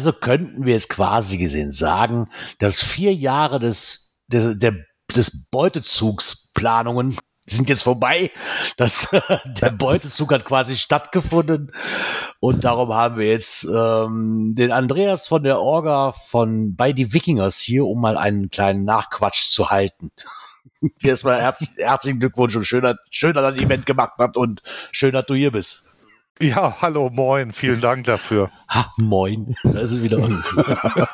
Also könnten wir es quasi gesehen sagen, dass vier Jahre des, des, der, des Beutezugsplanungen sind jetzt vorbei. Das, der Beutezug hat quasi stattgefunden. Und darum haben wir jetzt ähm, den Andreas von der Orga von bei die Wikingers hier, um mal einen kleinen Nachquatsch zu halten. Erstmal herz, herzlichen Glückwunsch und schön, dass ihr das Event gemacht habt und schön, dass du hier bist. Ja, hallo, moin, vielen Dank dafür. Ha, moin. Das ist wieder.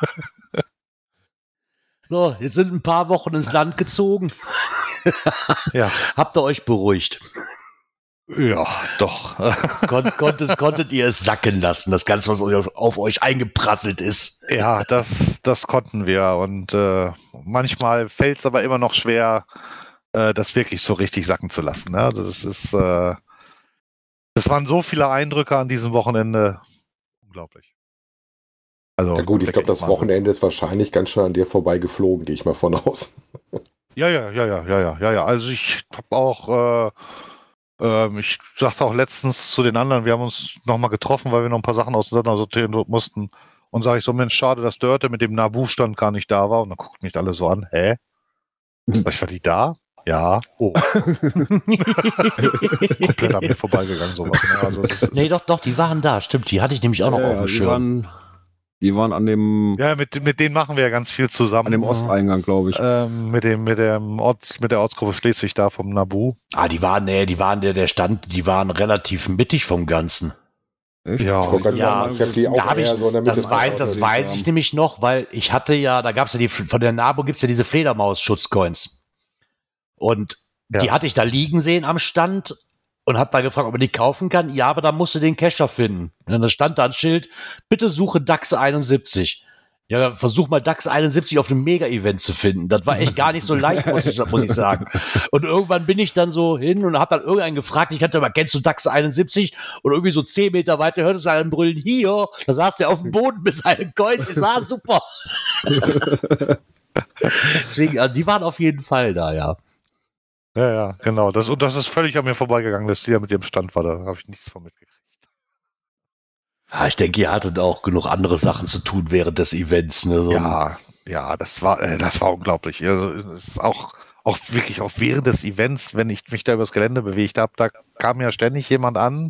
so, jetzt sind ein paar Wochen ins Land gezogen. ja. Habt ihr euch beruhigt? Ja, doch. Kon konntet, konntet ihr es sacken lassen, das Ganze, was auf euch eingeprasselt ist? Ja, das, das konnten wir. Und äh, manchmal fällt es aber immer noch schwer, äh, das wirklich so richtig sacken zu lassen. Ne? Das ist, äh, es waren so viele Eindrücke an diesem Wochenende. Unglaublich. Also, ja gut, ich glaube, das Wochenende ist wahrscheinlich ganz schön an dir vorbei geflogen, gehe ich mal von aus. Ja, ja, ja, ja, ja, ja, ja, ja. Also ich habe auch, äh, äh, ich sagte auch letztens zu den anderen, wir haben uns nochmal getroffen, weil wir noch ein paar Sachen auseinandersortieren mussten. Und sage ich so, Mensch, schade, dass Dörte mit dem Nabu-Stand gar nicht da war. Und dann guckt mich alle so an, hä? Sag ich, war die da? Ja. Oh. Komplett an mir vorbeigegangen, sowas. Ne? Also, nee, doch, doch, die waren da, stimmt. Die hatte ich nämlich auch noch ja, auf dem Schirm. Waren, die waren an dem. Ja, mit, mit denen machen wir ja ganz viel zusammen. An dem Osteingang, glaube ich. Ähm, mit dem, mit dem Ort, mit der Ortsgruppe Schleswig da vom Nabu. Ah, die waren, nee, die waren der, der Stand, die waren relativ mittig vom Ganzen. Echt? Ja, ich, ja, ich habe die auch ich, so Das weiß, das weiß ich nämlich noch, weil ich hatte ja, da gab es ja die, von der NABU gibt es ja diese Fledermaus-Schutzcoins. Und ja. die hatte ich da liegen sehen am Stand und habe da gefragt, ob man die kaufen kann. Ja, aber da musst du den Cacher finden. Und da stand da ein Schild, bitte suche DAX 71. Ja, versuch mal DAX 71 auf einem Mega-Event zu finden. Das war echt gar nicht so leicht, muss ich, muss ich sagen. Und irgendwann bin ich dann so hin und habe dann irgendeinen gefragt, ich hatte mal, kennst du DAX 71? Und irgendwie so zehn Meter weiter hörte es einen brüllen, hier, da saß der auf dem Boden mit seinen Coins, ich sah super. Deswegen, also die waren auf jeden Fall da, ja. Ja, ja, genau. Das, und das ist völlig an mir vorbeigegangen, dass die mit dem Stand war. Da habe ich nichts von mitgekriegt. Ja, ich denke, ihr hattet auch genug andere Sachen zu tun während des Events. Ne? So ja, ja, das war, äh, das war unglaublich. Also, es ist auch, auch wirklich auch während des Events, wenn ich mich da übers Gelände bewegt habe, da kam ja ständig jemand an,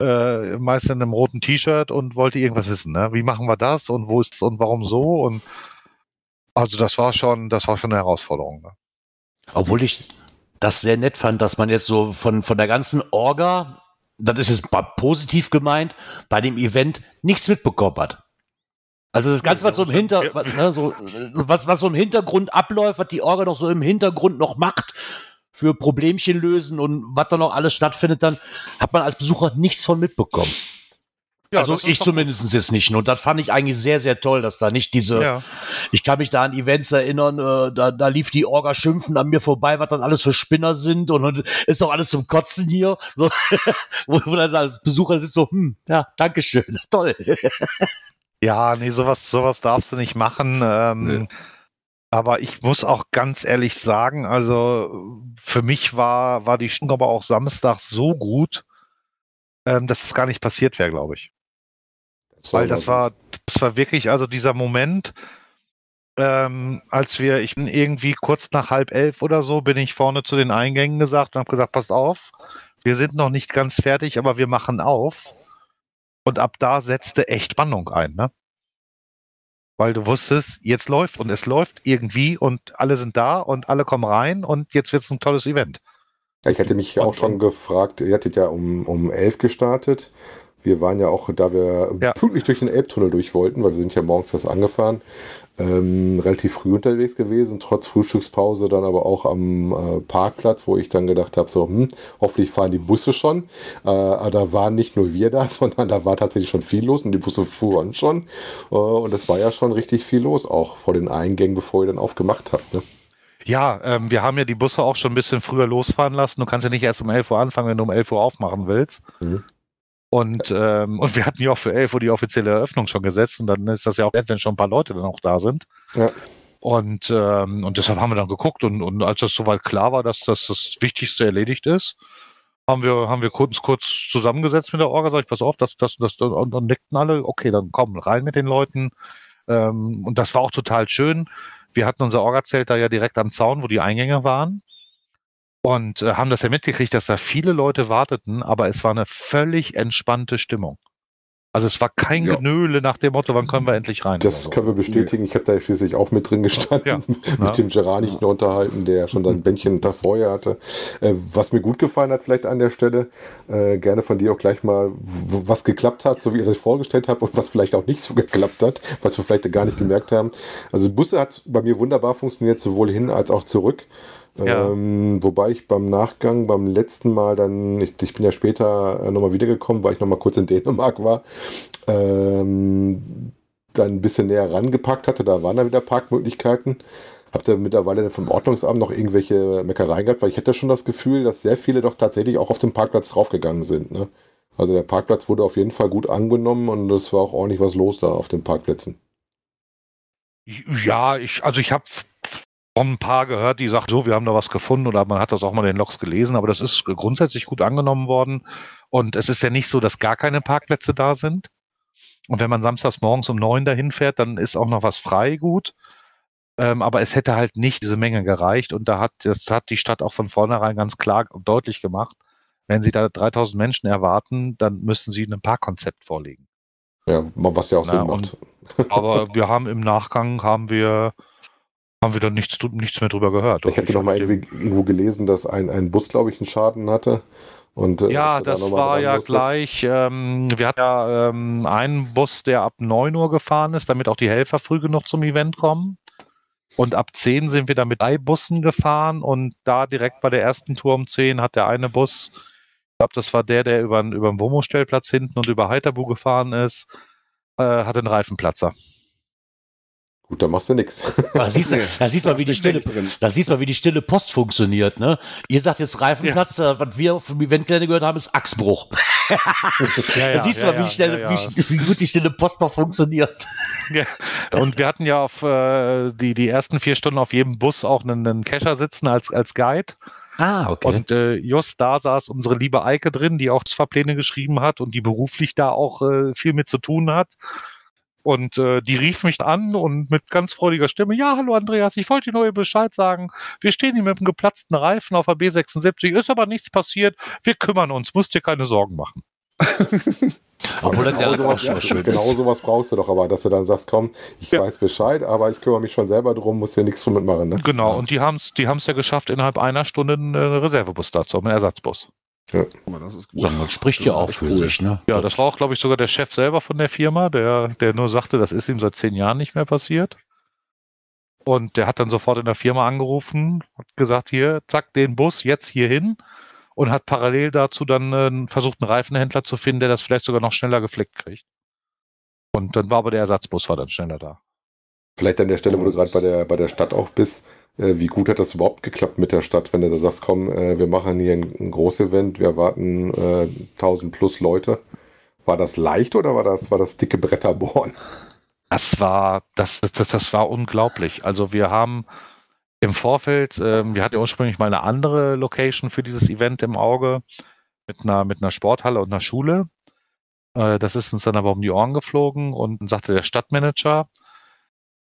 äh, meist in einem roten T-Shirt und wollte irgendwas wissen. Ne? Wie machen wir das und wo ist und warum so? Und also das war schon, das war schon eine Herausforderung. Ne? Obwohl ich das sehr nett fand, dass man jetzt so von, von der ganzen Orga, das ist jetzt positiv gemeint, bei dem Event nichts mitbekommen hat. Also das Ganze, was so im Hinter, was, ne, so, was, was so im Hintergrund abläuft, was die Orga noch so im Hintergrund noch macht, für Problemchen lösen und was da noch alles stattfindet, dann hat man als Besucher nichts von mitbekommen. Ja, also ich zumindest jetzt nicht. Und das fand ich eigentlich sehr, sehr toll, dass da nicht diese, ja. ich kann mich da an Events erinnern, äh, da, da lief die Orga schimpfen an mir vorbei, was dann alles für Spinner sind und, und ist doch alles zum Kotzen hier. So, wo, wo dann als Besucher sitzt so, hm, ja, Dankeschön, toll. ja, nee, sowas, sowas darfst du nicht machen. Ähm, nee. Aber ich muss auch ganz ehrlich sagen, also für mich war, war die Stimmung aber auch Samstag so gut, ähm, dass es gar nicht passiert wäre, glaube ich. Weil das war, das war wirklich, also dieser Moment, ähm, als wir, ich bin irgendwie kurz nach halb elf oder so, bin ich vorne zu den Eingängen gesagt und habe gesagt, passt auf, wir sind noch nicht ganz fertig, aber wir machen auf. Und ab da setzte echt Spannung ein, ne? Weil du wusstest, jetzt läuft und es läuft irgendwie und alle sind da und alle kommen rein und jetzt wird es ein tolles Event. Ja, ich hatte mich und, auch schon gefragt, ihr hattet ja um, um elf gestartet wir waren ja auch, da wir ja. pünktlich durch den Elbtunnel durch wollten, weil wir sind ja morgens das angefahren, ähm, relativ früh unterwegs gewesen, trotz Frühstückspause dann aber auch am äh, Parkplatz, wo ich dann gedacht habe, so, hm, hoffentlich fahren die Busse schon. Äh, aber da waren nicht nur wir da, sondern da war tatsächlich schon viel los und die Busse fuhren schon. Äh, und es war ja schon richtig viel los, auch vor den Eingängen, bevor ihr dann aufgemacht habt. Ne? Ja, ähm, wir haben ja die Busse auch schon ein bisschen früher losfahren lassen. Du kannst ja nicht erst um 11 Uhr anfangen, wenn du um 11 Uhr aufmachen willst. Mhm. Und, ähm, und wir hatten ja auch für 11 Uhr die offizielle Eröffnung schon gesetzt und dann ist das ja auch nett, wenn schon ein paar Leute dann auch da sind. Ja. Und, ähm, und deshalb haben wir dann geguckt und, und als das soweit klar war, dass das das Wichtigste erledigt ist, haben wir, haben wir kurz, kurz zusammengesetzt mit der Orga, sag ich, pass auf, das, das, das, und dann nickten alle, okay, dann komm, rein mit den Leuten. Ähm, und das war auch total schön. Wir hatten unser Orga-Zelt da ja direkt am Zaun, wo die Eingänge waren. Und äh, haben das ja mitgekriegt, dass da viele Leute warteten, aber es war eine völlig entspannte Stimmung. Also es war kein ja. Genöle nach dem Motto, wann können wir endlich rein? Das so. können wir bestätigen. Ich habe da schließlich auch mit drin gestanden, ja. mit ja. dem Geranichen ja. unterhalten, der schon sein Bändchen Tag vorher hatte. Äh, was mir gut gefallen hat vielleicht an der Stelle, äh, gerne von dir auch gleich mal, was geklappt hat, so wie ihr das vorgestellt habt und was vielleicht auch nicht so geklappt hat, was wir vielleicht gar nicht gemerkt haben. Also Busse hat bei mir wunderbar funktioniert, sowohl hin als auch zurück. Ja. Ähm, wobei ich beim Nachgang, beim letzten Mal dann, ich, ich bin ja später äh, nochmal wiedergekommen, weil ich nochmal kurz in Dänemark war, ähm, dann ein bisschen näher rangepackt hatte. Da waren dann wieder Parkmöglichkeiten. Habt ihr mittlerweile vom Ordnungsamt noch irgendwelche Meckereien gehabt? Weil ich hätte schon das Gefühl, dass sehr viele doch tatsächlich auch auf den Parkplatz draufgegangen sind. Ne? Also der Parkplatz wurde auf jeden Fall gut angenommen und es war auch ordentlich was los da auf den Parkplätzen. Ja, ich, also ich habe ein paar gehört, die sagen, so, wir haben da was gefunden oder man hat das auch mal in den Logs gelesen, aber das ist grundsätzlich gut angenommen worden. Und es ist ja nicht so, dass gar keine Parkplätze da sind. Und wenn man samstags morgens um neun dahin fährt, dann ist auch noch was frei gut. Ähm, aber es hätte halt nicht diese Menge gereicht und da hat, das hat die Stadt auch von vornherein ganz klar und deutlich gemacht. Wenn Sie da 3000 Menschen erwarten, dann müssen Sie ein Parkkonzept vorlegen. Ja, was ja auch Sinn macht. Und, aber wir haben im Nachgang haben wir haben wir dann nichts, nichts mehr drüber gehört. Ich hätte noch mal irgendwo gelesen, dass ein, ein Bus, glaube ich, einen Schaden hatte. Und, äh, ja, das da war ja gleich. Ähm, wir hatten ja ähm, einen Bus, der ab 9 Uhr gefahren ist, damit auch die Helfer früh genug zum Event kommen. Und ab 10 sind wir dann mit drei Bussen gefahren und da direkt bei der ersten Tour um 10 hat der eine Bus, ich glaube, das war der, der über, über den Womo-Stellplatz hinten und über Heiterbu gefahren ist, äh, hatte einen Reifenplatzer. Gut, da machst du nichts. Da siehst du, da siehst mal, wie die stille, da siehst mal, wie die stille Post funktioniert, ne? Ihr sagt jetzt Reifenplatz, ja. was wir vom Eventgelände gehört haben, ist Achsbruch. Ja, ja, da siehst du mal, wie, schnell, wie, wie, gut die stille Post noch funktioniert. Ja. Und wir hatten ja auf äh, die, die ersten vier Stunden auf jedem Bus auch einen, einen Cacher sitzen als, als Guide. Ah, okay. Und äh, just da saß unsere liebe Eike drin, die auch Fahrpläne geschrieben hat und die beruflich da auch äh, viel mit zu tun hat. Und äh, die rief mich an und mit ganz freudiger Stimme, ja, hallo Andreas, ich wollte dir nur Bescheid sagen, wir stehen hier mit einem geplatzten Reifen auf der B76, ist aber nichts passiert, wir kümmern uns, musst dir keine Sorgen machen. Obwohl das genau, sowas, ja, schön genau sowas brauchst du doch aber, dass du dann sagst, komm, ich ja. weiß Bescheid, aber ich kümmere mich schon selber drum, muss hier nichts mitmachen. Ne? Genau, und die haben es die ja geschafft, innerhalb einer Stunde einen Reservebus dazu, einen Ersatzbus. Ja. das ist gut. Das spricht das ja auch für cool. sich, ne? Ja, das war auch, glaube ich, sogar der Chef selber von der Firma, der, der nur sagte, das ist ihm seit zehn Jahren nicht mehr passiert. Und der hat dann sofort in der Firma angerufen, hat gesagt, hier, zack, den Bus jetzt hier hin und hat parallel dazu dann äh, versucht, einen Reifenhändler zu finden, der das vielleicht sogar noch schneller geflickt kriegt. Und dann war aber der Ersatzbus war dann schneller da. Vielleicht an der Stelle, wo du gerade bei der, bei der Stadt auch bist, wie gut hat das überhaupt geklappt mit der Stadt, wenn du da sagst, komm, äh, wir machen hier ein, ein Großevent, wir erwarten äh, 1000 plus Leute. War das leicht oder war das, war das dicke Bretterbohren? Das war, das, das, das war unglaublich. Also wir haben im Vorfeld, ähm, wir hatten ja ursprünglich mal eine andere Location für dieses Event im Auge mit einer, mit einer Sporthalle und einer Schule. Äh, das ist uns dann aber um die Ohren geflogen und dann sagte der Stadtmanager,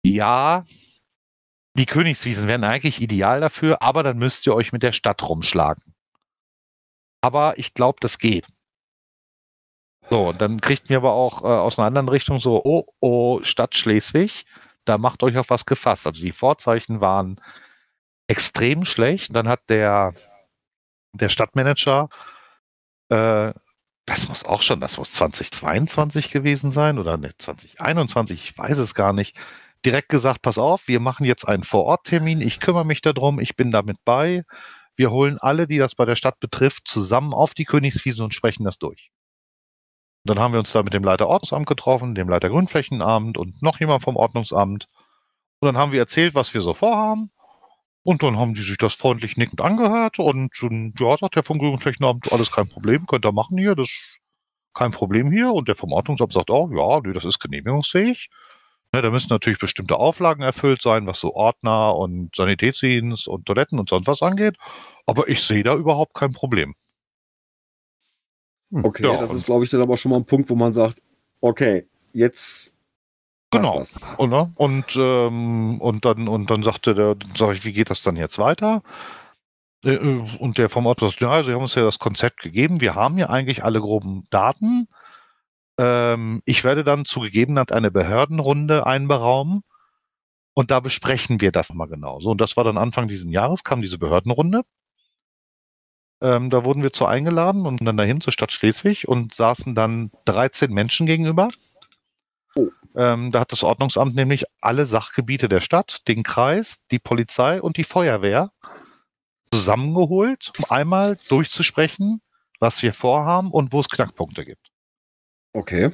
ja, die Königswiesen wären eigentlich ideal dafür, aber dann müsst ihr euch mit der Stadt rumschlagen. Aber ich glaube, das geht. So, dann kriegt mir aber auch äh, aus einer anderen Richtung so, oh, oh, Stadt Schleswig, da macht euch auf was gefasst. Also die Vorzeichen waren extrem schlecht. dann hat der, der Stadtmanager, äh, das muss auch schon, das muss 2022 gewesen sein oder ne, 2021, ich weiß es gar nicht, direkt gesagt, pass auf, wir machen jetzt einen Vororttermin, ich kümmere mich darum, ich bin damit bei. Wir holen alle, die das bei der Stadt betrifft, zusammen auf die Königswiese und sprechen das durch. Und dann haben wir uns da mit dem Leiter Ordnungsamt getroffen, dem Leiter Grünflächenamt und noch jemand vom Ordnungsamt. Und dann haben wir erzählt, was wir so vorhaben. Und dann haben die sich das freundlich nickend angehört und ja, sagt der vom Grünflächenamt, alles kein Problem, könnt ihr machen hier, das ist kein Problem hier. Und der vom Ordnungsamt sagt auch, ja, nee, das ist genehmigungsfähig. Ne, da müssen natürlich bestimmte Auflagen erfüllt sein, was so Ordner und Sanitätsdienst und Toiletten und sonst was angeht. Aber ich sehe da überhaupt kein Problem. Okay, ja, das ist, glaube ich, dann aber schon mal ein Punkt, wo man sagt, okay, jetzt Genau. Und, ne? und, ähm, und, dann, und dann sagte der, sag ich, wie geht das dann jetzt weiter? Äh, äh, und der vom Ort sagt, ja, Sie haben uns ja das Konzept gegeben, wir haben ja eigentlich alle groben Daten. Ähm, ich werde dann zu Gegebenheit eine Behördenrunde einberaumen und da besprechen wir das mal genau. So, und das war dann Anfang dieses Jahres, kam diese Behördenrunde. Ähm, da wurden wir zu eingeladen und dann dahin zur Stadt Schleswig und saßen dann 13 Menschen gegenüber. Oh. Ähm, da hat das Ordnungsamt nämlich alle Sachgebiete der Stadt, den Kreis, die Polizei und die Feuerwehr zusammengeholt, um einmal durchzusprechen, was wir vorhaben und wo es Knackpunkte gibt. Okay.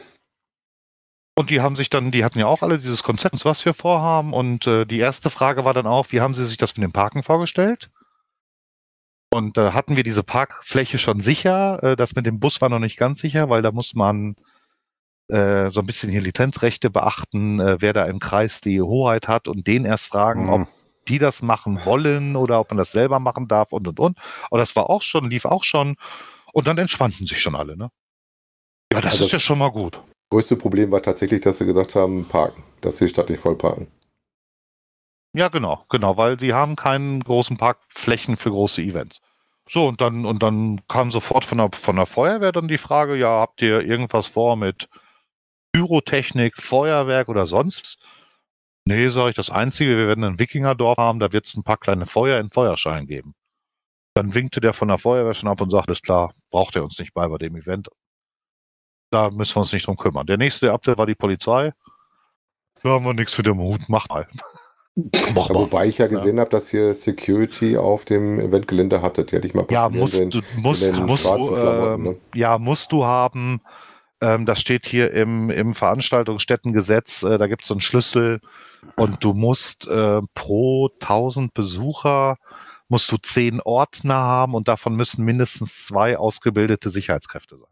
Und die haben sich dann, die hatten ja auch alle dieses Konzept, was wir vorhaben. Und äh, die erste Frage war dann auch, wie haben sie sich das mit dem Parken vorgestellt? Und da äh, hatten wir diese Parkfläche schon sicher. Äh, das mit dem Bus war noch nicht ganz sicher, weil da muss man äh, so ein bisschen hier Lizenzrechte beachten, äh, wer da im Kreis die Hoheit hat und den erst fragen, mhm. ob die das machen wollen oder ob man das selber machen darf und und und. Aber das war auch schon, lief auch schon. Und dann entspannten sich schon alle, ne? Ja, das also ist ja schon mal gut. Das Größte Problem war tatsächlich, dass sie gesagt haben, parken, dass sie die Stadt nicht voll parken. Ja, genau, genau, weil sie haben keinen großen Parkflächen für große Events. So, und dann, und dann kam sofort von der, von der Feuerwehr dann die Frage, ja, habt ihr irgendwas vor mit Pyrotechnik, Feuerwerk oder sonst? Nee, sage ich, das Einzige, wir werden ein Wikingerdorf haben, da wird es ein paar kleine Feuer in Feuerschein geben. Dann winkte der von der Feuerwehr schon ab und sagte, ist klar, braucht er uns nicht bei bei dem Event. Da müssen wir uns nicht drum kümmern. Der nächste Update war die Polizei. Da haben wir nichts für den Mut, mach mal. Ja, wobei ich ja gesehen ja. habe, dass ihr Security auf dem Eventgelände hattet. Die hätte ich mal Ja, musst, den, du, musst, musst du, äh, ne? ja, musst du haben. Ähm, das steht hier im, im Veranstaltungsstättengesetz. Äh, da gibt es so einen Schlüssel und du musst äh, pro 1000 Besucher musst du zehn Ordner haben und davon müssen mindestens zwei ausgebildete Sicherheitskräfte sein.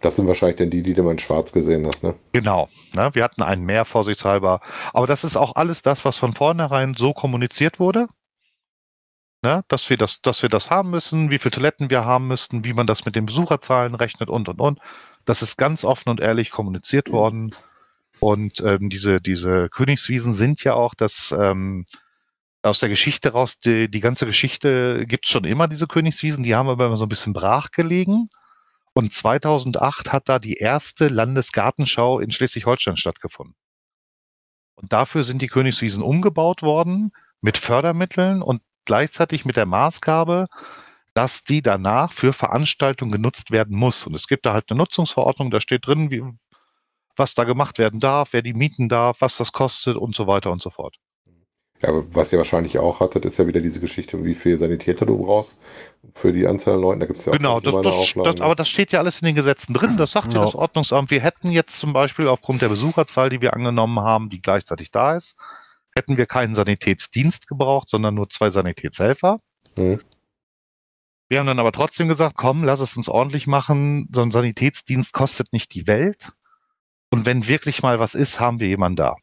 Das sind wahrscheinlich dann die, die du mal in schwarz gesehen hast, ne? Genau. Ne? Wir hatten einen mehr vorsichtshalber. Aber das ist auch alles das, was von vornherein so kommuniziert wurde. Ne? Dass, wir das, dass wir das haben müssen, wie viele Toiletten wir haben müssten, wie man das mit den Besucherzahlen rechnet und, und, und. Das ist ganz offen und ehrlich kommuniziert worden. Und ähm, diese, diese Königswiesen sind ja auch das, ähm, aus der Geschichte raus, die, die ganze Geschichte gibt schon immer diese Königswiesen, die haben aber immer so ein bisschen brach gelegen. Und 2008 hat da die erste Landesgartenschau in Schleswig-Holstein stattgefunden. Und dafür sind die Königswiesen umgebaut worden mit Fördermitteln und gleichzeitig mit der Maßgabe, dass die danach für Veranstaltungen genutzt werden muss. Und es gibt da halt eine Nutzungsverordnung, da steht drin, wie, was da gemacht werden darf, wer die mieten darf, was das kostet und so weiter und so fort. Ja, was ihr wahrscheinlich auch hattet, ist ja wieder diese Geschichte, wie viel Sanitäter du brauchst für die Anzahl an Leuten. Da gibt es ja auch genau, das, das, das, aber das steht ja alles in den Gesetzen drin. Das sagt ja das Ordnungsamt. Wir hätten jetzt zum Beispiel aufgrund der Besucherzahl, die wir angenommen haben, die gleichzeitig da ist, hätten wir keinen Sanitätsdienst gebraucht, sondern nur zwei Sanitätshelfer. Mhm. Wir haben dann aber trotzdem gesagt, komm, lass es uns ordentlich machen. So ein Sanitätsdienst kostet nicht die Welt. Und wenn wirklich mal was ist, haben wir jemanden da.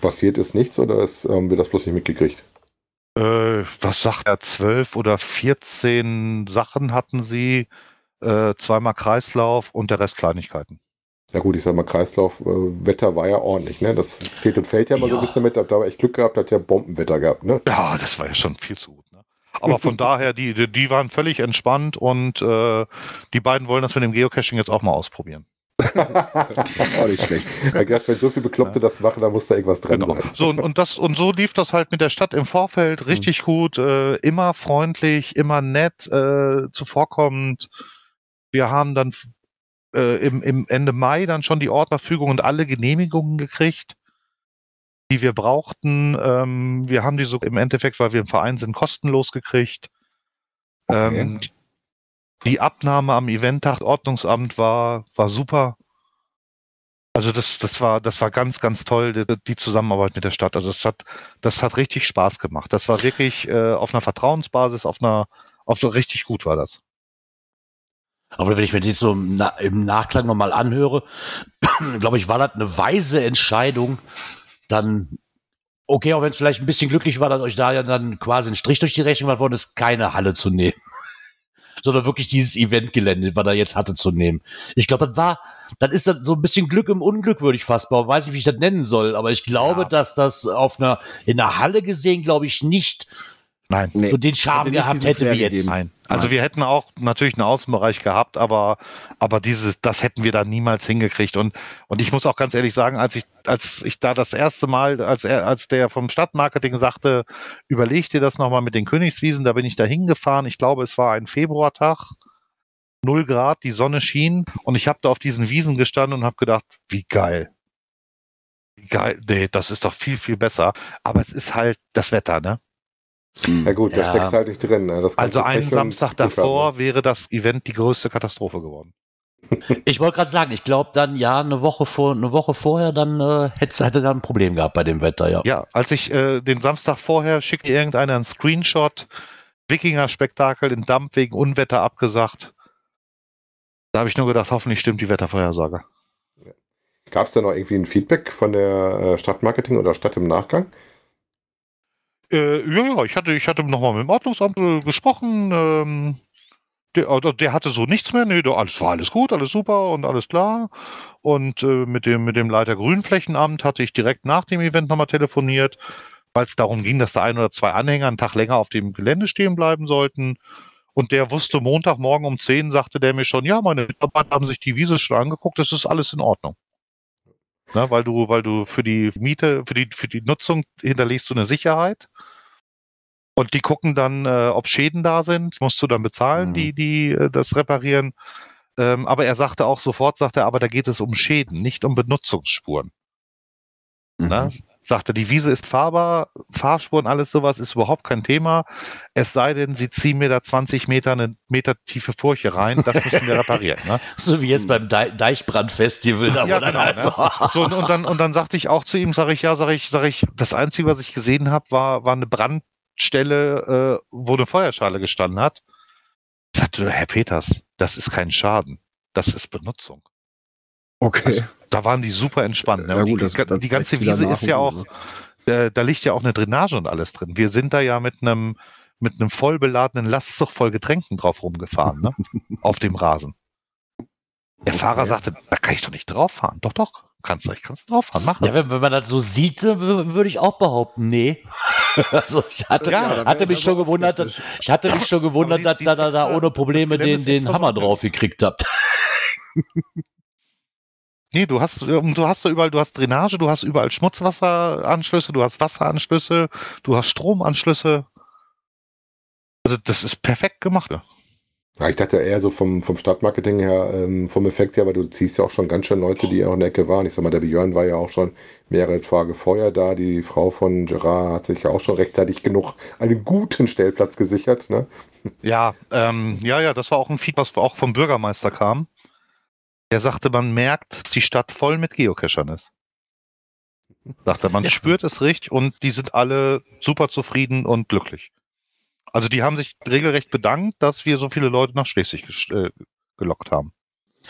Passiert ist nichts oder ist, haben wir das bloß nicht mitgekriegt? Äh, was sagt er? Zwölf oder 14 Sachen hatten sie, äh, zweimal Kreislauf und der Rest Kleinigkeiten. Ja gut, ich sag mal, Kreislauf, äh, Wetter war ja ordentlich, ne? Das steht und fällt ja mal ja. so ein bisschen mit, da war echt Glück gehabt, hat ja Bombenwetter gehabt, ne? Ja, das war ja schon viel zu gut, ne? Aber von daher, die, die waren völlig entspannt und äh, die beiden wollen das mit dem Geocaching jetzt auch mal ausprobieren. auch nicht schlecht. Ja, gedacht, wenn so viele Bekloppte das machen, dann muss da irgendwas dran genau. sein. So, und, das, und so lief das halt mit der Stadt im Vorfeld richtig mhm. gut, äh, immer freundlich, immer nett, äh, zuvorkommend. Wir haben dann äh, im, im Ende Mai dann schon die Ortverfügung und alle Genehmigungen gekriegt, die wir brauchten. Ähm, wir haben die so im Endeffekt, weil wir im Verein sind, kostenlos gekriegt. Okay. Ähm, die Abnahme am Eventtag Ordnungsamt war, war super. Also das, das war, das war ganz, ganz toll, die, die Zusammenarbeit mit der Stadt. Also das hat, das hat richtig Spaß gemacht. Das war wirklich äh, auf einer Vertrauensbasis, auf einer, auf so richtig gut war das. Aber wenn ich mir das so im, Na im Nachklang nochmal anhöre, glaube ich, war das eine weise Entscheidung, dann, okay, auch wenn es vielleicht ein bisschen glücklich war, dass euch da ja dann quasi ein Strich durch die Rechnung gemacht worden ist, keine Halle zu nehmen. Sondern wirklich dieses Eventgelände, was er jetzt hatte, zu nehmen. Ich glaube, das war, das ist dann so ein bisschen Glück im Unglück, würde ich fast mal, weiß nicht, wie ich das nennen soll, aber ich glaube, ja. dass das auf einer, in der Halle gesehen, glaube ich, nicht Nein. Nee. So den Charme gehabt hätte wie jetzt. Nein. Also Nein. wir hätten auch natürlich einen Außenbereich gehabt, aber, aber dieses, das hätten wir da niemals hingekriegt. Und, und ich muss auch ganz ehrlich sagen, als ich, als ich da das erste Mal, als er, als der vom Stadtmarketing sagte, überleg dir das nochmal mit den Königswiesen, da bin ich da hingefahren. Ich glaube, es war ein Februartag. Null Grad, die Sonne schien und ich habe da auf diesen Wiesen gestanden und habe gedacht, wie geil. Wie geil, nee, das ist doch viel, viel besser. Aber es ist halt das Wetter, ne? Ja gut, ja. da steckst du halt nicht drin. Ne? also einen Samstag davor ne? wäre das Event die größte Katastrophe geworden. Ich wollte gerade sagen, ich glaube dann ja eine Woche vor eine Woche vorher dann äh, hätte hätte dann ein Problem gehabt bei dem Wetter ja. Ja, als ich äh, den Samstag vorher schickte irgendeiner einen Screenshot Wikinger Spektakel in Dampf wegen Unwetter abgesagt. Da habe ich nur gedacht, hoffentlich stimmt die Wettervorhersage. Gab es da noch irgendwie ein Feedback von der äh, Stadtmarketing oder Stadt im Nachgang? Äh, ja, ja, ich hatte, ich hatte nochmal mit dem Ordnungsamt äh, gesprochen. Ähm, der, also der, hatte so nichts mehr. Nee, alles war alles gut, alles super und alles klar. Und äh, mit, dem, mit dem Leiter Grünflächenamt hatte ich direkt nach dem Event nochmal telefoniert, weil es darum ging, dass da ein oder zwei Anhänger einen Tag länger auf dem Gelände stehen bleiben sollten. Und der wusste Montagmorgen um 10, sagte der mir schon, ja, meine Mitarbeiter haben sich die Wiese schon angeguckt, das ist alles in Ordnung. Ne, weil du, weil du für die Miete, für die, für die Nutzung hinterlegst du eine Sicherheit. Und die gucken dann, äh, ob Schäden da sind, musst du dann bezahlen, mhm. die, die äh, das reparieren. Ähm, aber er sagte auch sofort, sagte er, aber da geht es um Schäden, nicht um Benutzungsspuren. Mhm. Ne? Sagte, die Wiese ist fahrbar, Fahrspuren, alles sowas ist überhaupt kein Thema. Es sei denn, sie ziehen mir da 20 Meter eine Meter tiefe Furche rein, das müssen wir reparieren. Ne? So wie jetzt beim De Deichbrandfestival. Da ja, genau, also. ne? so, und, dann, und dann sagte ich auch zu ihm, sage ich, ja, sage ich, sage ich, das Einzige, was ich gesehen habe, war, war eine Brandstelle, äh, wo eine Feuerschale gestanden hat. Ich sagte, Herr Peters, das ist kein Schaden, das ist Benutzung. Okay. Also, da waren die super entspannt. Ne? Ja, gut, die, das, das die ganze Wiese ist ja auch, ne? äh, da liegt ja auch eine Drainage und alles drin. Wir sind da ja mit einem mit einem voll beladenen Lastzug voll Getränken drauf rumgefahren, ne? auf dem Rasen. Der okay. Fahrer sagte, da kann ich doch nicht drauf fahren. Doch, doch, kannst du, ich kannst drauf fahren, mach Ja, wenn, wenn, man das so sieht, würde ich auch behaupten, nee. also ich hatte, ja, hatte mich schon gewundert, dass, ich hatte mich schon gewundert, dass ihr da, da ohne Probleme den, den Hammer drauf gekriegt habt. Nee, du hast, ähm, du hast da überall, du hast Drainage, du hast überall Schmutzwasseranschlüsse, du hast Wasseranschlüsse, du hast Stromanschlüsse. Also das ist perfekt gemacht. Ja, ich dachte eher so vom, vom Stadtmarketing her, ähm, vom Effekt her, weil du ziehst ja auch schon ganz schön Leute, die auch in der Ecke waren. Ich sag mal, der Björn war ja auch schon mehrere Tage vorher da. Die Frau von Gerard hat sich ja auch schon rechtzeitig genug einen guten Stellplatz gesichert. Ne? Ja, ähm, ja, ja, das war auch ein Feed, was auch vom Bürgermeister kam. Er sagte, man merkt, dass die Stadt voll mit Geocachern ist. Sagte, man ja. spürt es richtig und die sind alle super zufrieden und glücklich. Also die haben sich regelrecht bedankt, dass wir so viele Leute nach Schleswig äh, gelockt haben.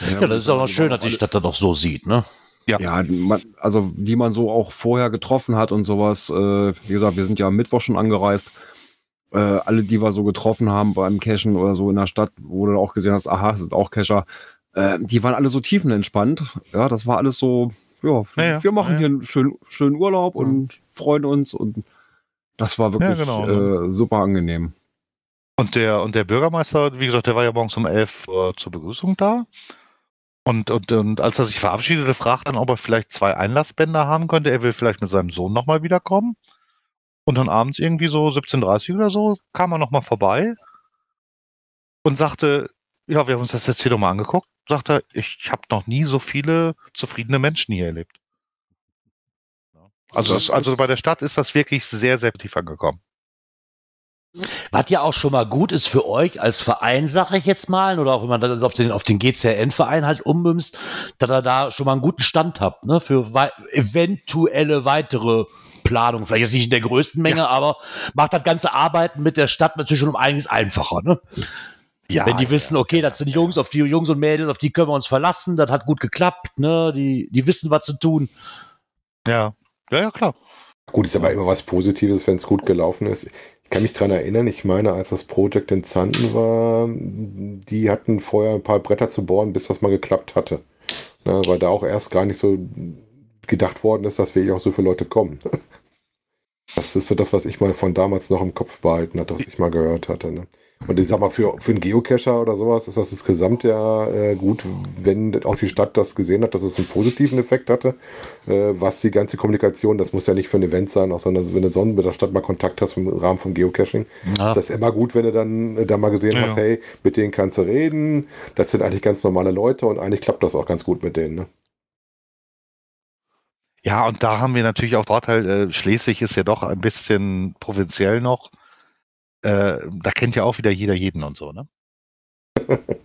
Ja, ja das ist auch noch schön, dass die Stadt das doch so sieht, ne? Ja, ja man, also wie man so auch vorher getroffen hat und sowas. Äh, wie gesagt, wir sind ja am Mittwoch schon angereist. Äh, alle, die wir so getroffen haben beim Cashen oder so in der Stadt, wo du auch gesehen hast, aha, das sind auch Cacher, äh, die waren alle so tiefenentspannt. Ja, das war alles so, ja, ja wir machen ja. hier einen schönen, schönen Urlaub und freuen uns und das war wirklich genau, ne? äh, super angenehm. Und der, und der Bürgermeister, wie gesagt, der war ja morgens um elf Uhr zur Begrüßung da. Und, und, und als er sich verabschiedete, fragte dann, ob er vielleicht zwei Einlassbänder haben könnte. Er will vielleicht mit seinem Sohn nochmal wiederkommen. Und dann abends irgendwie so 17.30 Uhr oder so kam er nochmal vorbei und sagte, ja, wir haben uns das jetzt hier nochmal angeguckt sagt er, ich, habe noch nie so viele zufriedene Menschen hier erlebt. Also, das, also bei der Stadt ist das wirklich sehr, sehr tief angekommen. Was ja auch schon mal gut ist für euch als Verein, sage ich jetzt mal, oder auch wenn man das auf den, auf den GCN-Verein halt ummünzt, dass ihr da schon mal einen guten Stand habt, ne, für wei eventuelle weitere Planung. Vielleicht jetzt nicht in der größten Menge, ja. aber macht das ganze Arbeiten mit der Stadt natürlich schon um einiges einfacher, ne? Ja, Wenn die wissen, okay, das sind Jungs, auf die Jungs und Mädels, auf die können wir uns verlassen, das hat gut geklappt, ne? Die, die wissen, was zu tun. Ja, ja, ja, klar. Gut, ist aber immer was Positives, wenn es gut gelaufen ist. Ich kann mich daran erinnern, ich meine, als das Project in Zanten war, die hatten vorher ein paar Bretter zu bohren, bis das mal geklappt hatte. Na, weil da auch erst gar nicht so gedacht worden ist, dass wirklich auch so viele Leute kommen. Das ist so das, was ich mal von damals noch im Kopf behalten hatte, was ich mal gehört hatte. Ne? Und ich sag mal, für, für einen Geocacher oder sowas ist das insgesamt ja äh, gut, wenn auch die Stadt das gesehen hat, dass es einen positiven Effekt hatte, äh, was die ganze Kommunikation, das muss ja nicht für ein Event sein, auch sondern wenn du sonst mit der Stadt mal Kontakt hast im Rahmen von Geocaching, ja. ist das immer gut, wenn du dann äh, da mal gesehen ja. hast, hey, mit denen kannst du reden, das sind eigentlich ganz normale Leute und eigentlich klappt das auch ganz gut mit denen. Ne? Ja, und da haben wir natürlich auch Vorteil, äh, Schleswig ist ja doch ein bisschen provinziell noch. Äh, da kennt ja auch wieder jeder jeden und so, ne?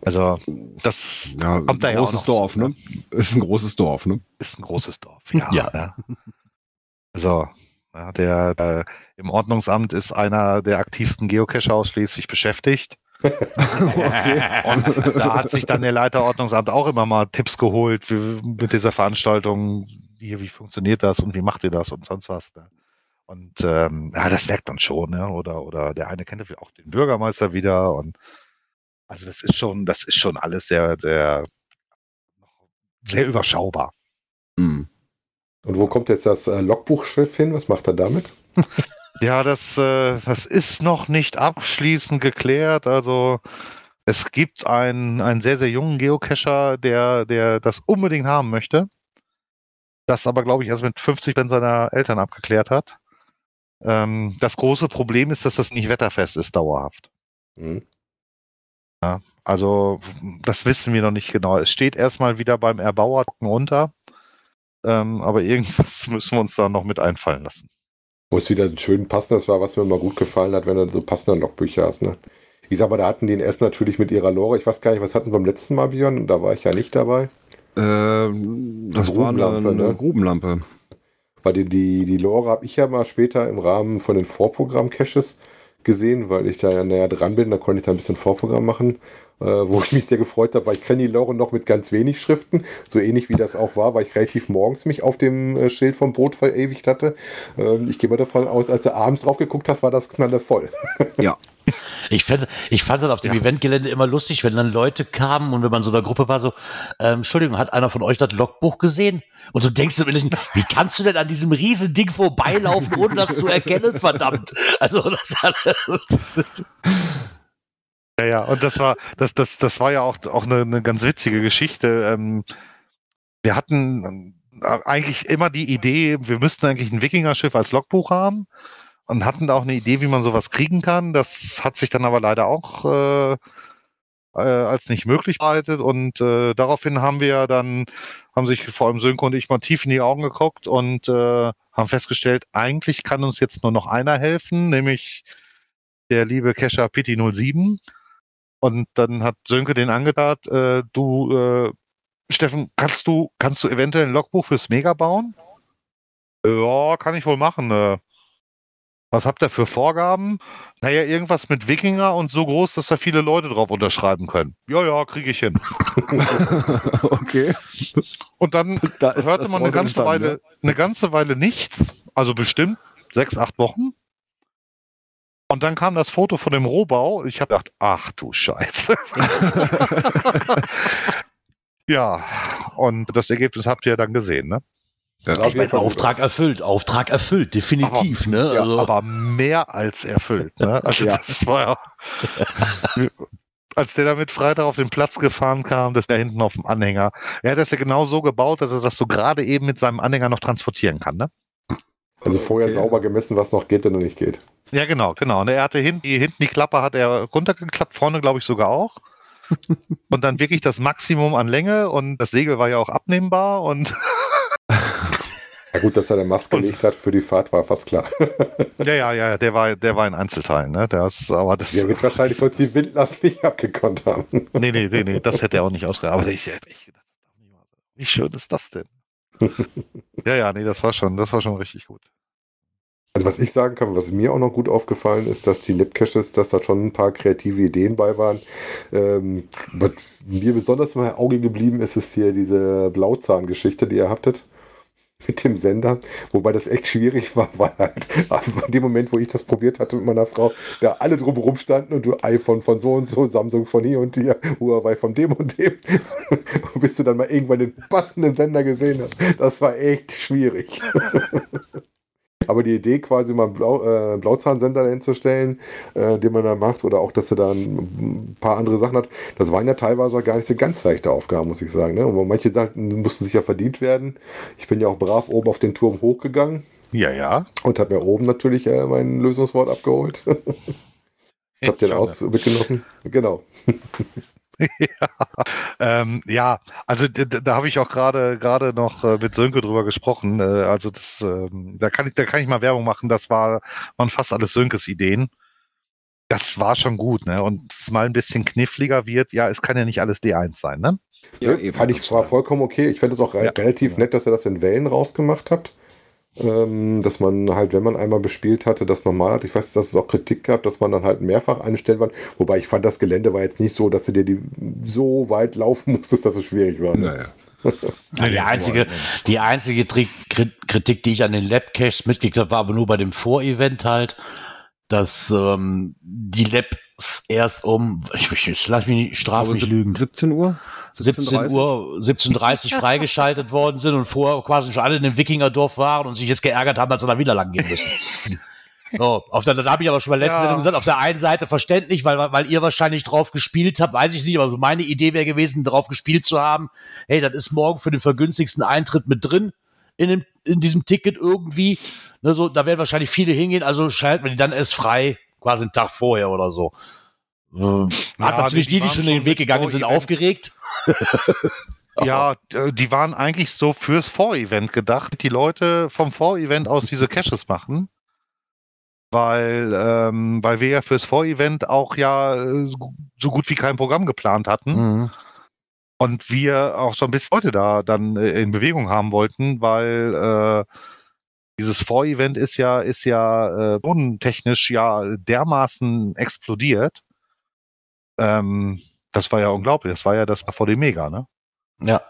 Also, das ja, kommt da ja großes Dorf, so, ne? Ist ein großes Dorf, ne? Ist ein großes Dorf, ja. ja. ja. Also, ja, der, der, im Ordnungsamt ist einer der aktivsten Geocacher aus Schleswig beschäftigt. okay. Und da hat sich dann der Leiter Ordnungsamt auch immer mal Tipps geholt wie, mit dieser Veranstaltung, hier, wie funktioniert das und wie macht ihr das und sonst was. Ne? Und ähm, ja, das merkt man schon, ne? Oder, oder der eine kennt auch den Bürgermeister wieder und also das ist schon, das ist schon alles sehr, sehr, sehr überschaubar. Mhm. Und wo kommt jetzt das äh, Logbuchschiff hin? Was macht er damit? ja, das, äh, das ist noch nicht abschließend geklärt. Also es gibt einen, einen sehr, sehr jungen Geocacher, der, der das unbedingt haben möchte. Das aber, glaube ich, erst mit 50 wenn seiner Eltern abgeklärt hat. Ähm, das große Problem ist, dass das nicht wetterfest ist, dauerhaft. Mhm. Ja, also, das wissen wir noch nicht genau. Es steht erstmal wieder beim Erbauer unter. Ähm, aber irgendwas müssen wir uns da noch mit einfallen lassen. Wo es wieder schön passend war, was mir immer gut gefallen hat, wenn du so passende Logbücher hast. Ne? Ich sag mal, da hatten die den erst natürlich mit ihrer Lore. Ich weiß gar nicht, was hatten sie beim letzten Mal, Björn? Da war ich ja nicht dabei. Äh, das war eine, eine ne? Grubenlampe. Weil die, die, die Lore habe ich ja mal später im Rahmen von den Vorprogramm-Caches gesehen, weil ich da ja näher dran bin. Da konnte ich da ein bisschen Vorprogramm machen, äh, wo ich mich sehr gefreut habe, weil ich kenne die Lore noch mit ganz wenig Schriften. So ähnlich wie das auch war, weil ich relativ morgens mich auf dem äh, Schild vom Boot verewigt hatte. Ähm, ich gehe mal davon aus, als du abends drauf geguckt hast, war das knallevoll. Ja, ich, fand, ich fand das auf dem ja. Eventgelände immer lustig, wenn dann Leute kamen und wenn man so in der Gruppe war, so, ähm, Entschuldigung, hat einer von euch das Logbuch gesehen? Und du denkst, wie kannst du denn an diesem riesen Ding vorbeilaufen, ohne das zu erkennen, verdammt? Also, das, ja, ja, und das war, das, das, das war ja auch, auch eine, eine ganz witzige Geschichte. Ähm, wir hatten äh, eigentlich immer die Idee, wir müssten eigentlich ein Wikinger-Schiff als Logbuch haben und hatten da auch eine Idee, wie man sowas kriegen kann. Das hat sich dann aber leider auch äh, äh, als nicht möglich bereitet und äh, daraufhin haben wir dann, haben sich vor allem Sönke und ich mal tief in die Augen geguckt und äh, haben festgestellt, eigentlich kann uns jetzt nur noch einer helfen, nämlich der liebe Kescher Pitti 07. Und dann hat Sönke den angedacht, äh, du, äh, Steffen, kannst du, kannst du eventuell ein Logbuch fürs Mega bauen? Ja, kann ich wohl machen. Äh, was habt ihr für Vorgaben? Naja, irgendwas mit Wikinger und so groß, dass da viele Leute drauf unterschreiben können. Ja, ja, kriege ich hin. okay. Und dann da hörte man eine ganze Weile, ja? eine ganze Weile nichts. Also bestimmt sechs, acht Wochen. Und dann kam das Foto von dem Rohbau. Ich habe gedacht, ach du Scheiße. ja, und das Ergebnis habt ihr dann gesehen, ne? Ja, ich meine, Auftrag gut. erfüllt, Auftrag erfüllt, definitiv. Aber, ne? Also. Ja, aber mehr als erfüllt. Ne? Also ja. das war ja, als der damit Freitag auf den Platz gefahren kam, dass der hinten auf dem Anhänger, er hat das ja genau so gebaut, dass er das so gerade eben mit seinem Anhänger noch transportieren kann. Ne? Also vorher okay. sauber gemessen, was noch geht und nicht geht. Ja, genau, genau. Und er hatte hinten die, hinten die Klappe hat er runtergeklappt, vorne glaube ich sogar auch. und dann wirklich das Maximum an Länge und das Segel war ja auch abnehmbar und Ja gut, dass er eine Maske gelegt hat für die Fahrt, war fast klar. ja, ja, ja, der war, der war in Einzelteilen, ne? Der, ist, aber das, der wird wahrscheinlich sonst die Windlast nicht abgekonnt haben. nee, nee, nee, nee, das hätte er auch nicht ausgereicht. Aber ich gedacht, wie schön ist das denn? Ja, ja, nee, das war schon, das war schon richtig gut. Also was ich sagen kann, was mir auch noch gut aufgefallen ist, dass die Lipcaches, dass da schon ein paar kreative Ideen bei waren. Ähm, was mir besonders im Auge geblieben ist, ist hier diese Blauzahn-Geschichte, die ihr habtet mit dem Sender, wobei das echt schwierig war, weil halt in dem Moment, wo ich das probiert hatte mit meiner Frau, da alle drumherum standen und du iPhone von so und so, Samsung von hier und hier, Huawei von dem und dem, bis du dann mal irgendwann den passenden Sender gesehen hast. Das war echt schwierig. Aber die Idee, quasi mal einen Blau, äh, Blauzahnsender dahin zu stellen, äh, den man da macht, oder auch, dass er da ein paar andere Sachen hat, das waren ja teilweise auch gar nicht so ganz leichte Aufgaben, muss ich sagen. Ne? Und manche Sachen mussten sich ja verdient werden. Ich bin ja auch brav oben auf den Turm hochgegangen. Ja, ja. Und habe mir oben natürlich äh, mein Lösungswort abgeholt. ich habe den aus mitgenossen. Genau. ja, ähm, ja, also da, da habe ich auch gerade gerade noch äh, mit Sönke drüber gesprochen. Äh, also das, ähm, da kann ich da kann ich mal Werbung machen. Das war waren fast alles Sönkes Ideen. Das war schon gut, ne? Und es mal ein bisschen kniffliger wird. Ja, es kann ja nicht alles D1 sein, ne? Ja, ja fand ich war vollkommen okay. Ich fände es auch ja, relativ nett, dass ihr das in Wellen rausgemacht habt dass man halt, wenn man einmal bespielt hatte, das normal hat. Ich weiß, dass es auch Kritik gab, dass man dann halt mehrfach einstellen war. Wobei ich fand, das Gelände war jetzt nicht so, dass du dir die so weit laufen musstest, dass es schwierig war. Naja. die einzige, die einzige Kritik, die ich an den Lab-Caches mitgekriegt habe, war aber nur bei dem Vorevent halt, dass ähm, die Labs erst um, ich, ich, ich lass mich nicht straf mich lügen. 17 Uhr? 17 Uhr, 17.30 Uhr freigeschaltet worden sind und vorher quasi schon alle in dem Wikingerdorf waren und sich jetzt geärgert haben, als sie da wieder lang gehen müssen. So, auf der, da habe ich aber schon mal letzte ja. gesagt, auf der einen Seite verständlich, weil, weil ihr wahrscheinlich drauf gespielt habt, weiß ich nicht, aber meine Idee wäre gewesen, drauf gespielt zu haben, hey, das ist morgen für den vergünstigsten Eintritt mit drin in, dem, in diesem Ticket irgendwie. Ne, so, da werden wahrscheinlich viele hingehen, also schalten wir die dann erst frei, quasi einen Tag vorher oder so. Äh, hat ja, natürlich die, die, die schon den Weg gegangen sind, aufgeregt. Ja, die waren eigentlich so fürs Vorevent gedacht, die Leute vom Vorevent aus diese Caches machen. Weil, ähm, weil wir ja fürs Vorevent auch ja äh, so gut wie kein Programm geplant hatten. Mhm. Und wir auch so ein bisschen Leute da dann äh, in Bewegung haben wollten, weil äh, dieses Vorevent ist ja, ist ja äh, bodentechnisch ja dermaßen explodiert. Ähm, das war ja unglaublich. Das war ja das vor dem Mega, ne? Ja.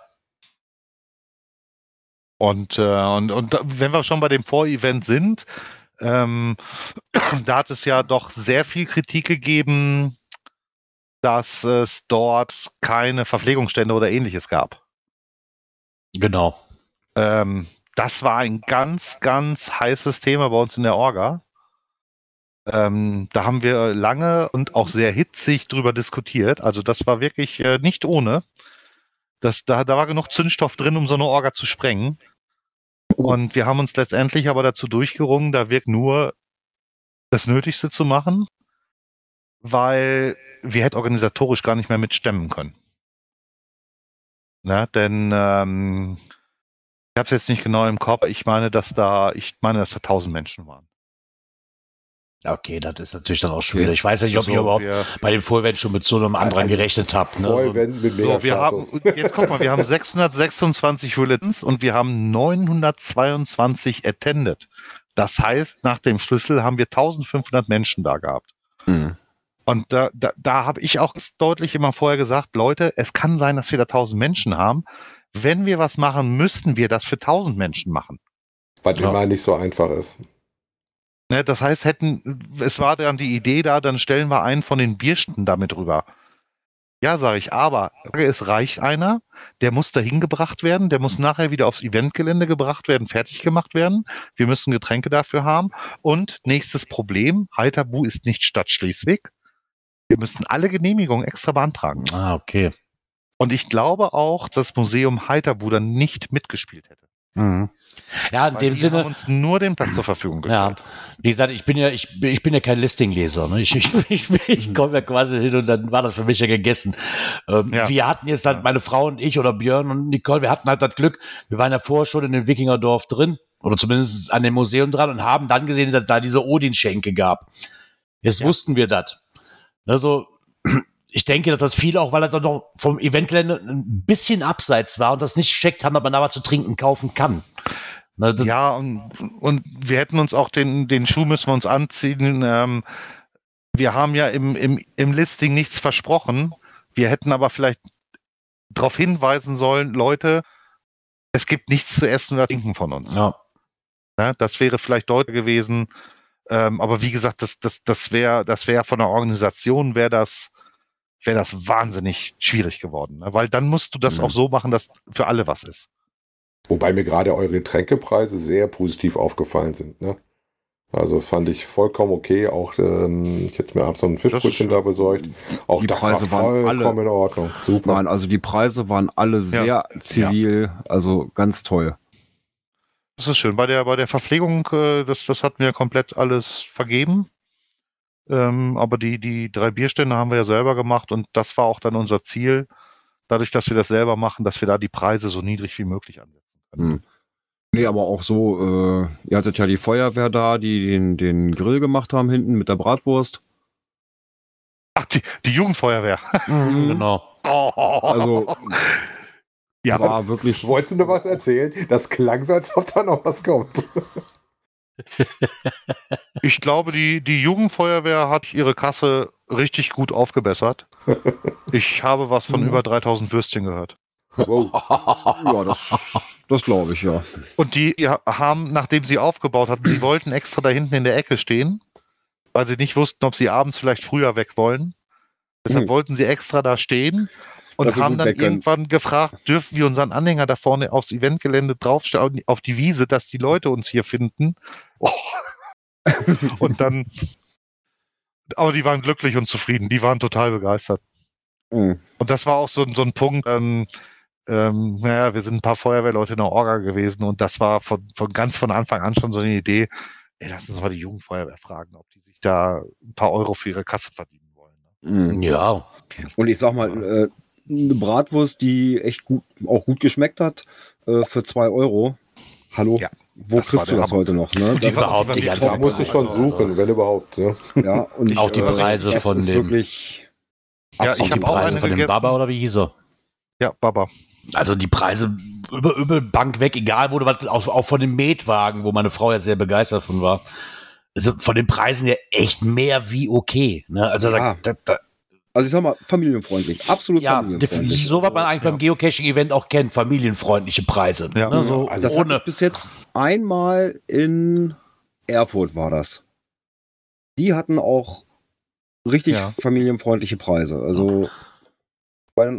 Und, äh, und, und wenn wir schon bei dem Vorevent sind, ähm, da hat es ja doch sehr viel Kritik gegeben, dass es dort keine Verpflegungsstände oder ähnliches gab. Genau. Ähm, das war ein ganz, ganz heißes Thema bei uns in der Orga. Ähm, da haben wir lange und auch sehr hitzig drüber diskutiert. Also das war wirklich äh, nicht ohne. Das, da, da war genug Zündstoff drin, um so eine Orga zu sprengen. Und wir haben uns letztendlich aber dazu durchgerungen, da wirkt nur das Nötigste zu machen, weil wir hätten organisatorisch gar nicht mehr mitstemmen können. Na, denn ähm, ich habe es jetzt nicht genau im Kopf. Ich meine, dass da, ich meine, dass da tausend Menschen waren. Okay, das ist natürlich dann auch schwierig. Ich weiß ja nicht, ob so, ihr überhaupt wir, bei dem Vorevent schon mit so einem anderen gerechnet habt. Ne? Mit so, wir haben, jetzt guck mal, wir haben 626 Bulletins und wir haben 922 attended. Das heißt, nach dem Schlüssel haben wir 1500 Menschen da gehabt. Mhm. Und da, da, da habe ich auch deutlich immer vorher gesagt, Leute, es kann sein, dass wir da 1000 Menschen haben. Wenn wir was machen, müssten wir das für 1000 Menschen machen. Was ja. immer nicht so einfach ist. Ne, das heißt, hätten, es war dann die Idee da, dann stellen wir einen von den Biersten damit rüber. Ja, sage ich, aber es reicht einer, der muss dahin gebracht werden, der muss nachher wieder aufs Eventgelände gebracht werden, fertig gemacht werden. Wir müssen Getränke dafür haben. Und nächstes Problem, Heiterbu ist nicht Stadt Schleswig. Wir müssen alle Genehmigungen extra beantragen. Ah, okay. Und ich glaube auch, dass das Museum Heiterbu dann nicht mitgespielt hätte. Mhm. Ja, in Weil dem Sinne. haben uns nur den Platz zur Verfügung gestellt. Ja, wie gesagt, ich bin ja, ich, ich bin ja kein Listingleser. Ne? Ich, ich, ich, ich komme ja quasi hin und dann war das für mich ja gegessen. Ähm, ja. Wir hatten jetzt halt, meine Frau und ich oder Björn und Nicole, wir hatten halt das Glück, wir waren ja vorher schon in dem Wikingerdorf drin oder zumindest an dem Museum dran und haben dann gesehen, dass da diese Odin-Schenke gab. Jetzt ja. wussten wir das. Also, ich denke, dass das viel auch, weil er dann noch vom Eventgelände ein bisschen abseits war und das nicht checkt haben, ob man da was zu trinken kaufen kann. Also, ja, und, und wir hätten uns auch den, den Schuh müssen wir uns anziehen. Ähm, wir haben ja im, im, im Listing nichts versprochen. Wir hätten aber vielleicht darauf hinweisen sollen, Leute, es gibt nichts zu essen oder trinken von uns. Ja. Ne? Das wäre vielleicht deutlich gewesen. Ähm, aber wie gesagt, das, das, das wäre das wär von der Organisation, wäre das, wäre das wahnsinnig schwierig geworden. Ne? Weil dann musst du das Mhm. auch so machen, dass für alle was ist. Wobei mir gerade eure Getränkepreise sehr positiv aufgefallen sind. Ne? Also fand ich vollkommen okay. Auch ähm, ich hätte mir abends so ein Fischbrötchen da besorgt. Auch die das Preise war waren vollkommen alle- in Ordnung. Super. Nein, also die Preise waren alle sehr zivil, also ganz toll. Das ist schön. Bei der, bei der Verpflegung, äh, das, das hatten wir komplett alles vergeben. Ähm, aber die, die drei Bierstände haben wir ja selber gemacht und das war auch dann unser Ziel, dadurch, dass wir das selber machen, dass wir da die Preise so niedrig wie möglich ansetzen können. Hm. Nee, aber auch so, äh, ihr hattet ja die Feuerwehr da, die den, den Grill gemacht haben hinten mit der Bratwurst. Ach, die, die Jugendfeuerwehr. Mhm. Genau. Also ja, war wirklich. Wolltest du noch was erzählen? Das klang so, als ob da noch was kommt. ich glaube, die, die Jugendfeuerwehr hat ihre Kasse richtig gut aufgebessert. Ich habe was von Mhm. über 3000 Würstchen gehört. Wow. Ja, das, das glaube ich, ja. Und die haben, nachdem sie aufgebaut hatten, sie wollten extra da hinten in der Ecke stehen, weil sie nicht wussten, ob sie abends vielleicht früher weg wollen. Deshalb Hm. wollten sie extra da stehen und haben dann irgendwann gefragt, dürfen wir unseren Anhänger da vorne aufs Eventgelände draufstellen, auf die Wiese, dass die Leute uns hier finden. Oh. und dann, aber die waren glücklich und zufrieden, die waren total begeistert. Mhm. Und das war auch so, so ein Punkt, ähm, ähm, naja, wir sind ein paar Feuerwehrleute in der Orga gewesen und das war von, von ganz von Anfang an schon so eine Idee, ey, lass uns mal die Jugendfeuerwehr fragen, ob die sich da ein paar Euro für ihre Kasse verdienen wollen. ne? Mhm. Ja. Und ich sag mal, äh, eine Bratwurst, die echt gut, auch gut geschmeckt hat, äh, für zwei Euro. Hallo? Ja, Wo kriegst du das Hammer. heute noch? Ne? Die Das überhaupt nicht die als Da musst du schon Also- suchen, wenn überhaupt. Ne? Ja, und Auch die äh, Preise das von dem- wirklich Ja, ich habe auch Preise eine von dem. Baba oder wie hieß er? Ja, Baba. Also die Preise über, über Bank weg, egal wo du was, auch, auch von dem Metwagen, wo meine Frau ja sehr begeistert von war. Also von den Preisen ja echt mehr wie okay. Ne? Also Ja. da, da, da, Also ich sag mal, familienfreundlich. Absolut ja, familienfreundlich. so was man eigentlich Ja. beim Geocaching-Event auch kennt, familienfreundliche Preise. Ja. Ne? So Also das hatte ohne. ich bis jetzt einmal in Erfurt war das. Die hatten auch richtig Ja. familienfreundliche Preise. Also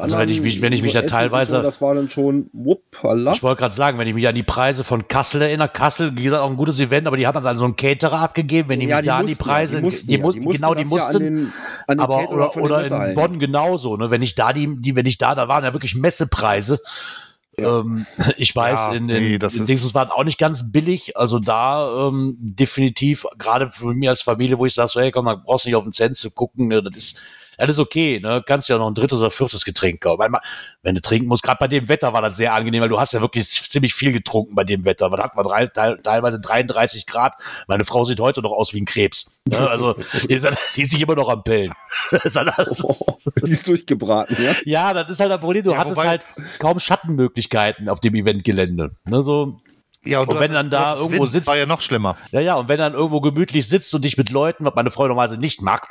Also wenn ich mich- wenn ich mich da Essen und teilweise- so, das war dann schon wuppala. Ich wollte gerade sagen, wenn ich mich an die Preise von Kassel erinnere, Kassel, wie gesagt, auch ein gutes Event, aber die hat dann so einen Caterer abgegeben, wenn ich mich da an die mussten Preise, ja, die mussten, die ja, muss- die mussten genau, die ja mussten, an den, an den aber oder, von den oder in Messehallen. Bonn genauso, ne? Wenn ich da die, die, wenn ich da, da waren ja wirklich Messepreise. Ja. Ähm, ich weiß, Ja, in, nee, in, das in ist- Dingsens waren auch nicht ganz billig. Also da ähm, definitiv, gerade für mich als Familie, wo ich sage, so, hey, komm, man brauchst nicht auf den Cent zu gucken, ne? das ist das ist okay, ne? Kannst ja noch ein drittes oder viertes Getränk kaufen. Weil man, wenn du trinken musst, gerade bei dem Wetter war das sehr angenehm, weil du hast ja wirklich ziemlich viel getrunken bei dem Wetter. Man hat mal drei, teil, teilweise 33 Grad. Meine Frau sieht heute noch aus wie ein Krebs. Ne? Also die ist, die ist sich immer noch am Pellen. Das ist halt alles- Die ist durchgebraten, ja. ja, das ist halt das Problem. Du Ja, hattest wobei- halt kaum Schattenmöglichkeiten auf dem Eventgelände. Ne, so, Ja, Und du wenn dann da irgendwo Wind sitzt- war ja noch schlimmer. ja, ja, und wenn dann irgendwo gemütlich sitzt und dich mit Leuten, was meine Frau normalerweise nicht mag,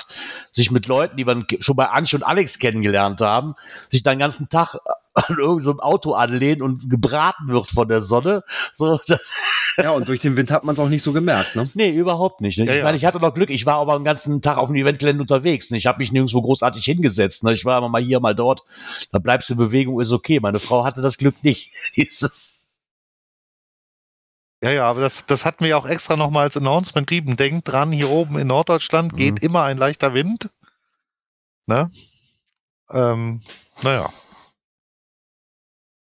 sich mit Leuten, die wir schon bei Ansch und Alex kennengelernt haben, sich dann den ganzen Tag an irgendeinem so einem Auto anlehnen und gebraten wird von der Sonne. So, das, Ja, und durch den Wind hat man es auch nicht so gemerkt, ne? nee, überhaupt nicht. Ne? Ja, ich ja. meine, ich hatte noch Glück. Ich war aber den ganzen Tag auf dem Eventgelände unterwegs. Ne? Ich habe mich nirgendwo großartig hingesetzt. Ne? Ich war immer mal hier, mal dort. Da bleibst du in Bewegung, ist okay. Meine Frau hatte das Glück nicht. Dieses Ja, ja, aber das, das hatten wir ja auch extra nochmal als Announcement gegeben. Denkt dran, hier oben in Norddeutschland geht Mhm. immer ein leichter Wind. Ne? Ähm, naja.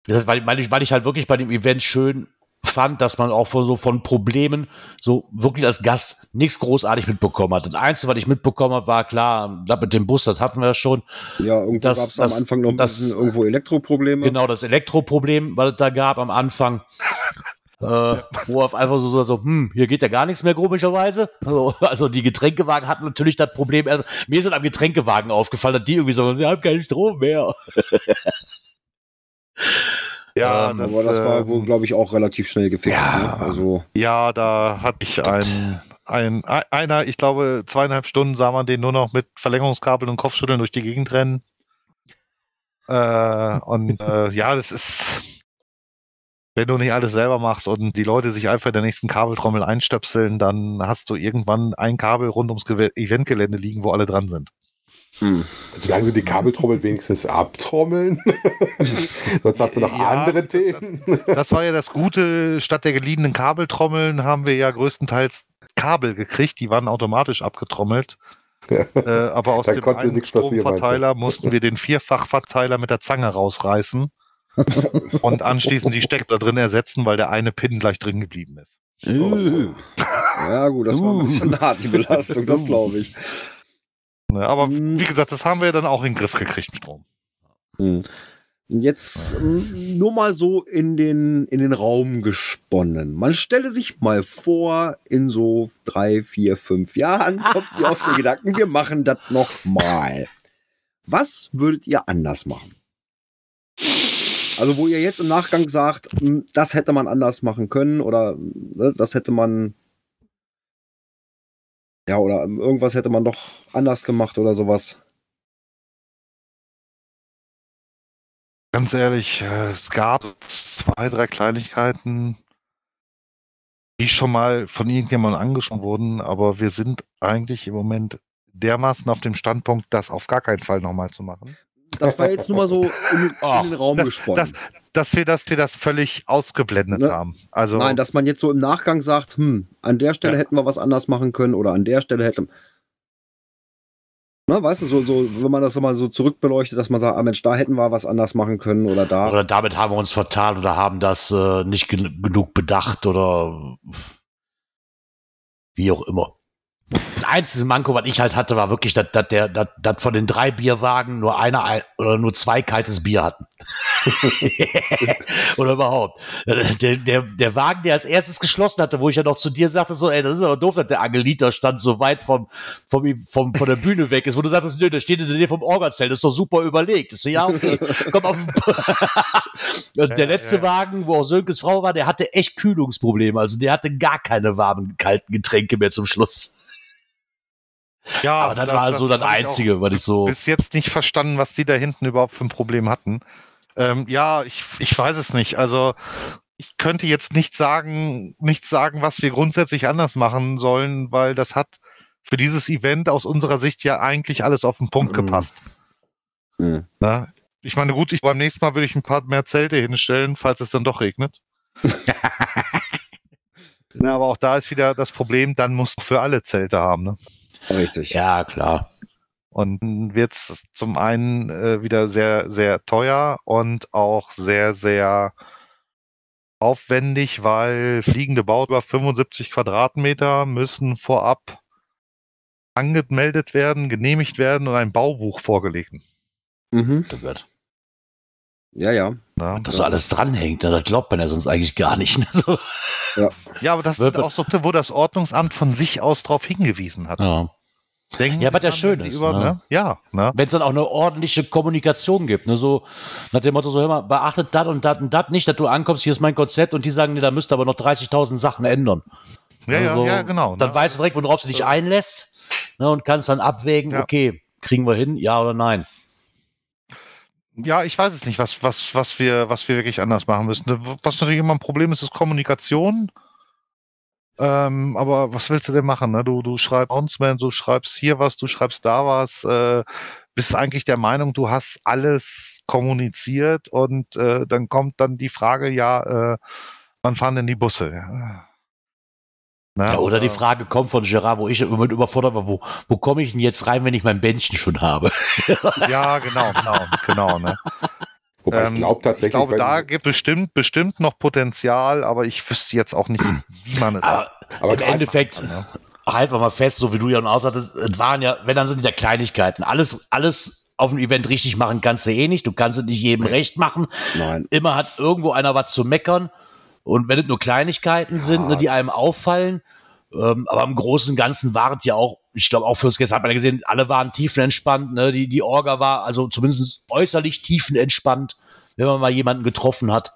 Das heißt, weil, weil, ich, weil ich halt wirklich bei dem Event schön fand, dass man auch von so von Problemen so wirklich als Gast nichts großartig mitbekommen hat. Das Einzige, was ich mitbekommen habe, war klar, das mit dem Bus, das hatten wir ja schon. Ja, irgendwo Das- gab es am das- Anfang noch ein das- bisschen irgendwo Elektroprobleme. Genau, das Elektroproblem, was es da gab am Anfang. Äh, wo auf einfach so, so, so, hm, hier geht ja gar nichts mehr, komischerweise. Also, also die Getränkewagen hatten natürlich das Problem. Also, mir ist es am Getränkewagen aufgefallen, dass die irgendwie so, wir haben keinen Strom mehr. Ja, Ähm, das, aber das war ähm, wohl, glaube ich, auch relativ schnell gefixt. ja. Ne? Also, Ja, da hatte ich ein, ein, ein, einer, ich glaube, zweieinhalb Stunden sah man den nur noch mit Verlängerungskabeln und Kopfschütteln durch die Gegend rennen. Äh, und äh, ja, das ist. Wenn du nicht alles selber machst und die Leute sich einfach in der nächsten Kabeltrommel einstöpseln, dann hast du irgendwann ein Kabel rund ums Gew- Eventgelände liegen, wo alle dran sind. Hm. Solange sie die Kabeltrommel wenigstens abtrommeln. Sonst hast du noch Ja, andere Themen. Das war ja das Gute, statt der geliehenen Kabeltrommeln haben wir ja größtenteils Kabel gekriegt, die waren automatisch abgetrommelt. Äh, aber aus Da dem einen Stromverteiler mussten wir den Vierfachverteiler mit der Zange rausreißen und anschließend die Stecker drin ersetzen, weil der eine Pin gleich drin geblieben ist. Uh. Ja, gut, das war ein bisschen hart, die Belastung, das glaube ich. Ne, aber Mhm. wie gesagt, das haben wir dann auch in den Griff gekriegt, den Strom. Hm. Jetzt ähm, nur mal so in den, in den Raum gesponnen. Man stelle sich mal vor, in so drei, vier, fünf Jahren kommt ihr auf den Gedanken, wir machen das noch mal. Was würdet ihr anders machen? Also, wo ihr jetzt im Nachgang sagt, hm, das hätte man anders machen können oder ne, das hätte man. Ja, oder irgendwas hätte man doch anders gemacht oder sowas. Ganz ehrlich, äh, es gab zwei, drei Kleinigkeiten, die schon mal von irgendjemandem angesprochen wurden, aber wir sind eigentlich im Moment dermaßen auf dem Standpunkt, das auf gar keinen Fall nochmal zu machen. Das war jetzt nur mal so in, Ach, in den Raum das- gesponnen. das- Dass wir das, wir das völlig ausgeblendet Ne? haben. Also Nein, dass man jetzt so im Nachgang sagt, hm, an der Stelle Ja. hätten wir was anders machen können oder an der Stelle hätte. Na, weißt du, so, so, wenn man das mal so zurückbeleuchtet, dass man sagt, ah Mensch, da hätten wir was anders machen können oder da. Oder damit haben wir uns vertan oder haben das äh, nicht gen genug bedacht oder wie auch immer. Das einzige Manko, was ich halt hatte, war wirklich, dass, dass, der, dass, dass von den drei Bierwagen nur einer ein, oder nur zwei kaltes Bier hatten. oder überhaupt. Der, der, der Wagen, der als erstes geschlossen hatte, wo ich ja noch zu dir sagte, so, ey, das ist aber doof, dass der Angeliter stand so weit vom, vom, vom, von der Bühne weg ist, wo du sagtest, nö, der steht in der Nähe vom Organzelt, das ist doch super überlegt. Ich so, ja, okay, komm auf Und der Ja, letzte ja. Wagen, wo auch Sönkes Frau war, der hatte echt Kühlungsprobleme. Also der hatte gar keine warmen, kalten Getränke mehr zum Schluss. Ja, Aber das war so das auch Einzige, was ich so. bis jetzt nicht verstanden, was die da hinten überhaupt für ein Problem hatten. Ähm, ja, ich, ich weiß es nicht. Also ich könnte jetzt nicht sagen, nicht sagen, was wir grundsätzlich anders machen sollen, weil das hat für dieses Event aus unserer Sicht ja eigentlich alles auf den Punkt Mhm. gepasst. Hm. Ne? Ich meine, gut, ich, beim nächsten Mal würde ich ein paar mehr Zelte hinstellen, falls es dann doch regnet. Na, aber auch da ist wieder das Problem, dann musst du für alle Zelte haben. Ne? Richtig. Ja, klar. Und dann wird's zum einen äh, wieder sehr, sehr teuer und auch sehr, sehr aufwendig, weil fliegende Bau über 75 Quadratmeter müssen vorab angemeldet werden, genehmigt werden und ein Baubuch vorgelegt. Mhm. Das wird. Ja, ja. Ne? Dass so alles dranhängt, ne? das glaubt man ja sonst eigentlich gar nicht. Ne? So. Ja, aber das Wird- ist auch so, wo das Ordnungsamt von sich aus darauf hingewiesen hat. Ja. Denken Ja, was ja schön ist, Über, ne? ne? Ja, ne? Wenn es dann auch eine ordentliche Kommunikation gibt, ne? so nach dem Motto, so hör mal, beachtet das und das und das nicht, dass du ankommst, hier ist mein Konzept und die sagen, nee, da müsst ihr aber noch 30.000 Sachen ändern. Ja, ja, Also, ja, genau. Dann ne? weißt du direkt, worauf du dich einlässt ne? und kannst dann abwägen, Ja. okay, kriegen wir hin, ja oder nein. Ja, ich weiß es nicht, was, was, was, wir, was wir wirklich anders machen müssen. Was natürlich immer ein Problem ist, ist Kommunikation. Ähm, aber was willst du denn machen? Ne? Du, du schreibst Announcement, du schreibst hier was, du schreibst da was, äh, bist eigentlich der Meinung, du hast alles kommuniziert und äh, dann kommt dann die Frage, ja, äh, wann fahren denn die Busse? Ja. Ne? Ja, oder die Frage kommt von Gerard, wo ich im Moment überfordert war, wo, wo komme ich denn jetzt rein, wenn ich mein Bändchen schon habe? Ja, genau, genau, genau. Ne? Wobei Ähm, ich glaube tatsächlich, ich glaube, da gibt bestimmt, bestimmt noch Potenzial, aber ich wüsste jetzt auch nicht, wie man es Aber aber im Endeffekt, ne? halten wir mal fest, so wie du ja auch sagtest, es waren ja, wenn dann sind es ja Kleinigkeiten. Alles, alles auf dem Event richtig machen kannst du eh nicht. Du kannst es nicht jedem recht machen. Nein. Immer hat irgendwo einer was zu meckern. Und wenn es nur Kleinigkeiten sind, ne, die einem auffallen, ähm, aber im Großen und Ganzen war es ja auch, ich glaube auch fürs Gäste hat man ja gesehen, alle waren tiefenentspannt, ne? die, die Orga war also zumindest äußerlich tiefenentspannt, wenn man mal jemanden getroffen hat.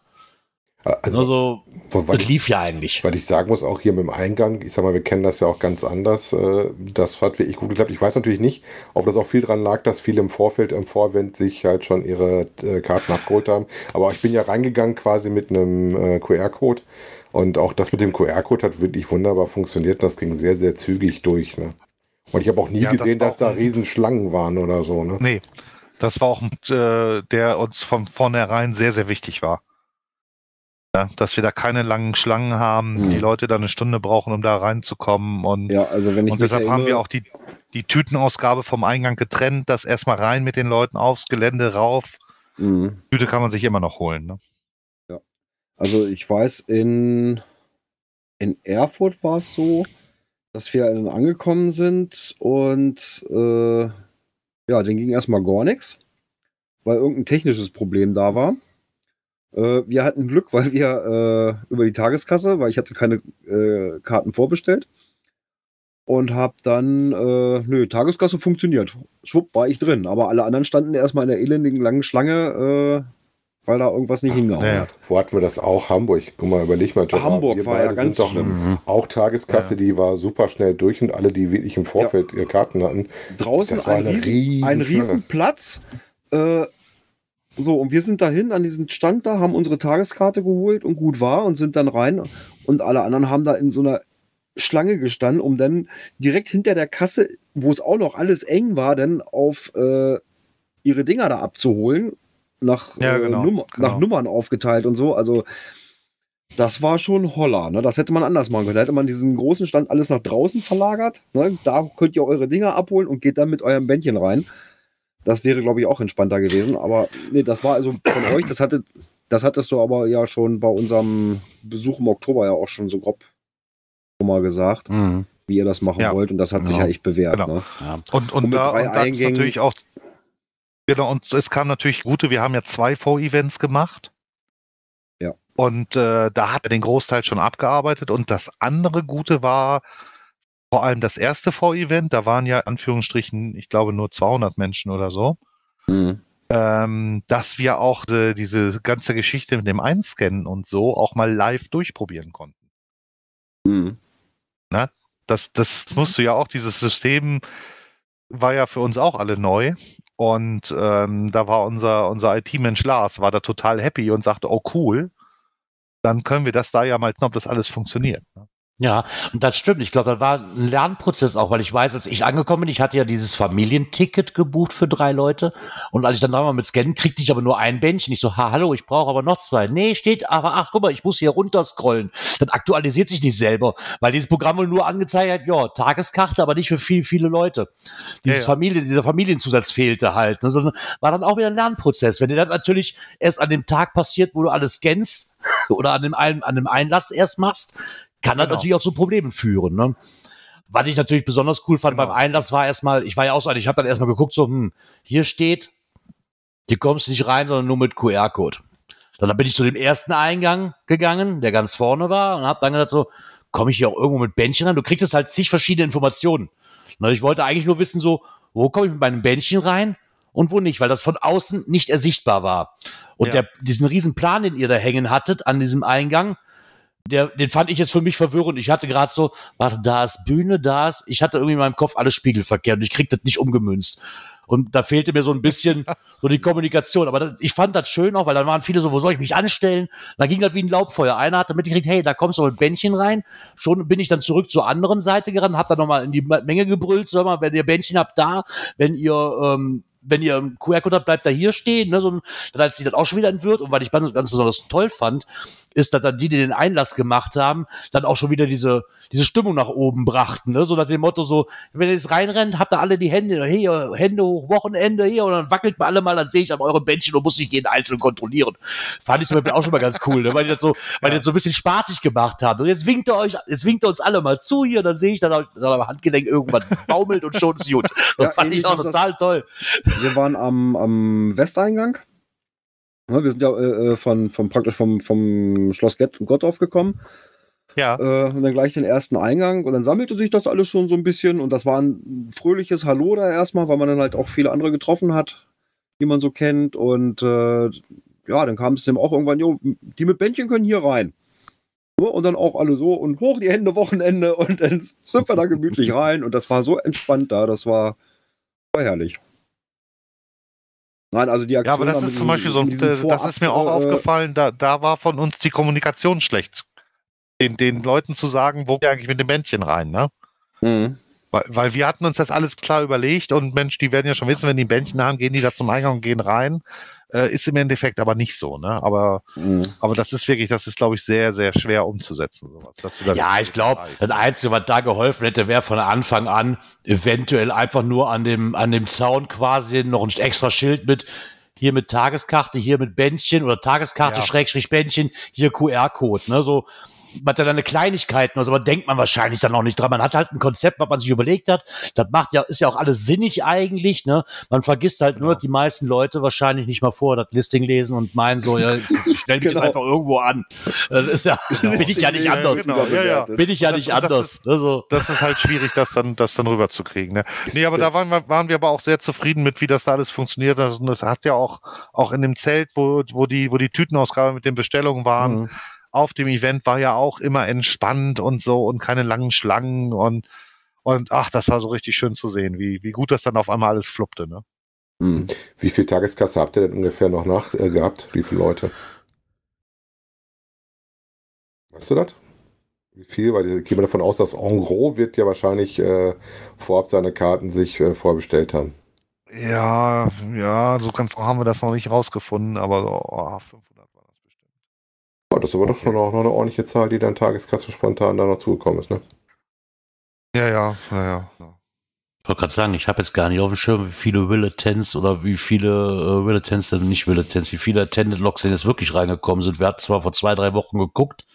Also, also das lief ja eigentlich. Weil ich sagen muss, auch hier mit dem Eingang, ich sag mal, wir kennen das ja auch ganz anders. Äh, das hat wirklich gut geklappt. Ich weiß natürlich nicht, ob das auch viel dran lag, dass viele im Vorfeld, im Vorwend sich halt schon ihre äh, Karten abgeholt haben. Aber ich bin ja reingegangen quasi mit einem äh, QR-Code. Und auch das mit dem QR-Code hat wirklich wunderbar funktioniert. Das ging sehr, sehr zügig durch. Ne? Und ich habe auch nie ja, gesehen, das dass da Riesenschlangen waren oder so. Ne? Nee, das war auch, äh, der uns von vornherein sehr, sehr wichtig war. Ja, dass wir da keine langen Schlangen haben, hm. die Leute da eine Stunde brauchen, um da reinzukommen. Und, ja, also wenn ich und deshalb haben wir auch die, die Tütenausgabe vom Eingang getrennt, das erstmal rein mit den Leuten aufs Gelände rauf. Mhm. Tüte kann man sich immer noch holen. Ne? Ja. Also ich weiß, in, in Erfurt war es so, dass wir dann angekommen sind und äh, ja, den ging erstmal gar nichts, weil irgendein technisches Problem da war. Äh, wir hatten Glück, weil wir äh, über die Tageskasse, weil ich hatte keine äh, Karten vorbestellt und habe dann, äh, nö, Tageskasse funktioniert. Schwupp, war ich drin. Aber alle anderen standen erstmal in der elendigen langen Schlange, äh, weil da irgendwas nicht hingehauen naja. hat. Wo hatten wir das auch? Hamburg. Guck mal, überleg mal. Gerard, Hamburg war ja ganz schlimm. Auch Tageskasse, ja. die war super schnell durch und alle, die wirklich im Vorfeld ja. ihre Karten hatten. Draußen ein, riesen, ein Riesenplatz. Äh, so, und wir sind dahin an diesen Stand da, haben unsere Tageskarte geholt und gut war und sind dann rein. Und alle anderen haben da in so einer Schlange gestanden, um dann direkt hinter der Kasse, wo es auch noch alles eng war, dann auf äh, ihre Dinger da abzuholen. Nach, ja, genau, äh, Nummer, genau. nach Nummern aufgeteilt und so. Also, das war schon Holler. Ne? Das hätte man anders machen können. Da hätte man diesen großen Stand alles nach draußen verlagert. Ne? Da könnt ihr eure Dinger abholen und geht dann mit eurem Bändchen rein. Das wäre, glaube ich, auch entspannter gewesen. Aber nee, das war also von euch, das hatte, das hattest du aber ja schon bei unserem Besuch im Oktober ja auch schon so grob mal gesagt, mhm. wie ihr das machen ja. wollt. Und das hat sich ja echt bewährt. Genau. Ne? Ja. Und, und, und, da, und da ist natürlich auch, genau, und es kam natürlich gute, wir haben ja zwei Vorevents gemacht. Ja. Und äh, da hat er den Großteil schon abgearbeitet. Und das andere Gute war, vor allem das erste Vorevent, da waren ja in Anführungsstrichen, ich glaube, nur 200 Menschen oder so. Mhm. Ähm, dass wir auch äh, diese ganze Geschichte mit dem Einscannen und so auch mal live durchprobieren konnten. Mhm. Na, das, das musst du ja auch, dieses System war ja für uns auch alle neu. Und ähm, da war unser, unser IT-Mensch Lars, war da total happy und sagte, oh cool, dann können wir das da ja mal, ob das alles funktioniert. Ne? Ja, und das stimmt. Ich glaube, das war ein Lernprozess auch, weil ich weiß, als ich angekommen bin, ich hatte ja dieses Familienticket gebucht für drei Leute. Und als ich dann dreimal mit Scannen kriegte ich aber nur ein Bändchen. Ich so, ha, hallo, ich brauche aber noch zwei. Nee, steht, aber ach, guck mal, ich muss hier runterscrollen. Dann aktualisiert sich nicht selber, weil dieses Programm wohl nur angezeigt hat, ja, Tageskarte, aber nicht für viel, viele Leute. Dieses ja, ja. Familie, dieser Familienzusatz fehlte halt. Ne, sondern war dann auch wieder ein Lernprozess. Wenn dir das natürlich erst an dem Tag passiert, wo du alles scannst, oder an dem, an dem Einlass erst machst, kann genau. das natürlich auch zu Problemen führen. Ne? Was ich natürlich besonders cool fand genau. beim Einlass war erstmal, ich war ja auch so, ich habe dann erstmal geguckt, so, hm, hier steht, hier kommst du nicht rein, sondern nur mit QR-Code. Dann bin ich zu dem ersten Eingang gegangen, der ganz vorne war, und habe dann gedacht so, komme ich hier auch irgendwo mit Bändchen rein? Du kriegst halt zig verschiedene Informationen. Und ich wollte eigentlich nur wissen, so, wo komme ich mit meinem Bändchen rein und wo nicht, weil das von außen nicht ersichtbar war. Und ja. der, diesen riesen Plan, den ihr da hängen hattet an diesem Eingang, der, den fand ich jetzt für mich verwirrend. Ich hatte gerade so, warte, da ist Bühne, da ist, ich hatte irgendwie in meinem Kopf alles Spiegelverkehr und ich krieg das nicht umgemünzt. Und da fehlte mir so ein bisschen so die Kommunikation. Aber das, ich fand das schön auch, weil dann waren viele so, wo soll ich mich anstellen? dann ging das wie ein Laubfeuer. Einer hatte mitgekriegt, hey, da kommst du mit Bändchen rein. Schon bin ich dann zurück zur anderen Seite gerannt, hab dann nochmal in die Menge gebrüllt, sag mal, wenn ihr Bändchen habt, da, wenn ihr ähm, wenn ihr einen QR-Code habt, bleibt da hier stehen. Ne? So, dann hat sich das auch schon wieder entwirrt. Und was ich ganz, ganz besonders toll fand, ist, dass dann die, die den Einlass gemacht haben, dann auch schon wieder diese, diese Stimmung nach oben brachten. Ne? So nach dem Motto so, wenn ihr jetzt reinrennt, habt ihr alle die Hände, hier, Hände hoch, Wochenende hier und dann wackelt man alle mal, dann sehe ich an eurem Bändchen und muss ich jeden einzeln kontrollieren. Fand ich zum Beispiel auch schon mal ganz cool, ne? weil die das so, weil die das so ein bisschen spaßig gemacht haben. Und jetzt winkt er euch, jetzt winkt er uns alle mal zu hier, dann sehe ich dann, dann am Handgelenk irgendwann baumelt und schon ist gut. Das ja, fand ich auch total toll. Wir waren am, am Westeingang. Ja, wir sind ja äh, äh, von, von praktisch vom, vom Schloss Gottorf gekommen. Ja. Äh, und dann gleich den ersten Eingang und dann sammelte sich das alles schon so ein bisschen und das war ein fröhliches Hallo da erstmal, weil man dann halt auch viele andere getroffen hat, die man so kennt und äh, ja, dann kam es dem auch irgendwann, jo, die mit Bändchen können hier rein. Und dann auch alle so und hoch die Hände Wochenende und dann sind wir da gemütlich rein und das war so entspannt da, das war, war herrlich. Nein, also die Aktion. Ja, aber das ist zum Beispiel so, das ist mir auch äh, aufgefallen, da, da war von uns die Kommunikation schlecht. Den, den Leuten zu sagen, wo wir eigentlich mit dem Bändchen rein, ne? Mhm. Weil, weil wir hatten uns das alles klar überlegt und Mensch, die werden ja schon wissen, wenn die ein Bändchen haben, gehen die da zum Eingang und gehen rein. Äh, ist im Endeffekt aber nicht so, ne? Aber, mhm. aber das ist wirklich, das ist, glaube ich, sehr, sehr schwer umzusetzen, sowas. ja, ich glaube, das Einzige, was da geholfen hätte, wäre von Anfang an eventuell einfach nur an dem, an dem Zaun quasi noch ein extra Schild mit hier mit Tageskarte, hier mit Bändchen oder Tageskarte, ja. Schrägstrich Bändchen, hier QR-Code, ne? So, man hat dann eine Kleinigkeiten, also aber denkt man wahrscheinlich dann auch nicht dran. Man hat halt ein Konzept, was man sich überlegt hat. Das macht ja, ist ja auch alles sinnig eigentlich, ne? Man vergisst halt genau. nur, dass die meisten Leute wahrscheinlich nicht mal vor das Listing lesen und meinen so, ja, jetzt stell mich genau. das einfach irgendwo an. Das ist ja, genau. bin ich ja nicht anders. Genau. Ja, ja. Bin ich ja das, nicht anders. Das ist, also. das ist halt schwierig, das dann, das dann rüberzukriegen, ne? Nee, aber da waren wir, waren wir aber auch sehr zufrieden mit, wie das da alles funktioniert. Und das hat ja auch, auch in dem Zelt, wo, wo die, wo die Tütenausgabe mit den Bestellungen waren, mhm auf dem Event war ja auch immer entspannt und so und keine langen Schlangen und, und ach, das war so richtig schön zu sehen, wie, wie gut das dann auf einmal alles fluppte, ne? Hm. Wie viel Tageskasse habt ihr denn ungefähr noch nach äh, gehabt? Wie viele Leute? Weißt du das? Wie viel? Weil ich gehe mal davon aus, dass En gros wird ja wahrscheinlich äh, vorab seine Karten sich äh, vorbestellt haben. Ja, ja, so ganz haben wir das noch nicht rausgefunden, aber so, oh, 500 Oh, das ist aber okay. doch schon auch noch eine ordentliche Zahl, die dann Tageskasse spontan da noch zugekommen ist, ne? Ja, ja, ja, ja. Ich wollte gerade sagen, ich habe jetzt gar nicht auf dem Schirm, wie viele Willetens oder wie viele äh, Willetens, denn nicht Willetens, wie viele Attended Logs denn jetzt wirklich reingekommen sind. Wir hatten zwar vor zwei, drei Wochen geguckt,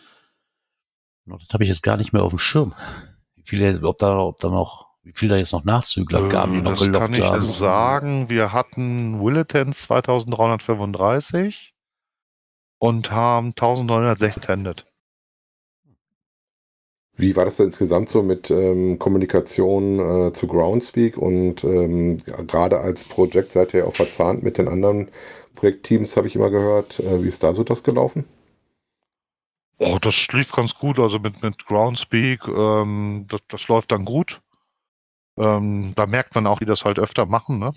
das habe ich jetzt gar nicht mehr auf dem Schirm. Wie viele, ob da, ob da noch, wie viel da jetzt noch Nachzügler äh, gaben, die noch gelockt haben. Das kann ich haben. sagen. Wir hatten Willetens 2335 und haben 1960 attended. Wie war das denn insgesamt so mit ähm, Kommunikation äh, zu Groundspeak und ähm, gerade als Projekt seid ihr auch verzahnt mit den anderen Projektteams, habe ich immer gehört. Äh, wie ist da so das gelaufen? Oh, das lief ganz gut, also mit, mit Groundspeak, ähm, das, das läuft dann gut. Ähm, da merkt man auch, wie das halt öfter machen, ne?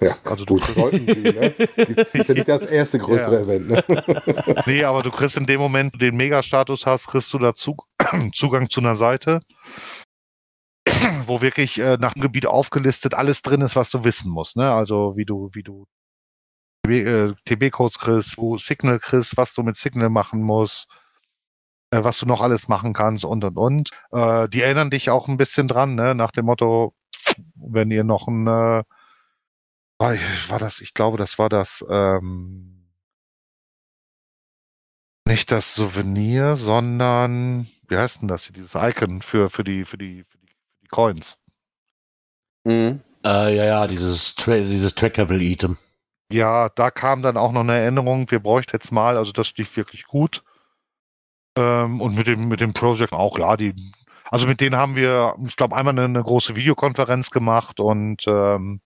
Ja, also du sollten sie, ne? Das ist ja nicht das erste größere ja. Event, ne? Nee, aber du kriegst in dem Moment, wo du den Mega-Status hast, kriegst du dazu Zugang zu einer Seite, wo wirklich äh, nach dem Gebiet aufgelistet alles drin ist, was du wissen musst, ne? Also wie du, wie du TB-Codes äh, kriegst, wo Signal kriegst, was du mit Signal machen musst, äh, was du noch alles machen kannst und und und. Äh, die erinnern dich auch ein bisschen dran, ne? Nach dem Motto, wenn ihr noch ein äh, war, war das, ich glaube, das war das, ähm, nicht das Souvenir, sondern, wie heißt denn das hier, dieses Icon für, für, die, für, die, für, die, für die Coins. Mhm. Äh, ja, ja, dieses, Tra dieses Trackable-Item. Ja, da kam dann auch noch eine Erinnerung, wir bräuchten jetzt mal, also das lief wirklich gut. Ähm, und mit dem, mit dem Project auch, ja, die, also mit denen haben wir, ich glaube, einmal eine, eine, große Videokonferenz gemacht und ähm,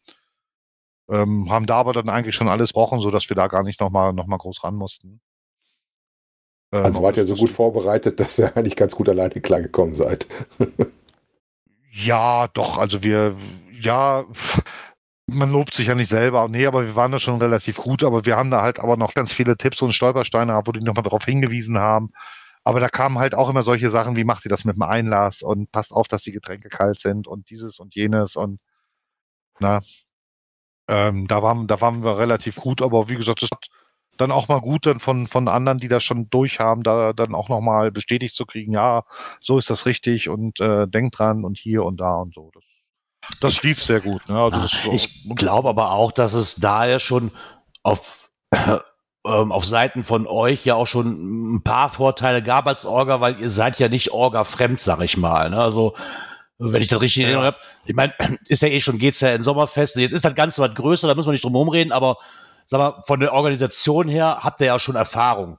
ähm, haben da aber dann eigentlich schon alles brauchen, sodass wir da gar nicht nochmal noch mal groß ran mussten. Ähm, also wart ihr so gut vorbereitet, dass ihr eigentlich ganz gut alleine klargekommen seid. ja, doch, also wir, ja, man lobt sich ja nicht selber. Nee, aber wir waren da schon relativ gut, aber wir haben da halt aber noch ganz viele Tipps und Stolpersteine, wo die nochmal darauf hingewiesen haben. Aber da kamen halt auch immer solche Sachen, wie macht ihr das mit dem Einlass und passt auf, dass die Getränke kalt sind und dieses und jenes und na, ähm, da, waren, da waren wir relativ gut, aber wie gesagt, das ist dann auch mal gut, dann von, von anderen, die das schon durch haben, da dann auch nochmal bestätigt zu kriegen, ja, so ist das richtig und äh, denkt dran und hier und da und so. Das, das lief sehr gut. Ne? Also so, ich glaube aber auch, dass es da ja schon auf, äh, auf Seiten von euch ja auch schon ein paar Vorteile gab als Orga, weil ihr seid ja nicht Orga-fremd, sag ich mal. Ne? Also wenn ich das richtig ja. erinnere. Ich meine, ist ja eh schon, geht's ja in Sommerfest. Jetzt ist das Ganze was größer, da müssen wir nicht drum herum reden, aber sag mal, von der Organisation her habt ihr ja schon Erfahrung.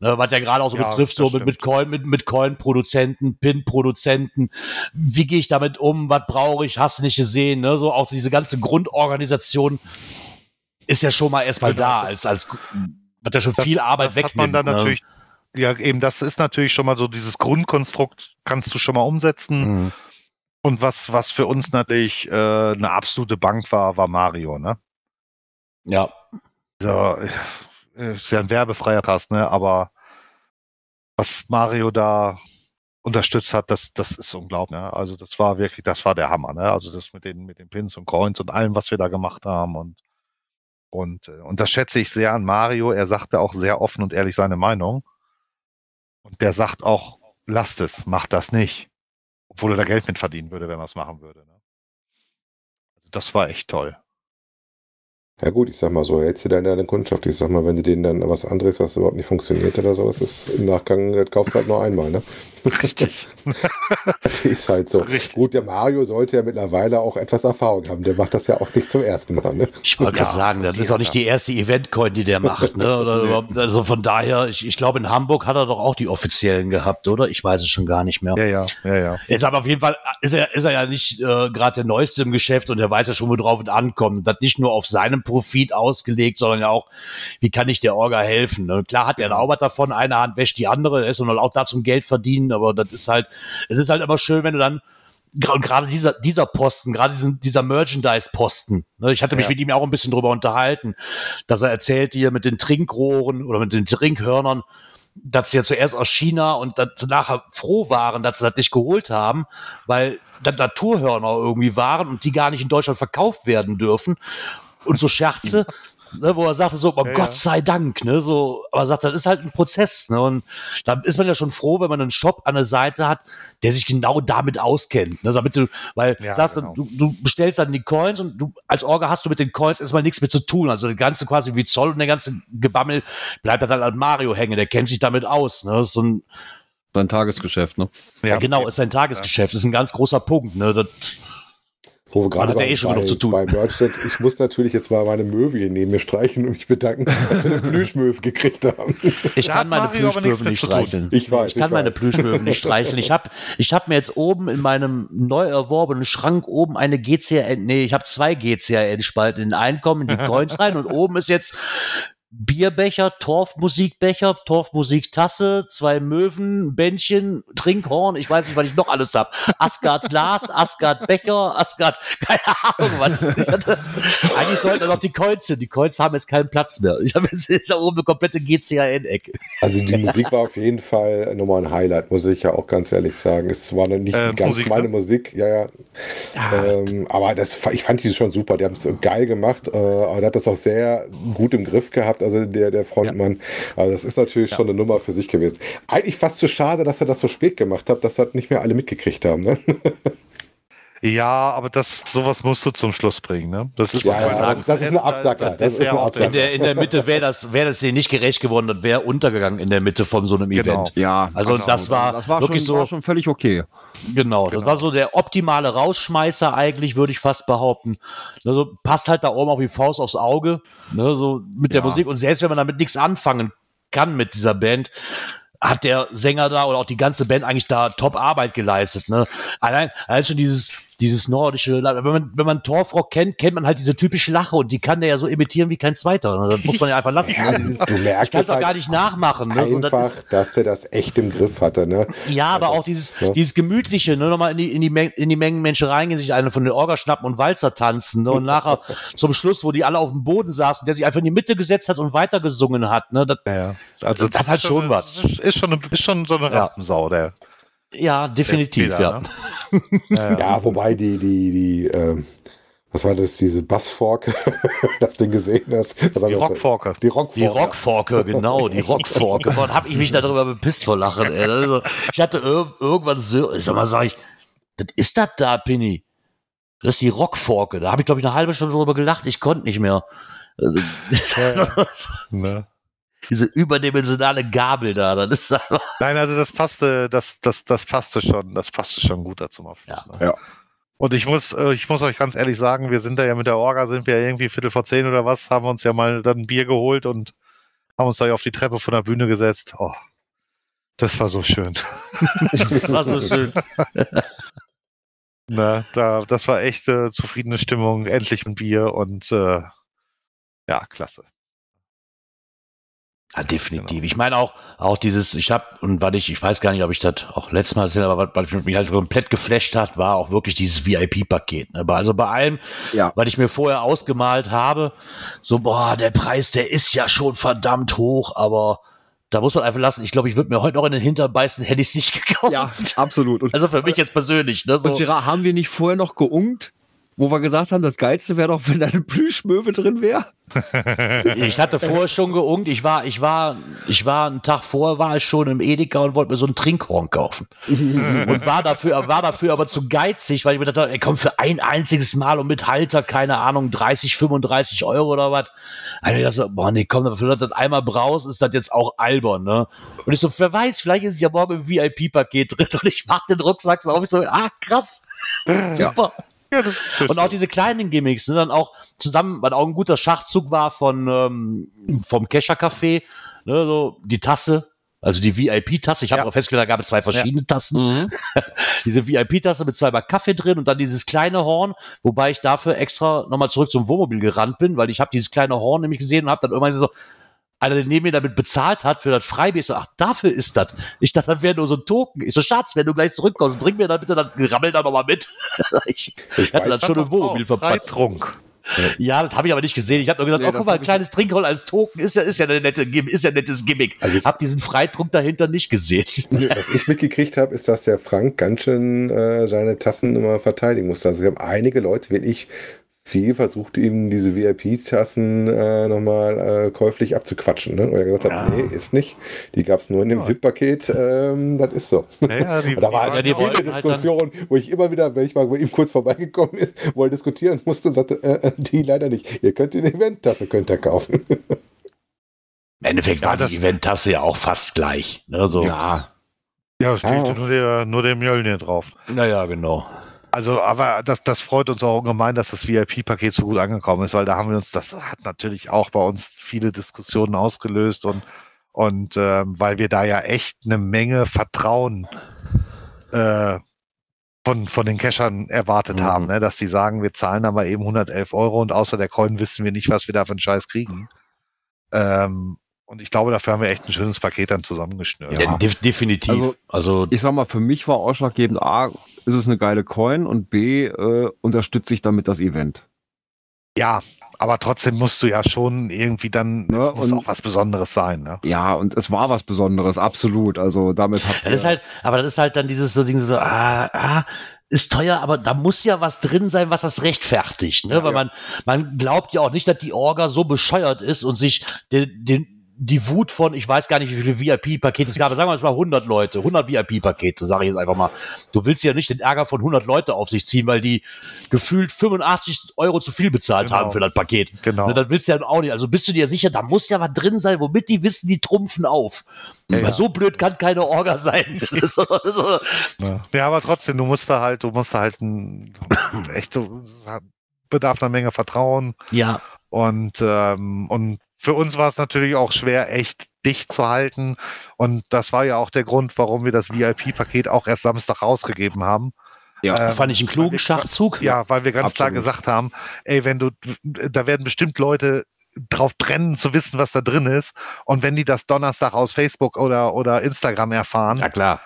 Ne, was ja gerade auch so ja, betrifft, so mit, mit Coin, mit, mit Coin-Produzenten, Pin-Produzenten. Wie gehe ich damit um? Was brauche ich? Hast du nicht gesehen? Ne? So auch diese ganze Grundorganisation ist ja schon mal erstmal genau. da als, als Hat ja schon Das- viel Arbeit weg. hat man dann natürlich, ja, eben, das ist natürlich schon mal so dieses Grundkonstrukt, kannst du schon mal umsetzen. Mhm. Und was, was für uns natürlich äh, eine absolute Bank war, war Mario, ne? Ja, So, äh, ist ja ein werbefreier Cast, ne? Aber was Mario da unterstützt hat, das, das ist unglaublich. Ne? Also das war wirklich, das war der Hammer, ne? Also das mit den, mit den Pins und Coins und allem, was wir da gemacht haben und und, äh, und das schätze ich sehr an Mario. Er sagte auch sehr offen und ehrlich seine Meinung. Und der sagt auch, lasst es, macht das nicht. Obwohl er da Geld mit verdienen würde, wenn er es machen würde. Ne? Also das war echt toll. Ja gut, ich sag mal so, hältst du deiner Kundschaft, ich sag mal, wenn du denen dann was anderes, was überhaupt nicht funktioniert oder sowas, ist im Nachgang, das kaufst du halt nur einmal, ne? Richtig. Das ist halt so. Richtig. Gut, der Mario sollte ja mittlerweile auch etwas Erfahrung haben. Der macht das ja auch nicht zum ersten Mal, ne? ich wollte Ja, gerade sagen, das ist auch nicht die erste Eventcoin, die der macht. Ne? Oder überhaupt, also von daher, ich, ich glaube, in Hamburg hat er doch auch die offiziellen gehabt, oder? Ich weiß es schon gar nicht mehr. Ja, ja, ja, ja. Ist aber auf jeden Fall, ist er, ist er ja nicht äh, gerade der Neueste im Geschäft und er weiß ja schon, worauf es ankommt. Das nicht nur auf seinen Profit ausgelegt, sondern ja auch, wie kann ich der Orga helfen? Ne? Klar hat er auch was davon, eine Hand wäscht die andere, er ist und auch da zum Geld verdienen, aber das ist halt, es ist halt immer schön, wenn du dann und gerade dieser, dieser Posten, gerade diesen, dieser Merchandise-Posten, ne, ich hatte mich Ja. mit ihm ja auch ein bisschen drüber unterhalten, dass er erzählt hier mit den Trinkrohren oder mit den Trinkhörnern, dass sie ja zuerst aus China und dass sie nachher froh waren, dass sie das nicht geholt haben, weil da Naturhörner irgendwie waren und die gar nicht in Deutschland verkauft werden dürfen. Und so Scherze, ne, wo er sagte so, oh Ja, Gott ja. sei Dank, ne, so, aber er sagt, das ist halt ein Prozess, ne, und da ist man ja schon froh, wenn man einen Shop an der Seite hat, der sich genau damit auskennt, ne, damit du, weil, Ja, sagst du, genau. du, du bestellst dann die Coins und du, als Orga hast du mit den Coins erstmal nichts mehr zu tun, also der ganze quasi wie Zoll und der ganze Gebammel bleibt dann an Mario hängen, der kennt sich damit aus, ne, das ist so ein, Sein Tagesgeschäft, ne? ja, genau, ist sein Tagesgeschäft, ist ein ganz großer Punkt, ne, das, Wo wir gerade bei, eh schon bei, genug zu tun. bei Merch sind. Ich muss natürlich jetzt mal meine Möwe hier neben mir streichen und mich bedanken, dass wir eine Plüschmöwe gekriegt haben. Ich kann meine mit nicht streicheln. Ich weiß, Ich kann ich meine weiß. Plüschmöwen nicht streicheln. Ich habe ich hab mir jetzt oben in meinem neu erworbenen Schrank oben eine GCRN, nee, ich habe zwei GCRN-Spalten. In den einen kommen die Coins rein und oben ist jetzt Bierbecher, Torfmusikbecher, Torfmusiktasse, zwei Möwen, Bändchen, Trinkhorn, ich weiß nicht, was ich noch alles hab. Asgard Glas, Asgard Becher, Asgard, keine Ahnung was. Ich hatte, eigentlich sollten noch die Coins hin. Die Coins haben jetzt keinen Platz mehr. Ich habe jetzt da oben eine komplette GCRN-Ecke. Also die Musik war auf jeden Fall nochmal ein Highlight, muss ich ja auch ganz ehrlich sagen. Es war nicht Äh, ganz Musik, meine ne? Musik, ja, ja. Ähm, aber das, ich fand die schon super. Die haben es geil gemacht. Äh, aber der hat das auch sehr gut im Griff gehabt, also der, der Frontmann. Also das ist natürlich schon eine Nummer für sich gewesen. Eigentlich fast so schade, dass er das so spät gemacht hat, dass das nicht mehr alle mitgekriegt haben. Ne? Ja, aber das, sowas musst du zum Schluss bringen, ne? Das ist, Ja, ja, das- das ist ein Absacker. Das ist ein In Absacker. der, in der Mitte wäre das, wäre das denen nicht gerecht geworden, das wäre untergegangen in der Mitte von so einem Genau. Event. Ja, Also das war, das war, wirklich schon, so, war schon völlig okay. genau, das Genau. war so der optimale Rausschmeißer eigentlich, würde ich fast behaupten. Also passt halt da oben auch wie Faust aufs Auge, ne, so mit der Ja. Musik und selbst wenn man damit nichts anfangen kann mit dieser Band, hat der Sänger da oder auch die ganze Band eigentlich da top Arbeit geleistet, ne? Allein, allein schon dieses, dieses nordische, wenn man, wenn man Torfrock kennt, kennt man halt diese typische Lache und die kann der ja so imitieren wie kein zweiter. Ne? Das muss man ja einfach lassen. ne? Dieses, Du merkst ich kann es auch halt gar nicht nachmachen. Ne? So, einfach, das ist, dass der das echt im Griff hatte. Ne? ja, aber das- auch dieses, ne? dieses Gemütliche, ne? nochmal in die, in, die in die Mengen Menschen reingehen, sich eine von den Orga schnappen und Walzer tanzen. Ne? Und nachher zum Schluss, wo die alle auf dem Boden saßen, der sich einfach in die Mitte gesetzt hat und weitergesungen hat. Ne? Das, Ja, ja. Also Das hat schon was. Ist schon, eine, ist schon so eine Ja. Rampensau, der. Ja, definitiv, der ja. Ne? ja, ja. Ja, wobei die, die, die, ähm, was war das, diese Bassfork, das Ding gesehen hast? Die Rockforke. Die Rockfork. Die Rockforke, genau, die Rockforke. Wann hab ich mich darüber bepisst vor Lachen, ey. Also, ich hatte ir irgendwann so, ich sag mal, sag ich, das ist das da, Pinny. Das ist die Rockforke. Da habe ich, glaube ich, eine halbe Stunde drüber gelacht. Ich konnte nicht mehr. Also, Ne? Diese überdimensionale Gabel da, das ist einfach, Nein, also das passte, das, das, das passte schon, das passte schon gut dazu Schluss. Ja. Ne? Ja. Und ich muss, äh, ich muss euch ganz ehrlich sagen, wir sind da ja mit der Orga, sind wir ja irgendwie Viertel vor zehn oder was, haben uns ja mal dann ein Bier geholt und haben uns da ja auf die Treppe von der Bühne gesetzt. Oh, das war so schön. das war so schön. Ne, da, das war echt äh, zufriedene Stimmung, endlich ein Bier und äh, ja, klasse. Ja, definitiv. Genau. Ich meine auch, auch dieses, ich habe, und weil ich, ich weiß gar nicht, ob ich das auch letztes Mal gesehen aber was mich halt komplett geflasht hat, war auch wirklich dieses VIP-Paket. Ne? Also bei allem, ja. was ich mir vorher ausgemalt habe, so, boah, der Preis, der ist ja schon verdammt hoch, aber da muss man einfach lassen. Ich glaube, ich würde mir heute noch in den Hintern beißen, hätte ich es nicht gekauft. Ja, absolut. Und, also für mich jetzt persönlich. Ne, so. Und Gerard, haben wir nicht vorher noch geungt? Wo wir gesagt haben, das Geilste wäre doch, wenn da eine Plüschmöwe drin wäre. ich hatte vorher schon geungt. Ich war, ich war, ich war einen Tag vorher war ich schon im Edeka und wollte mir so ein Trinkhorn kaufen. und war dafür, war dafür aber zu geizig, weil ich mir dachte, ey, komm, für ein einziges Mal und mit Halter, keine Ahnung, 30, 35 Euro oder was. Also ich dachte so, boah, nee, komm, dafür, dass das einmal brauchst, ist das jetzt auch albern, ne? Und ich so, wer weiß, vielleicht ist es ja morgen im VIP-Paket drin und ich mach den Rucksack so auf, ich so, ah, krass. Super. Ja. Und auch diese kleinen Gimmicks, ne, dann auch zusammen, weil auch ein guter Schachzug war von ähm, vom Kescher Café, ne, so die Tasse, also die VIP-Tasse. Ich habe ja. auch festgestellt, da gab es zwei verschiedene ja. Tassen. Mhm. Diese VIP-Tasse mit zweimal Kaffee drin und dann dieses kleine Horn, wobei ich dafür extra nochmal zurück zum Wohnmobil gerannt bin, weil ich habe dieses kleine Horn nämlich gesehen und habe dann irgendwann so, einer, der neben mir damit bezahlt hat für das Freibier. Ich so, ach, dafür ist das. Ich dachte, das wäre nur so ein Token. Ich so, Schatz, wenn du gleich zurückkommst, bring mir dann bitte das Rammel da nochmal mit. ich, ich hatte dann schon im Wohnmobil verpasst. Trunk. Ja, das habe ich aber nicht gesehen. Ich habe nur gesagt, nee, oh, guck mal, ein kleines Trinkhol als Token ist ja, ist ja, eine nette, ist ja ein nettes Gimmick. Also ich habe diesen Freitrunk dahinter nicht gesehen. Was ich mitgekriegt habe, ist, dass der Frank ganz schön äh, seine Tassen immer verteidigen musste. Also ich habe einige Leute wirklich viel versucht, ihm diese VIP-Tassen äh, nochmal äh, käuflich abzuquatschen. Ne? Und er gesagt ja. hat, nee, ist nicht. Die gab es nur in dem ja. VIP-Paket. Ähm, das ist so. Ja, die, da war halt ja, eine viele Diskussion, wo ich immer wieder, wenn ich mal bei ihm kurz vorbeigekommen ist, wo er diskutieren musste, sagte, äh, äh, die leider nicht. Ihr könnt die Event-Tasse könnt ihr kaufen. Im Endeffekt war die Event-Tasse ja auch fast gleich. Ne? So. Ja. Ja, es steht ah. nur der, nur der Mjölnir drauf. Naja, genau. Also, aber das, das freut uns auch ungemein, dass das VIP-Paket so gut angekommen ist, weil da haben wir uns, das hat natürlich auch bei uns viele Diskussionen ausgelöst und, und ähm, weil wir da ja echt eine Menge Vertrauen äh, von, von den Cachern erwartet mhm. haben, ne? dass die sagen, wir zahlen aber eben 111 Euro und außer der Coin wissen wir nicht, was wir da für einen Scheiß kriegen. Ähm, und ich glaube, dafür haben wir echt ein schönes Paket dann zusammengeschnürt. Ja, de definitiv. Also, also, ich sag mal, für mich war ausschlaggebend, A, ist es eine geile Coin und B, äh, unterstütze ich damit das Event. Ja, aber trotzdem musst du ja schon irgendwie dann, ne, es muss auch was Besonderes sein. Ne? Ja, und es war was Besonderes, absolut. Also damit hat das ist halt, aber das ist halt dann dieses so Ding so, ah, ah, ist teuer, aber da muss ja was drin sein, was das rechtfertigt, ne? Ja, Weil ja. man, man glaubt ja auch nicht, dass die Orga so bescheuert ist und sich den, den die Wut von, ich weiß gar nicht, wie viele VIP-Pakete es gab, sagen wir mal 100 Leute, 100 VIP-Pakete, sage ich jetzt einfach mal. Du willst ja nicht den Ärger von 100 Leute auf sich ziehen, weil die gefühlt 85 Euro zu viel bezahlt genau. haben für das Paket. Genau. Ne, das willst du ja auch nicht. Also bist du dir sicher, da muss ja was drin sein, womit die wissen, die trumpfen auf. Ja, ja. So blöd kann keine Orga sein. Ja. ja. aber trotzdem, du musst da halt, du musst da halt ein, echt, bedarf einer Menge Vertrauen. Ja. Und, ähm, und für uns war es natürlich auch schwer, echt dicht zu halten. Und das war ja auch der Grund, warum wir das VIP-Paket auch erst Samstag rausgegeben haben. Ja, ähm, fand ich einen klugen wir, Schachzug. Ja, weil wir ganz Absolut. klar gesagt haben, ey, wenn du, da werden bestimmt Leute drauf brennen zu wissen, was da drin ist. Und wenn die das Donnerstag aus Facebook oder, oder Instagram erfahren, ja klar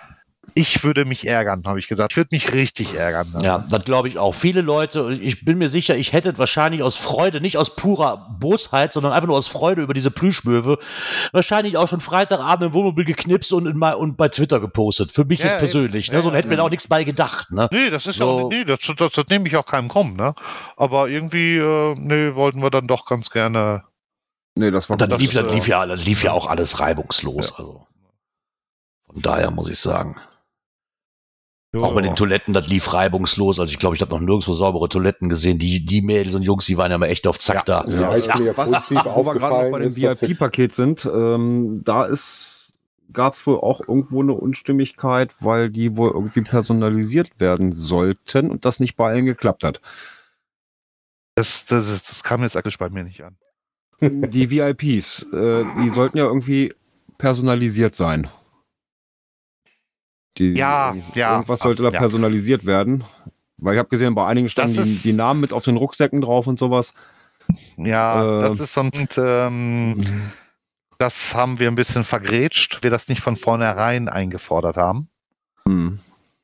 ich würde mich ärgern, habe ich gesagt. Ich würde mich richtig ärgern. Ne? Ja, das glaube ich auch. Viele Leute, ich bin mir sicher, ich hätte wahrscheinlich aus Freude, nicht aus purer Bosheit, sondern einfach nur aus Freude über diese Plüschmöwe, wahrscheinlich auch schon Freitagabend im Wohnmobil geknipst und, in, und bei Twitter gepostet. Für mich ja, ist persönlich. Ne? Ja, so hätten wir da auch nichts bei gedacht. Ne? Nee, das ist so. auch, nee, das, das, das, nehme ich auch keinem kommen. Ne? Aber irgendwie, äh, nee, wollten wir dann doch ganz gerne. Nee, das war und dann das, lief, das lief ja alles, lief ja auch alles reibungslos. Ja. Also. Von daher muss ich sagen. Auch bei den Toiletten, das lief reibungslos. Also ich glaube, ich habe noch nirgendwo saubere Toiletten gesehen. Die, die Mädels und Jungs, die waren ja mal echt auf Zack ja. da. Ja, ja, ja. Was, wo wir gerade bei dem VIP-Paket sind, ähm, da ist gab es wohl auch irgendwo eine Unstimmigkeit, weil die wohl irgendwie personalisiert werden sollten und das nicht bei allen geklappt hat. Das, das, das kam jetzt eigentlich bei mir nicht an. Die VIPs, äh, die sollten ja irgendwie personalisiert sein. Die, ja, ja. Irgendwas sollte da ja. personalisiert werden. Weil ich habe gesehen, bei einigen standen die, die, Namen mit auf den Rucksäcken drauf und sowas. Ja, äh, das ist so ein. Ähm, Das haben wir ein bisschen vergrätscht, wir das nicht von vornherein eingefordert haben. Hm.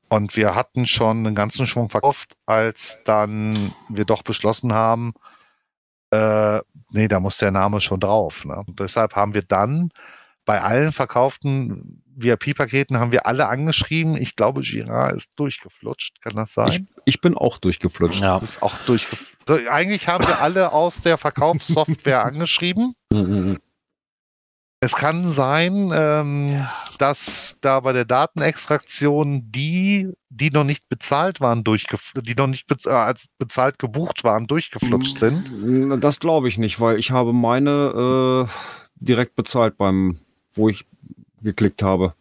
Und wir hatten schon einen ganzen Schwung verkauft, als dann wir doch beschlossen haben, äh, nee, da muss der Name schon drauf. Ne? Und deshalb haben wir dann bei allen verkauften VIP-Paketen haben wir alle angeschrieben. Ich glaube, Girard ist durchgeflutscht. Kann das sein? Ich, ich bin auch durchgeflutscht. Ja. ist auch durchgeflutscht. So, eigentlich haben wir alle aus der Verkaufssoftware angeschrieben. Mhm. Es kann sein, ähm, dass da bei der Datenextraktion die, die noch nicht bezahlt waren, die noch nicht bez äh, als bezahlt gebucht waren, durchgeflutscht sind. Mm, Das glaube ich nicht, weil ich habe meine äh, direkt bezahlt beim, wo ich geklickt habe.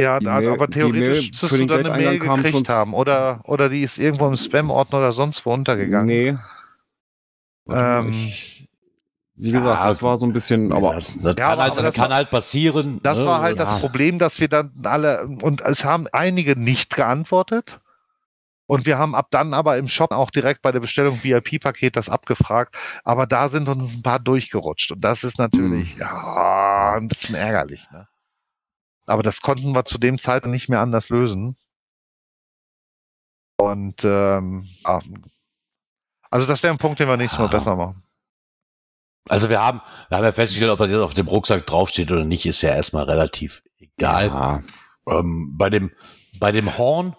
Ja, da- Mail- aber theoretisch müsstest du dann eine Mail gekriegt haben. Oder, oder die ist irgendwo im Spam-Ordner oder sonst wo untergegangen. Nee. Ähm, ich, wie gesagt, Ja, das war so ein bisschen, aber das, das Ja, kann, aber- halt, aber das das kann halt passieren. Das ne? war halt Ja. das Problem, dass wir dann alle, und es haben einige nicht geantwortet. Und wir haben ab dann aber im Shop auch direkt bei der Bestellung VIP-Paket das abgefragt. Aber da sind uns ein paar durchgerutscht. Und das ist natürlich ja, ein bisschen ärgerlich. Ne? Aber das konnten wir zu dem Zeitpunkt nicht mehr anders lösen. Und ähm, ah, also das wäre ein Punkt, den wir nächstes Mal Ja. besser machen. Also wir haben, wir haben ja festgestellt, ob das jetzt auf dem Rucksack draufsteht oder nicht, ist ja erstmal relativ egal. Ja, Ähm, bei dem, bei dem Horn,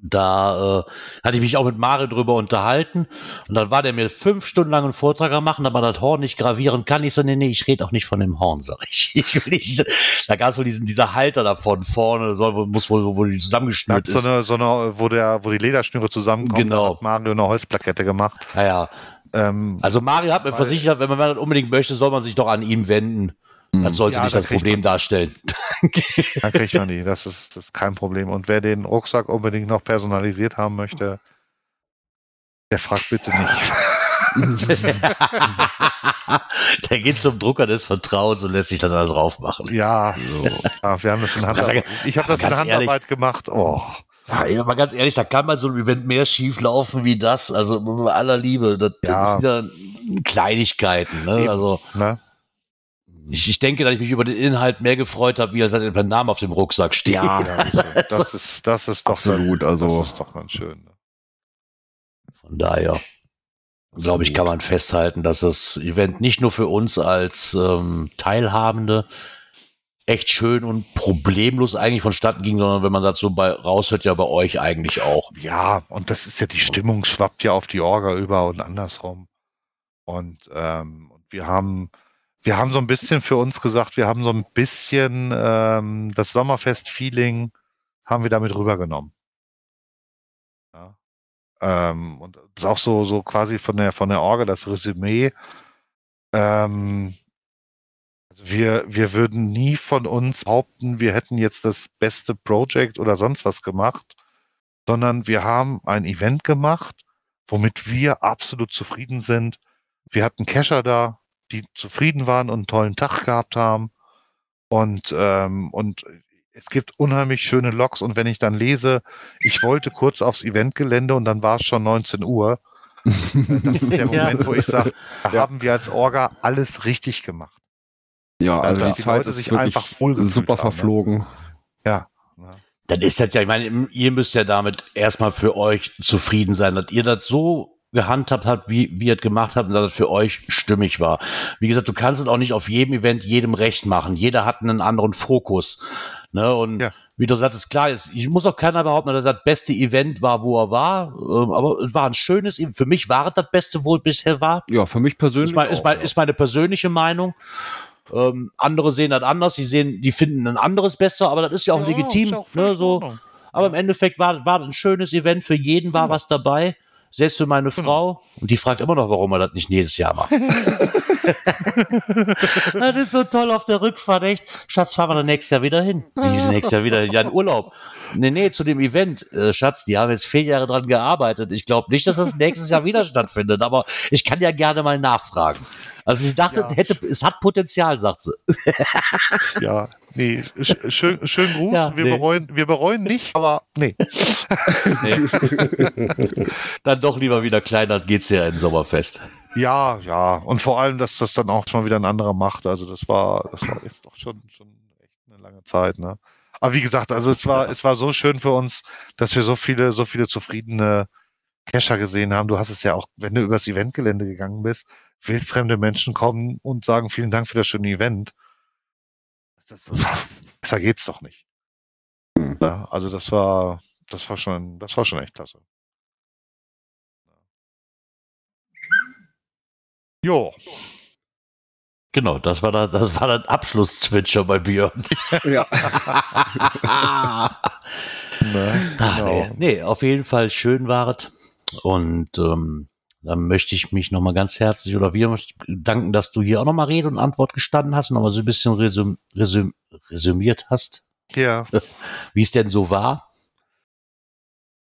da äh, hatte ich mich auch mit Mario drüber unterhalten und dann war der mir fünf Stunden lang einen Vortrag am machen, aber das Horn nicht gravieren kann. Ich so, nee, nee, ich rede auch nicht von dem Horn, sag ich. ich will nicht, da gab es wohl diesen, dieser Halter davon vorne, soll, muss wohl, wo die zusammengeschnürt hat so ist. eine, so eine, wo der, wo die Lederschnüre zusammenkommen, Genau. hat Mario eine Holzplakette gemacht. Naja, Ähm, also Mario hat mir versichert, wenn man das unbedingt möchte, soll man sich doch an ihm wenden. Hm. Das sollte Ja, nicht da das Problem man- darstellen. Dann kriegt man die. Das ist, das ist kein Problem. Und wer den Rucksack unbedingt noch personalisiert haben möchte, der fragt bitte nicht. Der geht zum Drucker des Vertrauens und lässt sich dann da drauf machen. Ja, ja, wir haben das in Handarbeit. Ich habe das in Handarbeit gemacht. Oh. Ja, aber ganz ehrlich, da kann bei so einem Event mehr schief laufen wie das. Also bei aller Liebe, das, Ja. das sind ja Kleinigkeiten. Ne? Eben. Also Ne? Ich, ich denke, dass ich mich über den Inhalt mehr gefreut habe, wie er sein Name auf dem Rucksack steht. Ja. Das ist, das ist doch Absolut, also- Das ist doch ganz schön. ne? Von daher, glaube ich, kann man festhalten, dass das Event nicht nur für uns als ähm, Teilhabende echt schön und problemlos eigentlich vonstatten ging, sondern wenn man das so bei raushört, ja bei euch eigentlich auch. Ja, und das ist ja die Stimmung schwappt ja auf die Orga über und andersrum. Und ähm, und wir haben wir haben so ein bisschen für uns gesagt, wir haben so ein bisschen ähm, das Sommerfest-Feeling haben wir damit rübergenommen. Ja. Ähm, und das ist auch so so quasi von der von der Orga das Resümee. Ähm, also wir, wir würden nie von uns behaupten, wir hätten jetzt das beste Project oder sonst was gemacht, sondern wir haben ein Event gemacht, womit wir absolut zufrieden sind. Wir hatten Cacher da, die zufrieden waren und einen tollen Tag gehabt haben. Und, ähm, und es gibt unheimlich schöne Logs. Und wenn ich dann lese, ich wollte kurz aufs Eventgelände und dann war es schon 19 Uhr. äh, Das ist der Ja. Moment, wo ich sage, da Ja. haben wir als Orga alles richtig gemacht. Ja, also dass die die Zeit Leute ist sich wirklich einfach super haben, ne? verflogen. Ja. Dann ist das ja, ich meine, ihr müsst ja damit erstmal für euch zufrieden sein, dass ihr das so gehandhabt habt, wie, wie ihr es gemacht habt und dass es für euch stimmig war. Wie gesagt, du kannst es auch nicht auf jedem Event jedem recht machen. Jeder hat einen anderen Fokus. Ne? Und Ja. wie du sagst, ist klar, ist, ich muss auch keiner behaupten, dass das das beste Event war, wo er war. Ähm, aber es war ein schönes Event. Für mich war es das Beste, wo es bisher war. Ja, für mich persönlich. Ist, mein, ist, auch, mein, ja. ist meine persönliche Meinung. Ähm, andere sehen das anders, die sehen, die finden ein anderes besser, aber das ist ja auch legitim. ist auch ne, so. Aber im Endeffekt war, war das ein schönes Event, für jeden war Genau. was dabei. Selbst für meine Genau. Frau. Und die fragt immer noch, warum er das nicht jedes Jahr macht. das ist so toll auf der Rückfahrt, echt. Schatz, fahren wir dann nächstes Jahr wieder hin. Wie nächstes Jahr wieder? Ja, in Urlaub. Nee, nee, zu dem Event. Äh, Schatz, die haben jetzt vier Jahre dran gearbeitet. Ich glaube nicht, dass das nächstes Jahr wieder stattfindet, aber ich kann ja gerne mal nachfragen. Also ich dachte, Ja. hätte, es hat Potenzial, sagt sie. Ja, nee, sch schön, schön Gruß. Ja, wir, nee. bereuen, wir bereuen nicht, aber nee. Nee. dann doch lieber wieder kleiner, geht's ja in Sommerfest. Ja, ja. Und vor allem, dass das dann auch mal wieder ein anderer macht. Also das war, das war jetzt doch schon, schon echt eine lange Zeit, ne? Aber wie gesagt, also es war, es war so schön für uns, dass wir so viele, so viele zufriedene Cacher gesehen haben. Du hast es ja auch, wenn du übers Eventgelände gegangen bist, wildfremde Menschen kommen und sagen, vielen Dank für das schöne Event. Das, besser geht's doch nicht. Hm. Ja, also das war, das war schon, das war schon echt klasse. Jo, Genau, das war das, das war das Abschluss-Zwitscher bei Björn. Ja. ne, Ach, genau. nee, nee, auf jeden Fall schön wart. Und ähm, dann möchte ich mich nochmal ganz herzlich oder wir danken, dass du hier auch nochmal Rede und Antwort gestanden hast und nochmal so ein bisschen resüm, resüm, resümiert hast, Ja, wie es denn so war.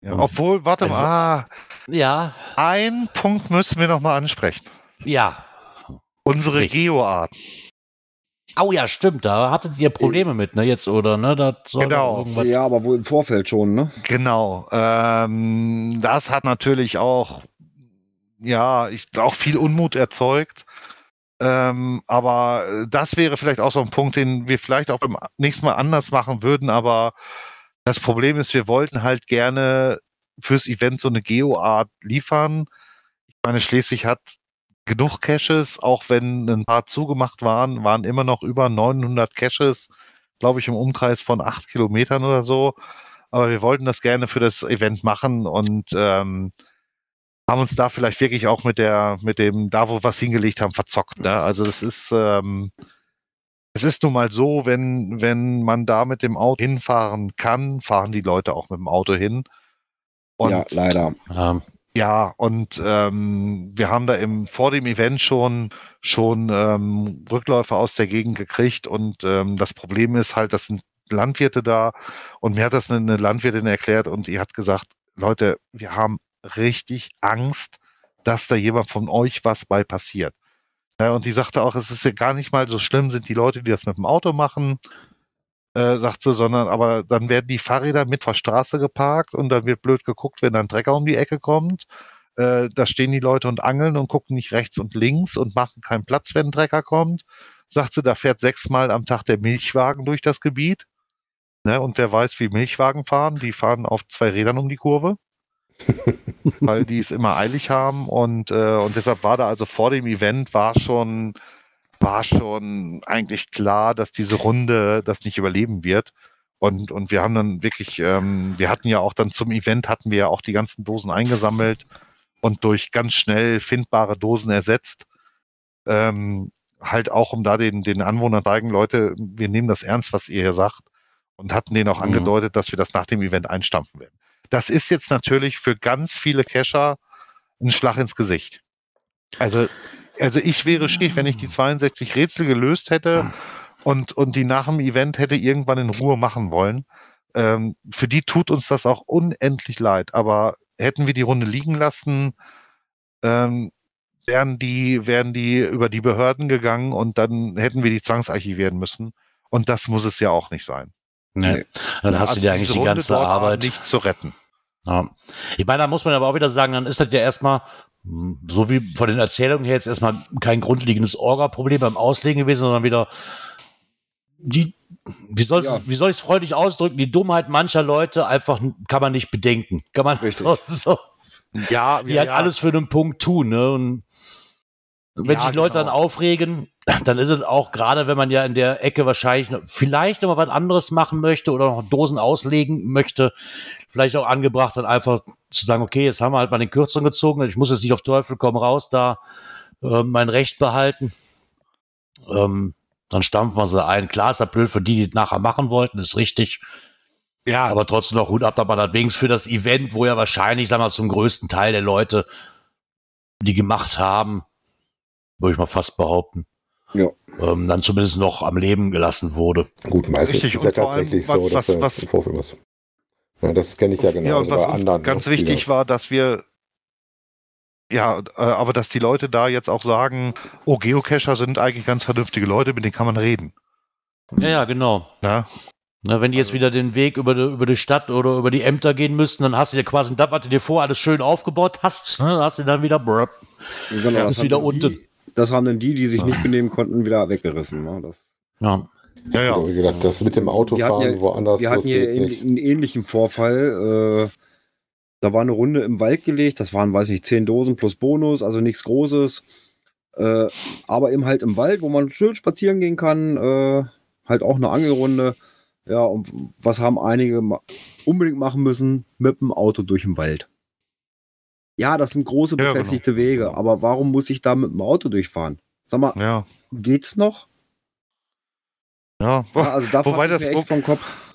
ja. Obwohl, warte Also- mal, ah, Ja, ein Punkt müssen wir noch mal ansprechen. ja. Unsere Richtig. Geoart. Oh ja, stimmt, da hattet ihr Probleme mit, ne, jetzt, oder, ne? Das Genau. ja, aber wohl im Vorfeld schon, ne? Genau. Ähm, das hat natürlich auch, ja, ich, auch viel Unmut erzeugt. Ähm, aber das wäre vielleicht auch so ein Punkt, den wir vielleicht auch beim nächsten Mal anders machen würden. Aber das Problem ist, wir wollten halt gerne fürs Event so eine Geoart liefern. Ich meine, Schleswig hat genug Caches, auch wenn ein paar zugemacht waren, waren immer noch über 900 Caches, glaube ich, im Umkreis von acht Kilometern oder so. Aber wir wollten das gerne für das Event machen und ähm, haben uns da vielleicht wirklich auch mit der, mit dem, da wo wir was hingelegt haben, verzockt. Ne? Also das ist, ähm, es ist nun mal so, wenn, wenn man da mit dem Auto hinfahren kann, fahren die Leute auch mit dem Auto hin. Und ja, leider. Ähm, ja, und ähm, wir haben da im, vor dem Event schon, schon ähm, Rückläufe aus der Gegend gekriegt und ähm, das Problem ist halt, das sind Landwirte da und mir hat das eine, Landwirtin erklärt und die hat gesagt, Leute, wir haben richtig Angst, dass da jemand von euch was bei passiert. Ja, und die sagte auch, es ist ja gar nicht mal so schlimm, sind die Leute, die das mit dem Auto machen, äh, sagt sie, sondern aber dann werden die Fahrräder mit vor Straße geparkt und dann wird blöd geguckt, wenn dann ein Trecker um die Ecke kommt. Äh, da stehen die Leute und angeln und gucken nicht rechts und links und machen keinen Platz, wenn ein Trecker kommt. Sagt sie, da fährt sechsmal am Tag der Milchwagen durch das Gebiet. Ne, und wer weiß, wie Milchwagen fahren, die fahren auf zwei Rädern um die Kurve, weil die es immer eilig haben. Und, äh, und deshalb war da also vor dem Event war schon, war schon eigentlich klar, dass diese Runde das nicht überleben wird. Und, und wir haben dann wirklich, ähm, wir hatten ja auch dann zum Event hatten wir ja auch die ganzen Dosen eingesammelt und durch ganz schnell findbare Dosen ersetzt. Ähm, halt auch, um da den, den Anwohnern zeigen, Leute, wir nehmen das ernst, was ihr hier sagt. Und hatten denen auch Mhm. angedeutet, dass wir das nach dem Event einstampfen werden. Das ist jetzt natürlich für ganz viele Cacher ein Schlag ins Gesicht. Also, also ich wäre schief, wenn ich die 62 Rätsel gelöst hätte und, und die nach dem Event hätte irgendwann in Ruhe machen wollen. Ähm, für die tut uns das auch unendlich leid. Aber hätten wir die Runde liegen lassen, ähm, wären die, wären die über die Behörden gegangen und dann hätten wir die zwangsarchivieren müssen. Und das muss es ja auch nicht sein. ne. Nee. Dann hast Also du dir eigentlich die ganze Arbeit. nicht zu retten. Ja. Ich meine, da muss man aber auch wieder sagen, dann ist das ja erstmal, so wie von den Erzählungen her jetzt erstmal kein grundlegendes Orga-Problem beim Auslegen gewesen, sondern wieder die, wie soll, Ja. wie soll ich es freundlich ausdrücken, die Dummheit mancher Leute einfach kann man nicht bedenken. Kann man Richtig. so, so, Ja, die halt alles für einen Punkt tun, ne? Und wenn Ja, sich Leute genau. dann aufregen, dann ist es auch gerade, wenn man ja in der Ecke wahrscheinlich vielleicht noch mal was anderes machen möchte oder noch Dosen auslegen möchte, vielleicht auch angebracht, dann einfach zu sagen, okay, jetzt haben wir halt mal den Kürzeren gezogen, ich muss jetzt nicht auf Teufel komm raus da äh, mein Recht behalten. Ähm, dann stampfen wir sie ein. Klar ist das blöd für die, die es nachher machen wollten, ist richtig. Ja, Aber trotzdem noch Hut ab, das wenigstens für das Event, wo ja wahrscheinlich, sagen wir mal, zum größten Teil der Leute, die gemacht haben, würde ich mal fast behaupten, Ja. ähm, dann zumindest noch am Leben gelassen wurde. Gut, meistens Richtig, ist es ja vor allem, tatsächlich was- so, dass was- was- im Vorfeld was. Ja, das kenne ich ja genau. Ja, und was bei uns anderen, ganz wichtig war, dass wir ja, äh, aber dass die Leute da jetzt auch sagen, oh, Geocacher sind eigentlich ganz vernünftige Leute, mit denen kann man reden. Ja, ja, genau. Ne? Na, wenn die jetzt Also- wieder den Weg über die, über die Stadt oder über die Ämter gehen müssten, dann hast du dir quasi was du dir vor alles schön aufgebaut hast, ne, hast du dann wieder brrr, Genau, ist wieder unten. Das haben dann die, die sich nicht benehmen konnten, wieder weggerissen. Ne? Das, Ja. Ja, ja. Wie gesagt, das mit dem Autofahren wir hatten ja, woanders wir hatten hier nicht. einen ähnlichen Vorfall. Äh, da war eine Runde im Wald gelegt. Das waren, weiß ich, zehn Dosen plus Bonus, also nichts Großes. Äh, aber eben halt im Wald, wo man schön spazieren gehen kann. Äh, halt auch eine Angelrunde. Ja, und was haben einige ma unbedingt machen müssen? Mit dem Auto durch den Wald. Ja, das sind große Ja, genau. befestigte Wege, aber warum muss ich da mit dem Auto durchfahren? Sag mal, Ja, geht's noch? ja. Ja, also da Wobei das- echt vom Kopf.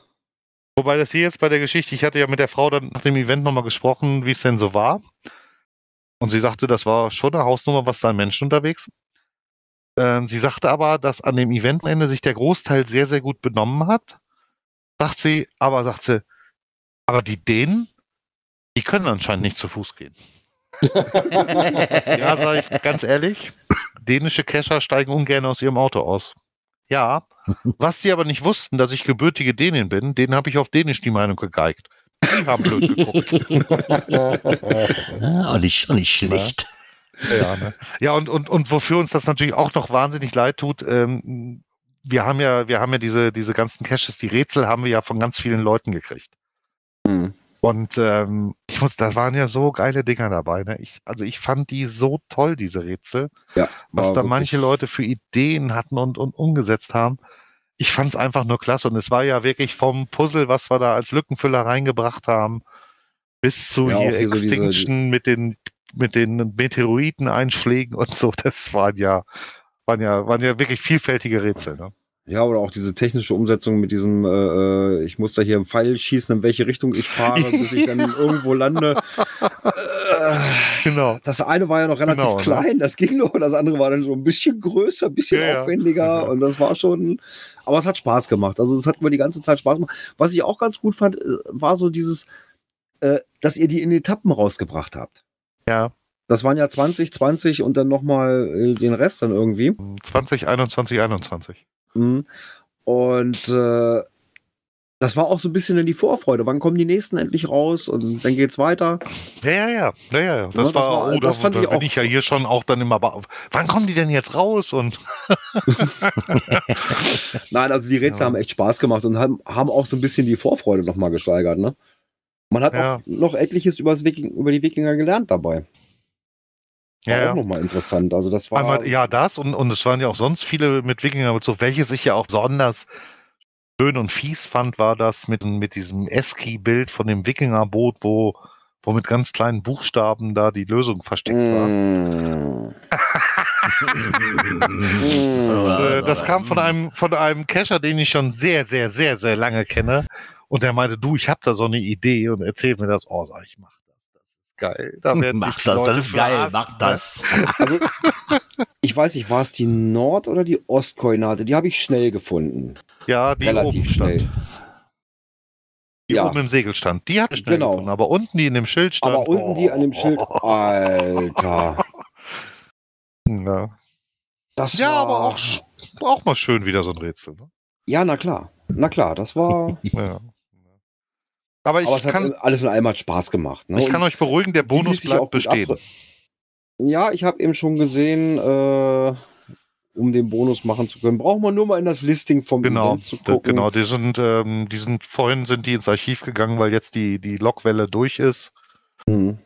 Wobei das hier jetzt bei der Geschichte, ich hatte ja mit der Frau dann nach dem Event nochmal gesprochen, wie es denn so war. Und sie sagte, das war schon eine Hausnummer, was da an Menschen unterwegs. Ähm, sie sagte aber, dass an dem Eventende sich der Großteil sehr, sehr gut benommen hat. Sagt sie, aber sagt sie, aber die Dänen, die können anscheinend nicht zu Fuß gehen. Ja, sage ich ganz ehrlich, dänische Kescher steigen ungern aus ihrem Auto aus. Ja, was die aber nicht wussten, dass ich gebürtige Dänin bin, denen habe ich auf Dänisch die Meinung gegeigt. Die haben blöd geguckt. Ja, auch nicht, auch nicht schlecht. ja, ne? ja und, und, und wofür uns das natürlich auch noch wahnsinnig leid tut, ähm, wir haben ja, wir haben ja diese, diese ganzen Caches, die Rätsel haben wir ja von ganz vielen Leuten gekriegt. Hm. Und ähm, ich muss, da waren ja so geile Dinger dabei. Ne? Ich, also ich fand die so toll, diese Rätsel. Ja, was da wirklich- manche Leute für Ideen hatten und, und umgesetzt haben. Ich fand es einfach nur klasse. Und es war ja wirklich vom Puzzle, was wir da als Lückenfüller reingebracht haben, bis zu Ja, hier hier so diese- Extinction mit den mit den Meteoriteneinschlägen und so. Das waren ja waren ja waren ja wirklich vielfältige Rätsel. Ne? Ja, oder auch diese technische Umsetzung mit diesem, äh, äh, ich muss da hier einen Pfeil schießen, in welche Richtung ich fahre, bis ich dann irgendwo lande. Äh, Genau. das eine war ja noch relativ Genau, ne? klein, das ging noch, das andere war dann so ein bisschen größer, ein bisschen Ja, aufwendiger Ja. und das war schon, aber es hat Spaß gemacht. Also es hat mir die ganze Zeit Spaß gemacht. Was ich auch ganz gut fand, äh, war so dieses, äh, dass ihr die in Etappen rausgebracht habt. Ja. Das waren ja 20, 20 und dann nochmal äh, den Rest dann irgendwie. 2021, 21. Mhm. Und äh, das war auch so ein bisschen in die Vorfreude. Wann kommen die nächsten endlich raus? Und dann geht's weiter. Ja, ja, ja. ja, ja. Das, Ja, das war, war- oh, das da, fand da ich bin auch- ich ja hier schon auch dann immer, wann kommen die denn jetzt raus? Und Nein, also die Rätsel Ja. haben echt Spaß gemacht und haben, haben auch so ein bisschen die Vorfreude nochmal gesteigert. Ne? Man hat Ja. auch noch etliches über die Wikinger gelernt dabei. War Ja, auch nochmal interessant. Also das war. Einmal, ja, das und, und es waren ja auch sonst viele mit Wikingerbezug. Welches ich ja auch besonders schön und fies fand, war das mit, mit diesem Eski-Bild von dem Wikingerboot, wo, wo mit ganz kleinen Buchstaben da die Lösung versteckt war. Mm. Das, äh, das kam von einem, von einem Cacher, den ich schon sehr, sehr, sehr, sehr lange kenne. Und der meinte, du, ich habe da so eine Idee und erzählt mir das. Oh, sag ich, mach ist geil. Da werden Mach das, Leute das ist geil, mach das. Also, ich weiß nicht, war es die Nord- oder die Ostkoordinate? Die habe ich schnell gefunden. Ja, die Relativ oben stand. schnell. Die Ja. oben im Segel stand. Die hatte ich schnell Genau. gefunden. Aber unten, die in dem Schild stand. Aber unten die an dem Schild. oh. Alter. Ja, Das ja war, aber auch, auch mal schön wieder so ein Rätsel. Ne? Ja, na klar. Na klar, das war. Ja. Aber ich, aber es hat kann, alles in allem hat Spaß gemacht. Ne? ich kann Und euch beruhigen, der Bonus bleibt bestehen. Ja, ich habe eben schon gesehen, äh, um den Bonus machen zu können, braucht man nur mal in das Listing vom Genau, Event zu gucken. genau, die sind, ähm, die sind vorhin sind die ins Archiv gegangen, weil jetzt die, die Logwelle durch ist. Hm.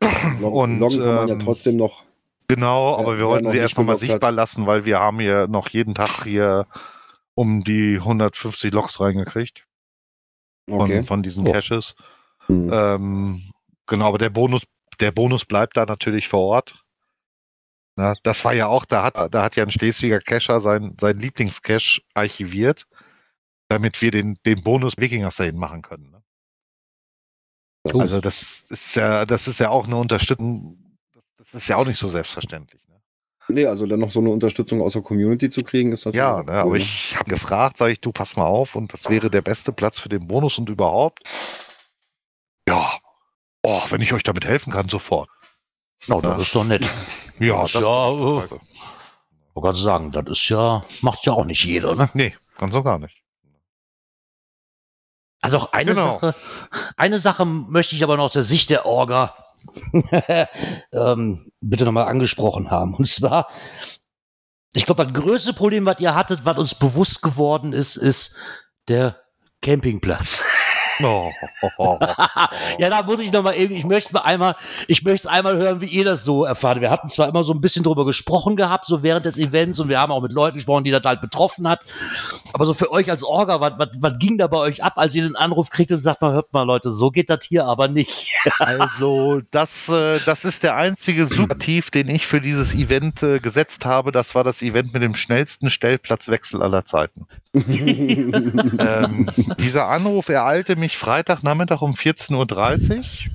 Log Und, Loggen kann man ja ähm, trotzdem noch. Genau, Ja, aber wir wollten sie erstmal mal geloggt hat. sichtbar lassen, weil wir haben hier noch jeden Tag hier um die 150 Logs reingekriegt von, Okay. von diesen Oh. Caches. Hm. Ähm, genau, aber der Bonus, der Bonus bleibt da natürlich vor Ort. Na, das war ja auch, da hat, da hat ja ein Schleswiger Cacher sein, sein Lieblingscache archiviert, damit wir den, den Bonus Wikingers dahin machen können. Ne? Also das ist ja, das ist ja auch eine Unterstützung, das, das ist ja auch nicht so selbstverständlich. Ne? nee, also dann noch so eine Unterstützung aus der Community zu kriegen, ist natürlich. Ja, ne, cool, aber ne? ich habe gefragt, sage ich, du pass mal auf und das wäre der beste Platz für den Bonus und überhaupt. Ja, oh, wenn ich euch damit helfen kann, sofort. Oh, das ist doch nett. Ja, Das das, ja, ist total gut. Ich gerade sagen, das ist ja, macht ja auch nicht jeder, ne? Nee, ganz so gar nicht. Also eine Genau. Sache, eine Sache möchte ich aber noch aus der Sicht der Orga ähm, bitte nochmal angesprochen haben. Und zwar, ich glaube, das größte Problem, was ihr hattet, was uns bewusst geworden ist, ist der Campingplatz. Oh, oh, oh. ja, da muss ich noch mal eben, ich möchte es mal einmal, ich möchte es einmal hören, wie ihr das so erfahrt. Wir hatten zwar immer so ein bisschen drüber gesprochen gehabt, so während des Events und wir haben auch mit Leuten gesprochen, die das halt betroffen hat. Aber so für euch als Orga, was, was, was ging da bei euch ab, als ihr den Anruf kriegtet und sagt mal, hört mal Leute, so geht das hier aber nicht. Also, das, äh, das ist der einzige Superlativ, den ich für dieses Event äh, gesetzt habe. Das war das Event mit dem schnellsten Stellplatzwechsel aller Zeiten. ähm, dieser Anruf ereilte mich Freitagnachmittag um 14.30 Uhr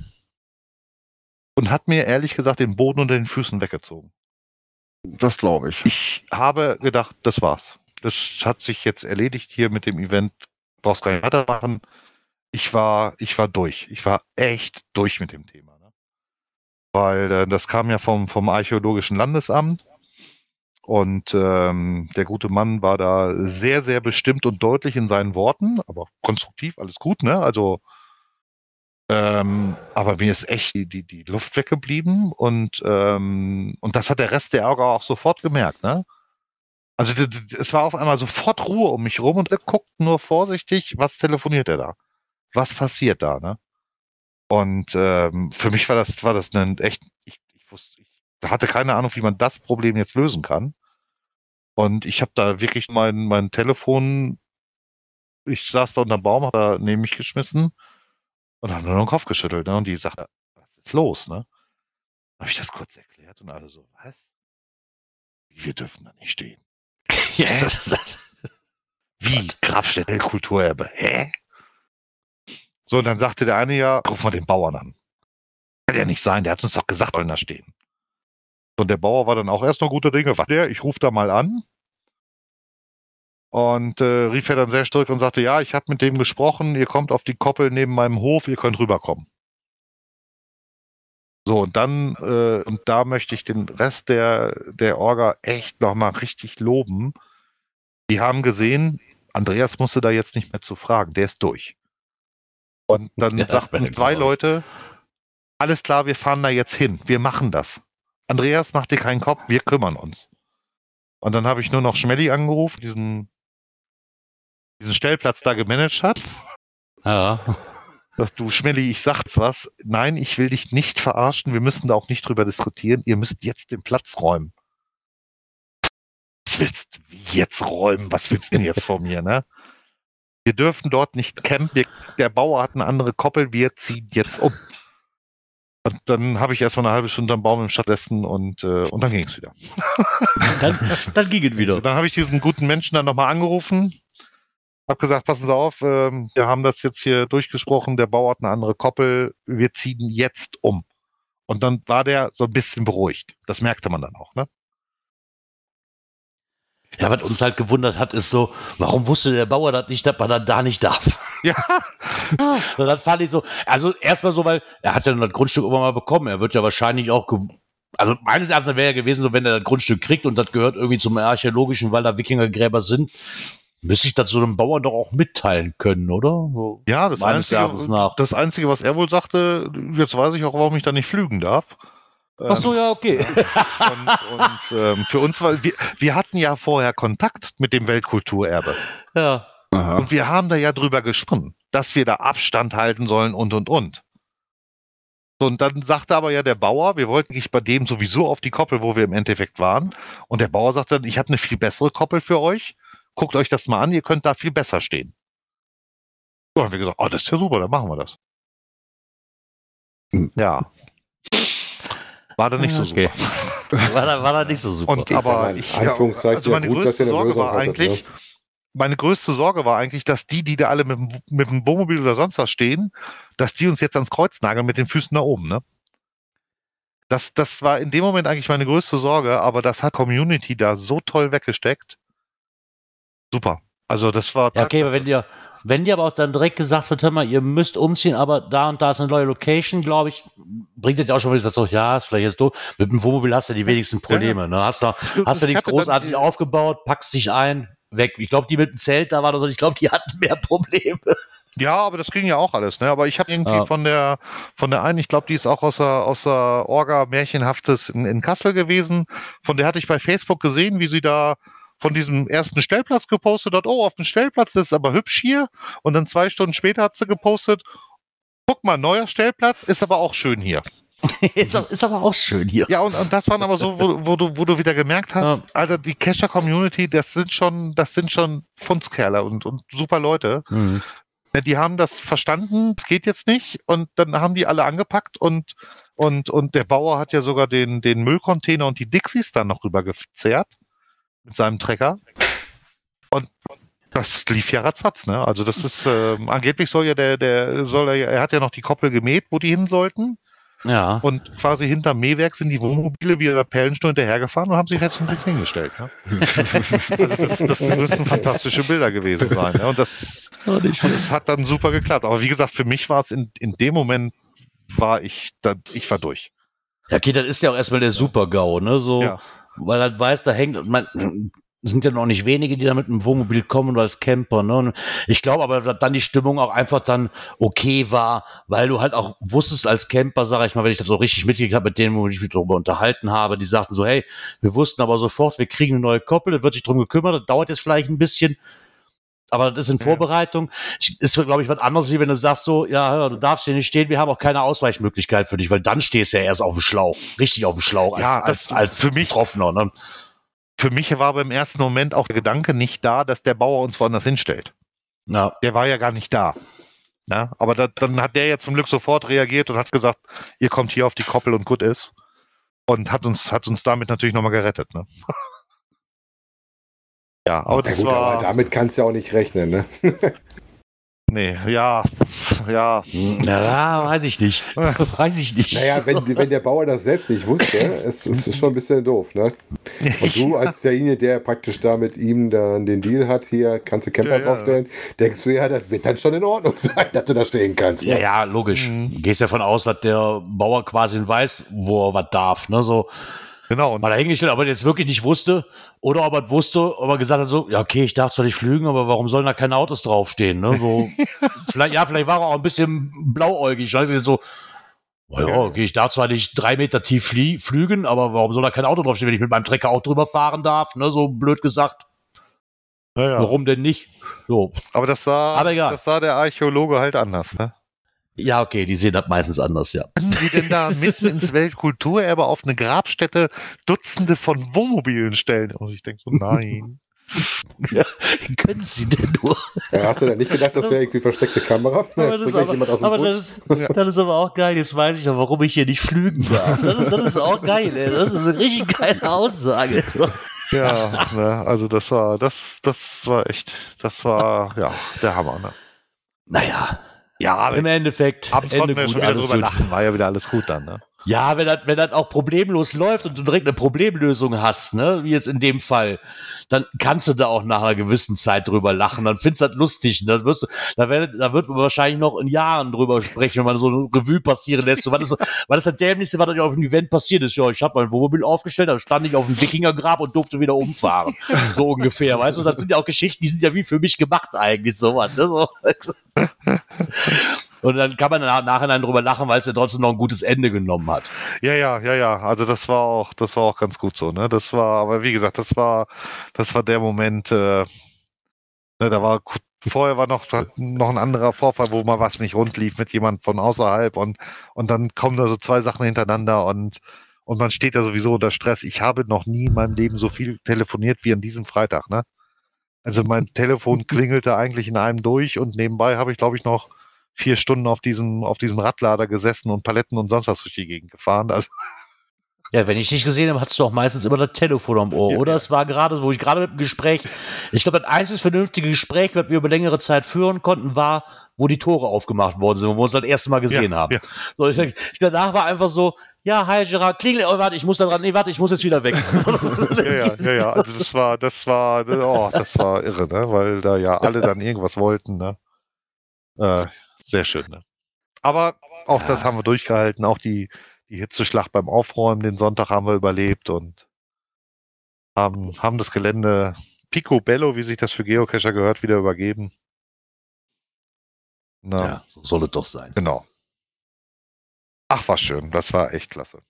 und hat mir ehrlich gesagt den Boden unter den Füßen weggezogen. Das glaube ich. Ich habe gedacht, das war's. Das hat sich jetzt erledigt hier mit dem Event. Brauchst gar nicht weitermachen. Ich war, ich war durch. Ich war echt durch mit dem Thema. Ne? Weil äh, das kam ja vom, vom Archäologischen Landesamt. Und ähm, der gute Mann war da sehr, sehr bestimmt und deutlich in seinen Worten, aber konstruktiv, alles gut, ne? Also, ähm, aber mir ist echt die, die, die Luft weggeblieben und, ähm, und das hat der Rest der Ärger auch sofort gemerkt, ne? Also es war auf einmal sofort Ruhe um mich rum und er guckt nur vorsichtig, was telefoniert er da? Was passiert da, ne? Und ähm, für mich war das, war das ein echt, ich, ich wusste, ich hatte keine Ahnung, wie man das Problem jetzt lösen kann. Und ich habe da wirklich mein, mein Telefon, ich saß da unterm Baum, habe da neben mich geschmissen und habe nur noch den Kopf geschüttelt. Ne? Und die sagte, was ist los? Ne? Habe ich das kurz erklärt und alle so, was? Wir dürfen da nicht stehen. Ja, das, das, Wie? Grabstätte, Kulturerbe. Hä? So, und dann sagte der eine ja, ruf mal den Bauern an. Kann ja nicht sein, der hat uns doch gesagt, sollen da stehen. Und der Bauer war dann auch erst noch guter Dinge. Was der? Ich rufe da mal an. Und äh, rief er dann sehr stark und sagte, ja, ich habe mit dem gesprochen, ihr kommt auf die Koppel neben meinem Hof, ihr könnt rüberkommen. So, und dann, äh, und da möchte ich den Rest der, der Orga echt nochmal richtig loben. Die haben gesehen, Andreas musste da jetzt nicht mehr zu fragen, der ist durch. Und dann Ja, sagten zwei. Leute, alles klar, wir fahren da jetzt hin, wir machen das. Andreas, mach dir keinen Kopf, wir kümmern uns. Und dann habe ich nur noch Schmelly angerufen, diesen, diesen Stellplatz da gemanagt hat. ja. Sagt du, Schmelly, ich sag's was. Nein, ich will dich nicht verarschen. Wir müssen da auch nicht drüber diskutieren. Ihr müsst jetzt den Platz räumen. Was willst du jetzt räumen? Was willst du denn jetzt von mir, ne? Wir dürfen dort nicht campen. Wir, der Bauer hat eine andere Koppel. Wir ziehen jetzt um. Und dann habe ich erstmal eine halbe Stunde am Baum im Stattdessen und, äh, und dann ging's wieder. Dann, dann ging es wieder. Dann habe ich diesen guten Menschen dann nochmal angerufen, habe gesagt, passen Sie auf, ähm, wir haben das jetzt hier durchgesprochen, der Bauer hat eine andere Koppel, wir ziehen jetzt um. Und dann war der so ein bisschen beruhigt. Das merkte man dann auch, ne? Ja, was uns halt gewundert hat, ist so, warum wusste der Bauer das nicht, dass man dann da nicht darf? Ja, Und dann fand ich so, also erstmal so, weil er hat ja das Grundstück irgendwann mal bekommen. Er wird ja wahrscheinlich auch, also meines Erachtens wäre ja gewesen, so wenn er das Grundstück kriegt und das gehört irgendwie zum archäologischen, weil da Wikingergräber sind, müsste ich das so einem Bauern doch auch mitteilen können, oder? So, ja das, meines Erachtens Einzige, nach. das Einzige, was er wohl sagte, jetzt weiß ich auch, warum ich da nicht flügen darf. Ach so, ja, okay. Und, und ähm, für uns war, wir, wir hatten ja vorher Kontakt mit dem Weltkulturerbe. ja. Aha. Und wir haben da ja drüber gesprochen, dass wir da Abstand halten sollen und und und. So, und dann sagte aber ja der Bauer, wir wollten eigentlich bei dem sowieso auf die Koppel, wo wir im Endeffekt waren. Und der Bauer sagte dann, ich habe eine viel bessere Koppel für euch. Guckt euch das mal an, ihr könnt da viel besser stehen. So haben wir gesagt, oh, das ist ja super, dann machen wir das. Hm. Ja. War dann nicht so Okay. super. War da, war da nicht so super. Und aber ich, Anführungszeichen also ja meine gut, größte ihr Sorge war hattet, eigentlich, ne? meine größte Sorge war eigentlich, dass die, die da alle mit, dem- mit dem Wohnmobil oder sonst was stehen, dass die uns jetzt ans Kreuz nageln mit den Füßen da oben, ne? Das, das war in dem Moment eigentlich meine größte Sorge, aber das hat Community da so toll weggesteckt. Super. Also das war. Ja, okay, aber wenn dir, wenn dir aber auch dann direkt gesagt wird, hör mal, ihr müsst umziehen, aber da und da ist eine neue Location, glaube ich, bringt das ja auch schon, wenn ich sage, so, ja, ist vielleicht jetzt doof. Mit dem Wohnmobil hast du die wenigsten Probleme, ne? Hast du, hast du Ich nichts großartig aufgebaut, packst dich ein, weg. Ich glaube, die mit dem Zelt da waren oder so, ich glaube, die hatten mehr Probleme. Ja, aber das ging ja auch alles, ne? Aber ich habe irgendwie Ja. von der von der einen, ich glaube, die ist auch aus der, aus der Orga Märchenhaftes in, in Kassel gewesen. Von der hatte ich bei Facebook gesehen, wie sie da von diesem ersten Stellplatz gepostet hat, oh, auf dem Stellplatz, das ist aber hübsch hier. Und dann zwei Stunden später hat sie gepostet, guck mal, neuer Stellplatz, ist aber auch schön hier. ist, aber- ist aber auch schön hier. Ja, und, und das waren aber so, wo, wo, du, wo du wieder gemerkt hast, Ja. also die Cacher-Community, das sind schon, das sind schon Fundskerle und, und super Leute. Mhm. Ja, Die haben das verstanden, es geht jetzt nicht, und dann haben die alle angepackt und, und, und der Bauer hat ja sogar den, den Müllcontainer und die Dixies dann noch rübergezerrt mit seinem Trecker. Und das lief ja ratzfatz, ne? Also das ist, ähm, angeblich soll ja der, der soll er, ja- er hat ja noch die Koppel gemäht, wo die hin sollten. Ja. Und quasi hinterm Mähwerk sind die Wohnmobile wie der Perlenstuhl hinterhergefahren und haben sich jetzt nichts hingestellt. Ne? Also das, das müssen fantastische Bilder gewesen sein. Ne? Und das, Oh, es hat dann super geklappt. Aber wie gesagt, für mich war es in, in dem Moment, war ich, da, ich war durch. Ja, okay, das ist ja auch erstmal der Super-GAU, ne? So, Ja. Weil er weiß, da hängt, man, sind ja noch nicht wenige, die da mit einem Wohnmobil kommen oder als Camper, ne? Und ich glaube aber, dass dann die Stimmung auch einfach dann okay war, weil du halt auch wusstest als Camper, sag ich mal, wenn ich das so richtig mitgekriegt habe, mit denen, wo ich mich darüber unterhalten habe, die sagten so, hey, wir wussten aber sofort, wir kriegen eine neue Koppel, da wird sich drum gekümmert, das dauert jetzt vielleicht ein bisschen, aber das ist in. Vorbereitung. Ist, glaube ich, was anderes, wie wenn du sagst so, ja, du darfst hier nicht stehen, wir haben auch keine Ausweichmöglichkeit für dich, weil dann stehst du ja erst auf dem Schlauch, richtig auf dem Schlauch, als, Ja, als, das- als für mich- Betroffener. Ne? Für mich war aber im ersten Moment auch der Gedanke nicht da, dass der Bauer uns woanders hinstellt. Ja, Der war ja gar nicht da. Ja, aber da, dann hat der ja zum Glück sofort reagiert und hat gesagt, ihr kommt hier auf die Koppel und gut ist. Und hat uns, hat uns damit natürlich nochmal gerettet. Ne? ja, aber Ja, das gut, war. aber damit kannst du ja auch nicht rechnen, ne? nee, ja, ja. ja, weiß ich nicht. weiß ich nicht. Naja, wenn, wenn der Bauer das selbst nicht wusste, es, es ist schon ein bisschen doof, ne? Und du als derjenige, der praktisch da mit ihm dann den Deal hat, hier kannst du Camper Ja, ja. draufstellen, denkst du, ja, das wird dann schon in Ordnung sein, dass du da stehen kannst. Ja, Ne? ja, logisch. Mhm. Du gehst davon aus, dass der Bauer quasi weiß, wo er was darf. Ne? So, Genau. Und mal dahingestellt, ob er jetzt wirklich nicht wusste oder ob er wusste, ob er gesagt hat, so, ja, okay, ich darf zwar nicht flügen, aber warum sollen da keine Autos draufstehen? Ne? So, vielleicht, ja, vielleicht war er auch ein bisschen blauäugig. Ne? So, na ja, okay, ich darf zwar nicht drei Meter tief flie flügen, aber warum soll da kein Auto draufstehen, wenn ich mit meinem Trecker auch drüber fahren darf? Ne? So blöd gesagt. naja. Warum denn nicht? So. Aber das sah, Aber das sah der Archäologe halt anders. Ne? Ja, okay, die sehen das meistens anders, ja. Können Sie denn da mitten ins Weltkulturerbe auf eine Grabstätte Dutzende von Wohnmobilen stellen? Und ich denke so, nein. Wie können sie denn nur? Ja, hast du denn nicht gedacht, das wäre irgendwie versteckte Kamera? Da Aber, das ist, aber, dem aber Bus. das, ist, das ist aber auch geil. Jetzt weiß ich auch, warum ich hier nicht flügen darf. Das ist, das ist auch geil, ey. Das ist eine richtig geile Aussage. Ja, ne, also das war, das, das war echt, das war, ja, der Hammer, ne? Naja, Ja, aber im Endeffekt, abends Ende konnten wir gut, schon wieder alles drüber gut. lachen, war ja wieder alles gut dann, ne? Ja, wenn das, wenn das auch problemlos läuft und du direkt eine Problemlösung hast, ne, wie jetzt in dem Fall, dann kannst du da auch nach einer gewissen Zeit drüber lachen. Dann findest du das lustig. Ne? Dann wirst du, da, wird, da wird man wahrscheinlich noch in Jahren drüber sprechen, wenn man so eine Revue passieren lässt. So, was, ist, was ist das Dämlichste, was euch auf dem Event passiert ist? Ja, ich habe mein Wohnmobil aufgestellt, da stand ich auf dem Wikingergrab und durfte wieder umfahren. So ungefähr, weißt du? Das sind ja auch Geschichten, die sind ja wie für mich gemacht eigentlich, sowas. Ne? So. Und dann kann man nach, nachhinein drüber lachen, weil es ja trotzdem noch ein gutes Ende genommen hat. Ja, ja, ja, ja. Also das war auch, das war auch ganz gut so, ne? Das war, aber wie gesagt, das war, das war der Moment, äh, ne, da war vorher war noch, noch ein anderer Vorfall, wo mal was nicht rund lief mit jemand von außerhalb und, und dann kommen da so zwei Sachen hintereinander und, und man steht da sowieso unter Stress. Ich habe noch nie in meinem Leben so viel telefoniert wie an diesem Freitag, ne? Also mein Telefon klingelte eigentlich in einem durch und nebenbei habe ich, glaube ich, noch vier Stunden auf diesem, auf diesem Radlader gesessen und Paletten und sonst was durch die Gegend gefahren. Also Ja, wenn ich dich gesehen habe, hattest du auch meistens immer das Telefon am Ohr, Ja, oder? ja. Es war gerade, wo ich gerade mit dem Gespräch, ich glaube, das einzige vernünftige Gespräch, was wir über längere Zeit führen konnten, war, wo die Tore aufgemacht worden sind, wo wir uns das erste Mal gesehen Ja, haben. So, ich, danach war einfach so, ja, hi Gerard, klingel, oh, warte, ich muss da dran, nee, warte, ich muss jetzt wieder weg. ja, ja, ja, ja. Also das war, das war, oh, das war irre, ne? Weil da ja alle dann irgendwas wollten, ne? Äh, sehr schön, ne? Aber auch das Ja. haben wir durchgehalten. Auch die, die Hitzeschlacht beim Aufräumen den Sonntag haben wir überlebt und haben, haben das Gelände picobello, wie sich das für Geocacher gehört, wieder übergeben. Na, Ja, so soll es doch sein. Genau. Ach, war schön. Das war echt klasse.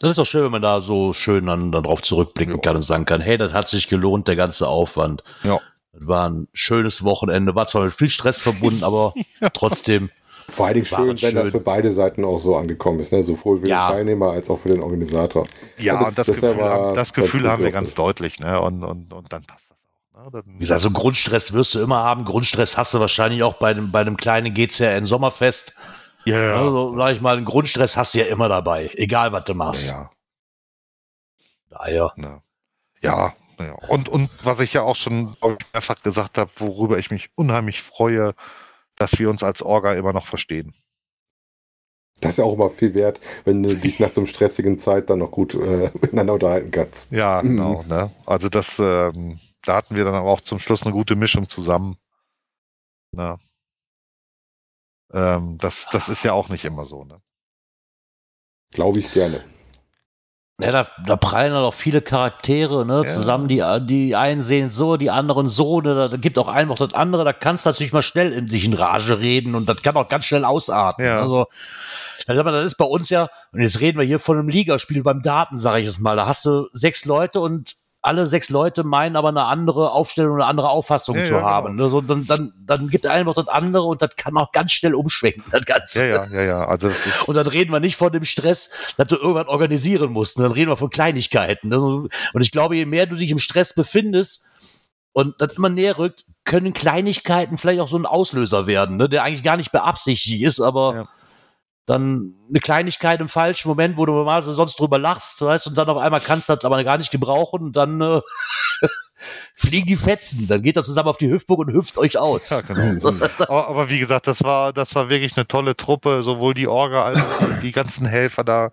Das ist doch schön, wenn man da so schön dann, dann drauf zurückblicken Ja. kann und sagen kann, hey, das hat sich gelohnt, der ganze Aufwand. Ja. Das war ein schönes Wochenende, war zwar mit viel Stress verbunden, aber trotzdem, Vor allen Dingen War schön, es wenn schön. das für beide Seiten auch so angekommen ist, ne? sowohl für Ja. den Teilnehmer als auch für den Organisator. Ja, Ja, das- und das, das Gefühl, haben, das Gefühl haben wir ganz deutlich, ne? Und, und, und dann passt das auch. Ne? Dann, wie gesagt, so Grundstress wirst du immer haben. Grundstress hast du wahrscheinlich auch bei dem, bei dem kleinen GCRN Sommerfest. ja, ja. Also, sag ich mal, einen Grundstress hast du ja immer dabei, egal was du machst. ja, Daher. ne. ja, ja. Und, und was ich ja auch schon mehrfach gesagt habe, worüber ich mich unheimlich freue, dass wir uns als Orga immer noch verstehen. Das ist ja auch immer viel wert, wenn du dich nach so einer stressigen Zeit dann noch gut äh, miteinander unterhalten kannst. Ja, Mhm. genau. Ne? Also das, ähm, da hatten wir dann aber auch zum Schluss eine gute Mischung zusammen. Ne? Ähm, das, das ist ja auch nicht immer so. Ne? Glaube ich gerne. Ja, da, da prallen dann auch viele Charaktere ne, Ja. zusammen, die, die einen sehen so, die anderen so, ne, da, gibt auch einen noch das andere, da kannst du natürlich mal schnell in sich in Rage reden und das kann auch ganz schnell ausarten. Ja. Also, sag mal, das ist bei uns ja, und jetzt reden wir hier von einem Ligaspiel beim Daten, sage ich es mal, da hast du sechs Leute und alle sechs Leute meinen aber eine andere Aufstellung, eine andere Auffassung Ja, zu ja, haben. genau. Ne, so, dann, dann, dann gibt der eine noch das andere und das kann auch ganz schnell umschwenken, das Ganze. Ja, ja, ja, ja. Also Und dann reden wir nicht von dem Stress, dass du irgendwann organisieren musst. Dann reden wir von Kleinigkeiten. Und ich glaube, je mehr du dich im Stress befindest und das immer näher rückt, können Kleinigkeiten vielleicht auch so ein Auslöser werden, ne, der eigentlich gar nicht beabsichtigt ist, aber Ja. Dann eine Kleinigkeit im falschen Moment, wo du normalerweise sonst drüber lachst, weißt, und dann auf einmal kannst du das aber gar nicht gebrauchen und dann äh, fliegen die Fetzen. Dann geht er zusammen auf die Hüftburg und hüpft euch aus. ja, genau. Aber, aber wie gesagt, das war, das war wirklich eine tolle Truppe, sowohl die Orga als auch die ganzen Helfer da,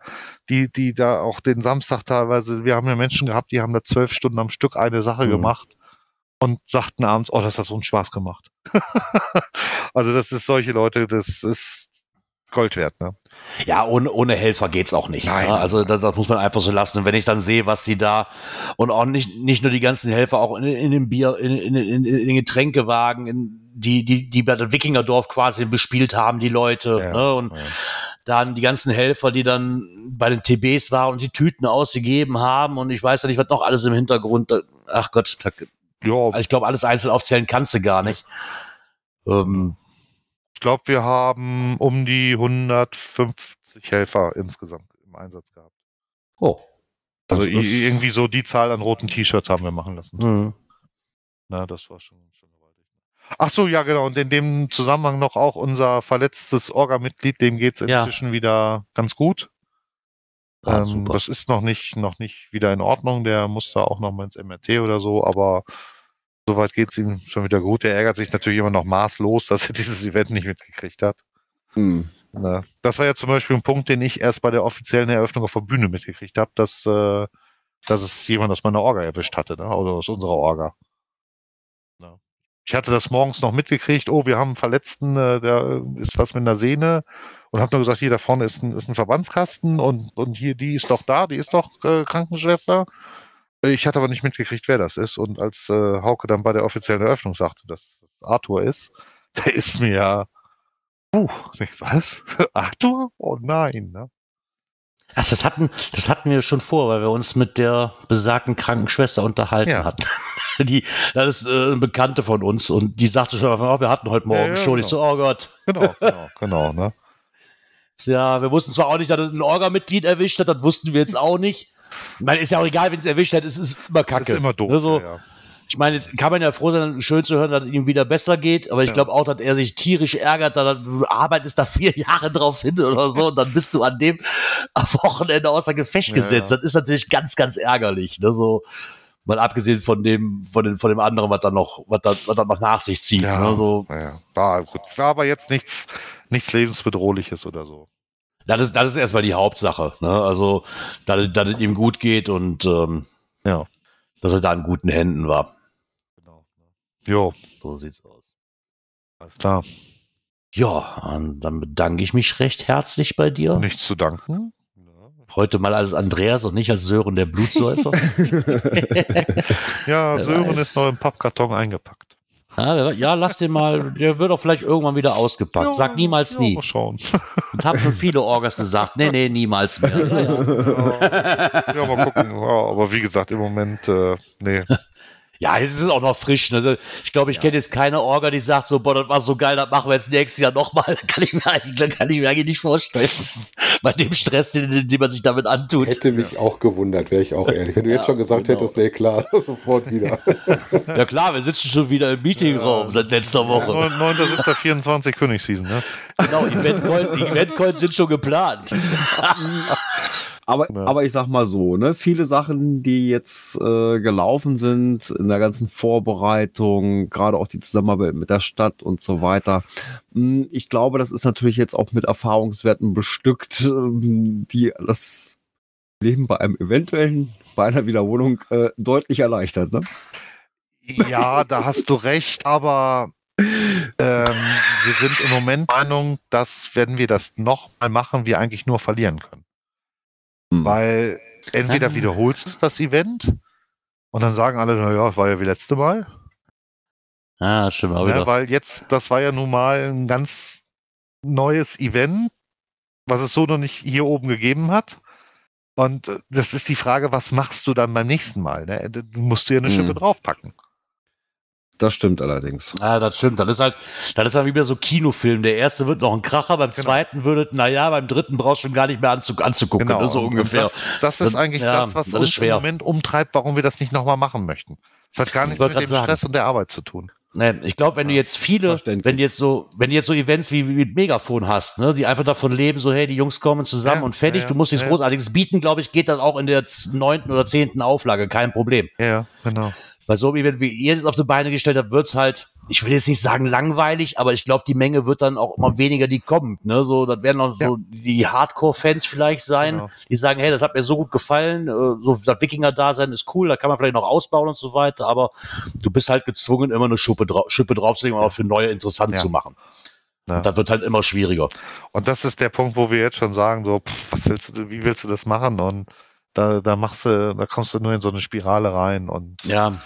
die, die da auch den Samstag teilweise, wir haben ja Menschen gehabt, die haben da zwölf Stunden am Stück eine Sache Mhm. gemacht und sagten abends, oh, das hat so einen Spaß gemacht. also das ist solche Leute, das ist Gold wert, ne? Ja, ohne, ohne Helfer geht's auch nicht. Nein. ne? Also das, das muss man einfach so lassen. Und wenn ich dann sehe, was sie da und auch nicht, nicht nur die ganzen Helfer, auch in, in dem Bier, in, in, in, in den Getränkewagen, in, die, die, die bei der Wikingerdorf quasi bespielt haben, die Leute. Ja, ne? Und ja. dann die ganzen Helfer, die dann bei den TBs waren und die Tüten ausgegeben haben und ich weiß ja nicht, was noch alles im Hintergrund. Ach Gott, da, Ja, ich glaube, alles einzeln aufzählen kannst du gar nicht. Ähm, glaube, wir haben um die 150 Helfer insgesamt im Einsatz gehabt. oh. Also irgendwie so die Zahl an roten T-Shirts haben wir machen lassen. Hm. Na, das war schon. Ach so, ja, genau. Und in dem Zusammenhang noch auch unser verletztes Orga-Mitglied, dem geht's Ja. inzwischen wieder ganz gut. Ah, ähm, das ist noch nicht, noch nicht wieder in Ordnung. Der muss da auch noch mal ins MRT oder so, aber soweit geht's ihm schon wieder gut. Er ärgert sich natürlich immer noch maßlos, dass er dieses Event nicht mitgekriegt hat. Hm. Ne? Das war ja zum Beispiel ein Punkt, den ich erst bei der offiziellen Eröffnung auf der Bühne mitgekriegt habe, dass, äh, dass es jemand aus meiner Orga erwischt hatte, ne? oder aus unserer Orga. Ne? Ich hatte das morgens noch mitgekriegt, oh, wir haben einen Verletzten, äh, der äh, ist was mit einer Sehne und habe nur gesagt, hier da vorne ist ein, ist ein Verbandskasten und, und hier, die ist doch da, die ist doch äh, Krankenschwester. Ich hatte aber nicht mitgekriegt, wer das ist. Und als äh, Hauke dann bei der offiziellen Eröffnung sagte, dass das Arthur ist, der ist mir ja Puh, was? Arthur? Oh nein, ne? Ach, das hatten, das hatten wir schon vor, weil wir uns mit der besagten Krankenschwester unterhalten Ja. hatten. Die, das ist äh, eine Bekannte von uns und die sagte schon, oh, wir hatten heute Morgen Ja, ja, schon. Ich so, oh Gott. Genau, genau, genau, ne? Ja, wir wussten zwar auch nicht, dass es ein Orga-Mitglied erwischt hat, das wussten wir jetzt auch nicht. Ich meine, ist ja auch egal, wenn es erwischt hat, es ist immer kacke. Ist immer doof. Ne, so, ja, ja. Ich meine, jetzt kann man ja froh sein, schön zu hören, dass es ihm wieder besser geht, aber ich Ja. glaube auch, dass er sich tierisch ärgert, da du arbeitest da vier Jahre drauf hin oder so und dann bist du an dem am Wochenende außer Gefecht gesetzt. Das ist natürlich ganz, ganz ärgerlich. Ne? So, mal abgesehen von dem, von, dem, von dem anderen, was dann noch, was dann, was dann noch nach sich zieht. Ja, Ne? So, ja. War gut. War aber jetzt nichts, nichts lebensbedrohliches oder so. Das, ist, das ist erstmal die Hauptsache. Ne? Also, dass, dass es ihm gut geht und ähm, Ja. dass er da in guten Händen war. Genau. Jo, So sieht's aus. alles klar. Ja, und dann bedanke ich mich recht herzlich bei dir. Nichts zu danken. Heute mal als Andreas und nicht als Sören der Blutsäufer. Ja, Wer Sören weiß. ist noch im Pappkarton eingepackt. Ja, ja, lass den mal, der wird auch vielleicht irgendwann wieder ausgepackt. Sag niemals ja, nie. Mal schauen. Und haben schon viele Orgas gesagt, nee, nee, niemals mehr. Ja, ja. ja, mal gucken. Ja, aber wie gesagt, im Moment, äh, nee. Ja, es ist auch noch frisch. Ne? Also, ich glaube, ich kenne jetzt keine Orga, die sagt so, boah, das war so geil, das machen wir jetzt nächstes Jahr nochmal. Kann ich mir eigentlich, kann ich mir eigentlich nicht vorstellen. Bei dem Stress, den, den man sich damit antut. Hätte mich auch gewundert, wäre ich auch ehrlich. Wenn du jetzt Ja, schon gesagt genau. hättest, nee, klar, sofort wieder. Ja klar, wir sitzen schon wieder im Meetingraum seit letzter Woche. 9.7.24 Königswiesen, ne? Genau, Eventcoins Event sind schon geplant. Aber, Ja. aber ich sag mal so, ne, viele Sachen, die jetzt äh, gelaufen sind in der ganzen Vorbereitung, gerade auch die Zusammenarbeit mit der Stadt und so weiter. mh, Ich glaube, das ist natürlich jetzt auch mit Erfahrungswerten bestückt, ähm, die das Leben bei einem eventuellen, bei einer Wiederholung äh, deutlich erleichtert. Ne? Ja, da hast du recht, aber ähm, wir sind im Moment der Meinung, dass, wenn wir das nochmal machen, wir eigentlich nur verlieren können. Hm. Weil entweder Ah. wiederholst du das Event und dann sagen alle, naja, war ja wie letzte Mal. Ah, stimmt auch Ne, wieder. weil jetzt, das war ja nun mal ein ganz neues Event, was es so noch nicht hier oben gegeben hat. Und äh, das ist die Frage, was machst du dann beim nächsten Mal? Ne? Du musst du ja eine Hm. Schippe draufpacken. Das stimmt allerdings. Ja, das stimmt. Das ist halt, das ist dann wieder so Kinofilm. Der erste wird noch ein Kracher, beim Genau. zweiten würde, naja, beim dritten brauchst du schon gar nicht mehr anzu, anzugucken, ne, so ungefähr. Das, das ist Das- eigentlich ja, das, was das uns schwer. im Moment umtreibt, warum wir das nicht nochmal machen möchten. Es hat gar nichts mit dem sagen. Stress und der Arbeit zu tun. Nee, ich glaube, wenn du jetzt viele, wenn du jetzt so, wenn du jetzt so Events wie, wie mit Megafon hast, ne, die einfach davon leben, so, hey, die Jungs kommen zusammen Ja, und fertig, ja, du musst nichts ja. Großartiges bieten, glaube ich, geht das auch in der neunten oder zehnten Auflage, kein Problem. Ja, ja, genau. Bei so einem Event, wie ihr es auf die Beine gestellt habt, wird's halt, ich will jetzt nicht sagen langweilig, aber ich glaube, die Menge wird dann auch immer weniger, die kommt. Ne? So, das werden auch Ja. so die Hardcore-Fans vielleicht sein, Genau. die sagen, hey, das hat mir so gut gefallen, äh, so das Wikinger-Dasein ist cool, da kann man vielleicht noch ausbauen und so weiter, aber du bist halt gezwungen, immer eine Schuppe, drau Schippe draufzulegen, um auch für neue interessant Ja. zu machen. Ja. Und das wird halt immer schwieriger. Und das ist der Punkt, wo wir jetzt schon sagen, so, pff, was willst du, wie willst du das machen? Und da, da machst du, da kommst du nur in so eine Spirale rein und, Ja,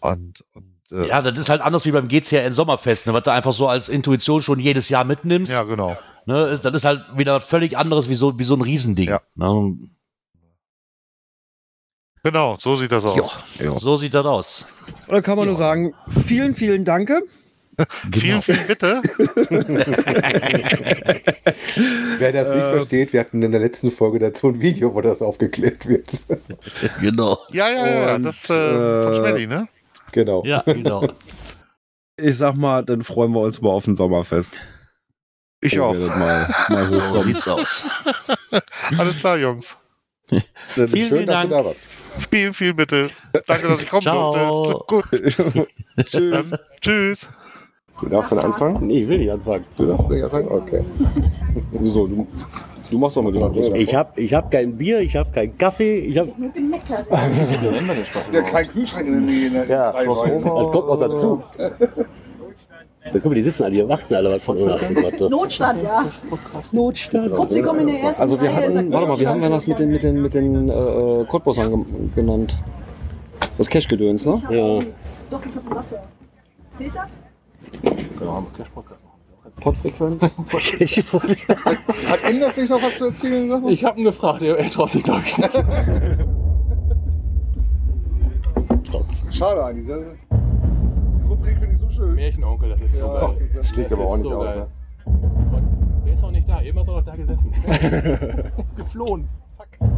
und, und äh, ja, das ist halt anders wie beim GCRN Sommerfest, ne, was du einfach so als Intuition schon jedes Jahr mitnimmst. ja, genau. Ne, ist, das ist halt wieder was völlig anderes wie so, wie so ein Riesending. Ja. Ne? Genau, so sieht das aus. Ja, so sieht das aus. Dann kann man Ja. nur sagen, vielen, vielen Danke. Vielen, vielen Bitte. Wer das nicht Äh, versteht, wir hatten in der letzten Folge dazu ein Video, wo das aufgeklärt wird. Genau. Ja, ja, ja, Und, das äh, von äh, Schmelly, ne? genau. Ja, genau. Ich sag mal, dann freuen wir uns mal auf ein Sommerfest. Ich auch. Mal, mal So hochkommen. sieht's aus. Alles klar, Jungs. Dann- Vielen, Schön, vielen dass du Dank. da warst. Vielen, vielen Bitte. Danke, dass ich kommen Ciao. durfte. Gut, Tschüss. dann tschüss. Du darfst dann anfangen? Nee, ich will nicht anfangen. Du darfst nicht anfangen? Okay. Wieso? Du, du machst doch mit dem Ich habe ich hab kein Bier, ich habe keinen Kaffee, ich habe. Ja, kein Kühlschrank in der Nähe. In der Ja, das kommt noch dazu. Da guck mal, die sitzen alle, die warten alle was von uns. Notstand, ja. Notstand. Guck, sie kommen in der ersten Also wir hatten, warte mal, wie haben wir das mit den, mit den, mit den äh, Cottbusern ge genannt? Das Cash-Gedöns, ne? Ich hab Ja. Doch, ich habe Wasser. Zählt das? Podfrequenz? Hat Enders nicht noch was zu erzählen? Sag mal? Ich habe ihn gefragt, er traut sich, glaube ich, nicht. Schade eigentlich. Das, die Rubrik finde ich so schön. Märchenonkel, das ist so geil. das, Schlägt aber auch nicht aus, ne? Und Der ist auch nicht da, eben hat er noch da gesessen. ist geflohen. Fuck.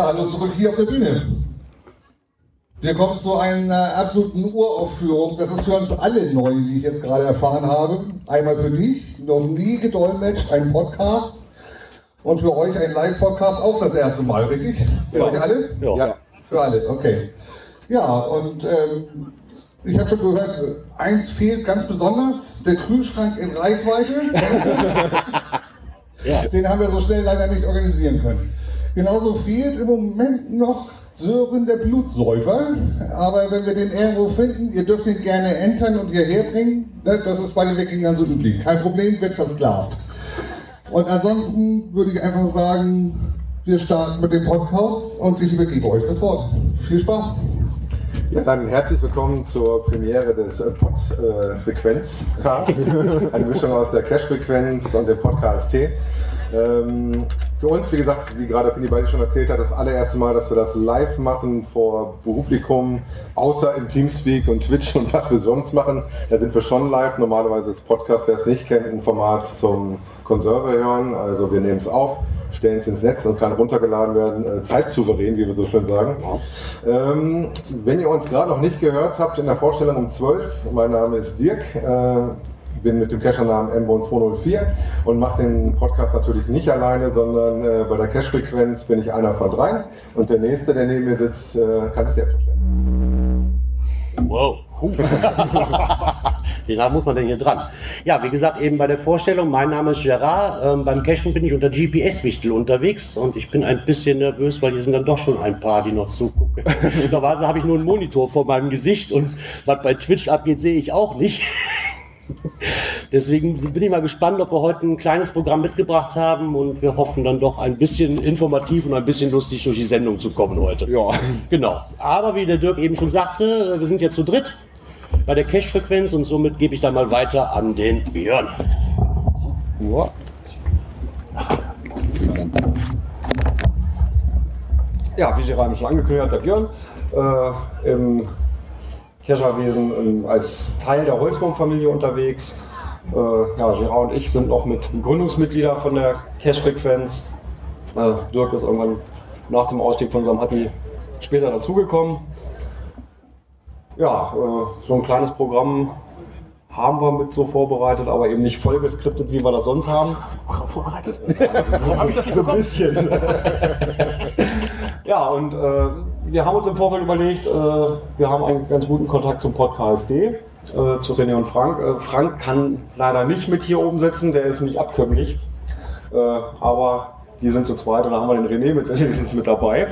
Ja, also zurück hier auf der Bühne. Wir kommen zu einer absoluten Uraufführung. Das ist für uns alle neu, wie ich jetzt gerade erfahren habe. Einmal für dich, noch nie gedolmetscht, ein Podcast. Und für euch ein Live-Podcast auch das erste Mal, richtig? Für Ja. euch alle? Ja. Ja. Für alle, okay. Ja, und ähm, ich habe schon gehört, eins fehlt ganz besonders, der Kühlschrank in Reichweite. Den haben wir so schnell leider nicht organisieren können. Genauso fehlt im Moment noch Sören der Blutsäufer. Aber wenn wir den irgendwo finden, ihr dürft ihn gerne entern und hierher bringen. Ne, Das ist bei den Wikingern so üblich. Kein Problem, wird versklavt. Und ansonsten würde ich einfach sagen, wir starten mit dem Podcast und ich übergebe euch das Wort. Viel Spaß. Ja, dann herzlich willkommen zur Premiere des äh, Pod-Frequenz-Casts. Eine Mischung aus der Cash-Frequenz und dem Podcast T. Ähm, für uns, wie gesagt, wie gerade Penny beide schon erzählt hat, das allererste Mal, dass wir das live machen vor Publikum, außer im Teamspeak und Twitch und was wir sonst machen. Da sind wir schon live. Normalerweise ist Podcast, wer es nicht kennt, ein Format zum Konserve hören. Also wir nehmen es auf, stellen es ins Netz und kann runtergeladen werden, äh, zeitsouverän, wie wir so schön sagen. Ähm, wenn ihr uns gerade noch nicht gehört habt, in der Vorstellung um 12, mein Name ist Dirk, äh, bin mit dem Cacher-Namen MBON204 und mache den Podcast natürlich nicht alleine, sondern äh, bei der Cache-Frequenz bin ich einer von dreien und der nächste, der neben mir sitzt, äh, kann es selbst vorstellen. Wow. Wie lange muss man denn hier dran? Ja, wie gesagt, eben bei der Vorstellung, mein Name ist Gerard. Ähm, beim Cashen bin ich unter GPS-Wichtel unterwegs und ich bin ein bisschen nervös, weil hier sind dann doch schon ein paar, die noch zugucken. Normalerweise habe ich nur einen Monitor vor meinem Gesicht und was bei Twitch abgeht, sehe ich auch nicht. Deswegen bin ich mal gespannt, ob wir heute ein kleines Programm mitgebracht haben und wir hoffen dann doch ein bisschen informativ und ein bisschen lustig durch die Sendung zu kommen heute. Ja. Genau. Aber wie der Dirk eben schon sagte, wir sind jetzt zu dritt bei der Cache-Frequenz und somit gebe ich dann mal weiter an den Björn. Ja. Ja, wie Gerard schon angekündigt hat, der Björn äh, im Kescherwesen ähm, als Teil der Holzbaumfamilie unterwegs. Äh, ja, Gerard und ich sind noch mit Gründungsmitglieder von der Cash-Frequenz. Äh, Dirk ist irgendwann nach dem Ausstieg von seinem Hatti später dazugekommen. Ja, äh, so ein kleines Programm haben wir mit so vorbereitet, aber eben nicht voll geskriptet, wie wir das sonst haben. Vorbereitet? Warum habe ich das nicht So ein bisschen. ja, und äh, wir haben uns im Vorfeld überlegt, äh, wir haben einen ganz guten Kontakt zum Podcast D, äh, zu René und Frank. Äh, Frank kann leider nicht mit hier oben sitzen, der ist nicht abkömmlich. Äh, aber die sind zu zweit und da haben wir den René mit, wenigstens mit dabei.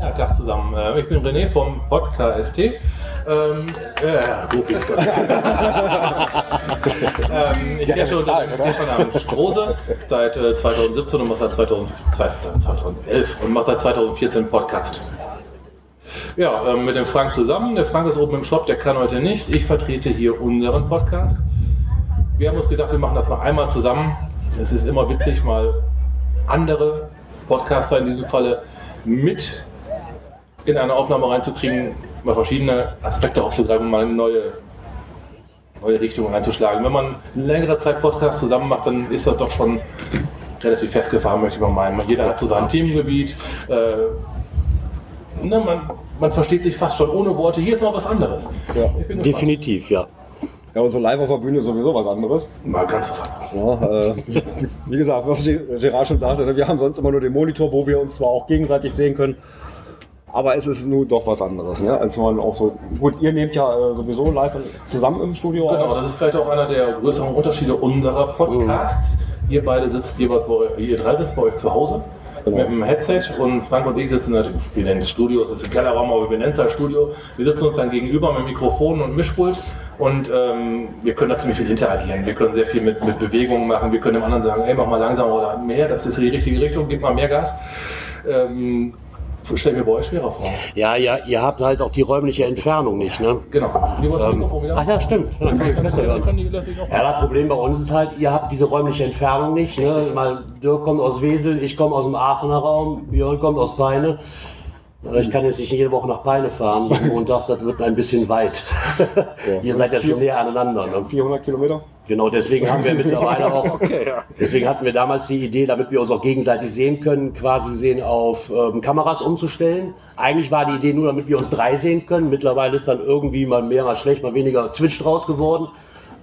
Ja, Tag zusammen. Äh, Ich bin René vom Podcast ST. Ähm, äh, wo geht's ähm, ich bin schon namens Strose seit äh, 2017 und mache seit 2000, 2011 und mache seit 2014 Podcast. Ja, ähm, mit dem Frank zusammen. Der Frank ist oben im Shop, der kann heute nicht. Ich vertrete hier unseren Podcast. Wir haben uns gedacht, wir machen das noch einmal zusammen. Es ist immer witzig, mal andere Podcaster in diesem Falle mit in eine Aufnahme reinzukriegen, mal verschiedene Aspekte aufzugreifen, mal neue, neue Richtungen einzuschlagen. Wenn man längere Zeit Podcast zusammen macht, dann ist das doch schon relativ festgefahren, möchte ich mal meinen. Jeder hat so sein Themengebiet. Äh, ne, man, man versteht sich fast schon ohne Worte. Hier ist noch was anderes. Ja. Definitiv, ja. Ja, und so live auf der Bühne ist sowieso was anderes. Mal ganz was anderes. Ja, äh, wie gesagt, was Gerard schon sagte, ne, wir haben sonst immer nur den Monitor, wo wir uns zwar auch gegenseitig sehen können, aber es ist nun doch was anderes, ne? als man auch so. Gut, ihr nehmt ja äh, sowieso live zusammen im Studio Genau, auf. das ist vielleicht auch einer der größeren Unterschiede unserer Podcasts. Ihr beide sitzt jeweils bei euch, ihr drei sitzt bei euch zu Hause Genau. mit einem Headset und Frank und ich sitzen natürlich, wir nennen es Studio, es ist ein Kellerraum, aber wir nennen es halt Studio. Wir sitzen uns dann gegenüber mit Mikrofon und Mischpult und ähm, wir können da ziemlich viel interagieren. Wir können sehr viel mit, mit Bewegungen machen, wir können dem anderen sagen, ey, mach mal langsamer oder mehr, das ist die richtige Richtung, gib mal mehr Gas. Ähm, stell mir bei euch schwerer vor. Ja, ja, ihr habt halt auch die räumliche Entfernung nicht, ne? Genau. Ähm, ach ja, stimmt. Ja, dann kann ich hören. Können die Leute noch Ja, das Problem bei uns ist halt, ihr habt diese räumliche Entfernung nicht. Ne? Mal Dirk kommt aus Wesel, ich komme aus dem Aachener Raum, Björn kommt aus Peine. Ich kann jetzt nicht jede Woche nach Peine fahren und dachte, das wird ein bisschen weit. Ihr seid ja schon näher aneinander. Ne? 400 Kilometer? Genau, deswegen haben wir mittlerweile auch, deswegen hatten wir damals die Idee, damit wir uns auch gegenseitig sehen können, quasi sehen auf ähm, Kameras umzustellen. Eigentlich war die Idee nur, damit wir uns drei sehen können. Mittlerweile ist dann irgendwie mal mehr, mal schlecht, mal weniger Twitch draus geworden.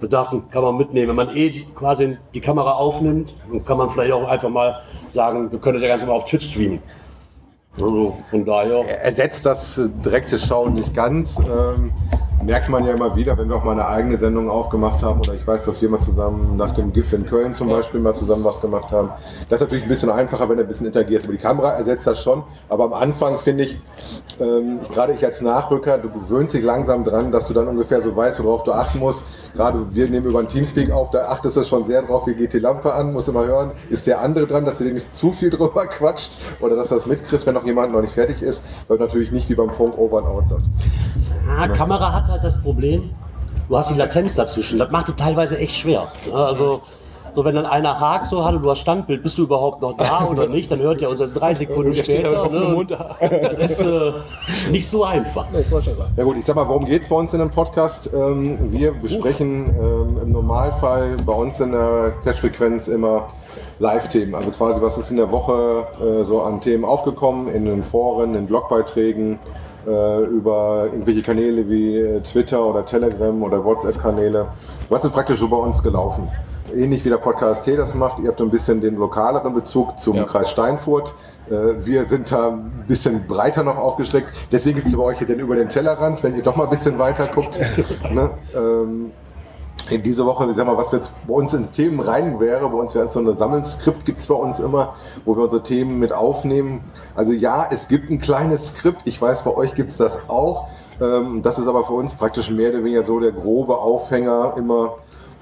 Wir dachten, kann man mitnehmen. Wenn man eh quasi die Kamera aufnimmt, dann kann man vielleicht auch einfach mal sagen, wir können das ja ganz mal auf Twitch streamen. Also von daher. Er ersetzt das äh, direkte Schauen nicht ganz. Ähm, merkt man ja immer wieder, wenn wir auch mal eine eigene Sendung aufgemacht haben oder ich weiß, dass wir mal zusammen nach dem GIF in Köln zum Beispiel mal zusammen was gemacht haben. Das ist natürlich ein bisschen einfacher, wenn er ein bisschen interagiert. Aber die Kamera ersetzt das schon. Aber am Anfang finde ich, ähm, gerade ich als Nachrücker, du gewöhnst dich langsam dran, dass du dann ungefähr so weißt, worauf du achten musst. Gerade wir nehmen über einen Teamspeak auf, da achtest du schon sehr drauf, wie geht die Lampe an, musst immer hören, ist der andere dran, dass du nicht zu viel drüber quatscht oder dass du das mitkriegst, wenn noch jemand noch nicht fertig ist, weil natürlich nicht wie beim Funk over and out sagt. Ah, Kamera hat halt das Problem, du hast die Latenz dazwischen. Das macht es teilweise echt schwer. Ja, Also, so wenn dann einer hakt so hat und du hast Standbild, bist du überhaupt noch da oder nicht, dann hört er uns erst drei Sekunden später. Ne? Das ist äh, nicht so einfach. Ja gut, ich sag mal, worum geht's bei uns in dem Podcast? Ähm, wir besprechen ähm, im Normalfall bei uns in der Cash-Frequenz immer Live-Themen. Also quasi, was ist in der Woche äh, so an Themen aufgekommen, in den Foren, in Blogbeiträgen, äh, über irgendwelche Kanäle wie äh, Twitter oder Telegram oder WhatsApp-Kanäle. Was ist praktisch so bei uns gelaufen? Ähnlich wie der Podcast T das macht, ihr habt ein bisschen den lokaleren Bezug zum Kreis Steinfurt. Äh, Wir sind da ein bisschen breiter noch aufgestreckt. Deswegen gibt es bei euch hier den über den Tellerrand, wenn ihr doch mal ein bisschen weiter guckt. ne? ähm, in diese Woche, sag mal, was jetzt bei uns in Themen rein wäre, bei uns wäre so ein Sammelskript gibt es bei uns immer, wo wir unsere Themen mit aufnehmen. Also ja, es gibt ein kleines Skript, ich weiß, bei euch gibt es das auch. Ähm, das ist aber für uns praktisch mehr oder weniger so der grobe Aufhänger immer,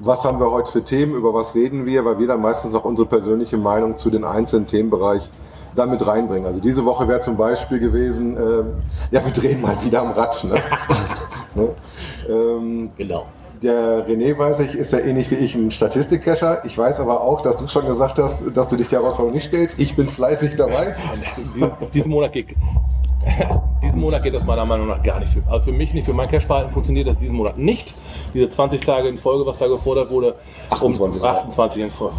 was haben wir heute für Themen, über was reden wir, weil wir dann meistens auch unsere persönliche Meinung zu den einzelnen Themenbereich dann mit reinbringen. Also diese Woche wäre zum Beispiel gewesen, ähm, ja, wir drehen mal wieder am Rad. Ne? ne? Ähm, Genau. der René, weiß ich, ist ja ähnlich wie ich ein Statistikcacher. Ich weiß aber auch, dass du schon gesagt hast, dass du dich der Herausforderung nicht stellst. Ich bin fleißig dabei. Dies- diesen Monat geht diesen Monat geht das meiner Meinung nach gar nicht. Für, also für mich nicht, für mein Cash-Verhalten funktioniert das diesen Monat nicht. Diese 20 Tage in Folge, was da gefordert wurde, 28 um 28 in Folge.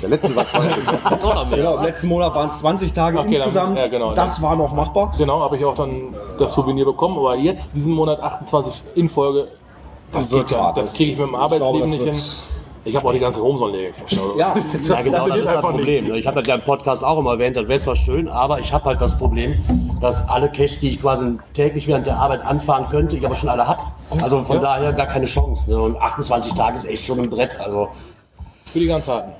Der letzte war 20. Genau, im letzten Monat waren es 20 Tage Okay, dann- insgesamt. ja, genau. Das war noch machbar. Genau, habe ich auch dann das Souvenir bekommen, aber jetzt diesen Monat 28 in Folge, das, wird geht ja, das kriege ich mit dem glaube, Arbeitsleben das nicht hin. Ich habe auch die ganze Homezone leer gecached. Also. Ja, Ja, genau, das, geht ist das Problem. ne? Ich habe das ja im Podcast auch immer erwähnt, das wäre zwar schön, aber ich habe halt das Problem, dass alle Caches, die ich quasi täglich während der Arbeit anfahren könnte, ich aber schon alle habe. Also von daher gar keine Chance. Ne? Und 28 Tage ist echt schon ein Brett. Also Für die ganz harten.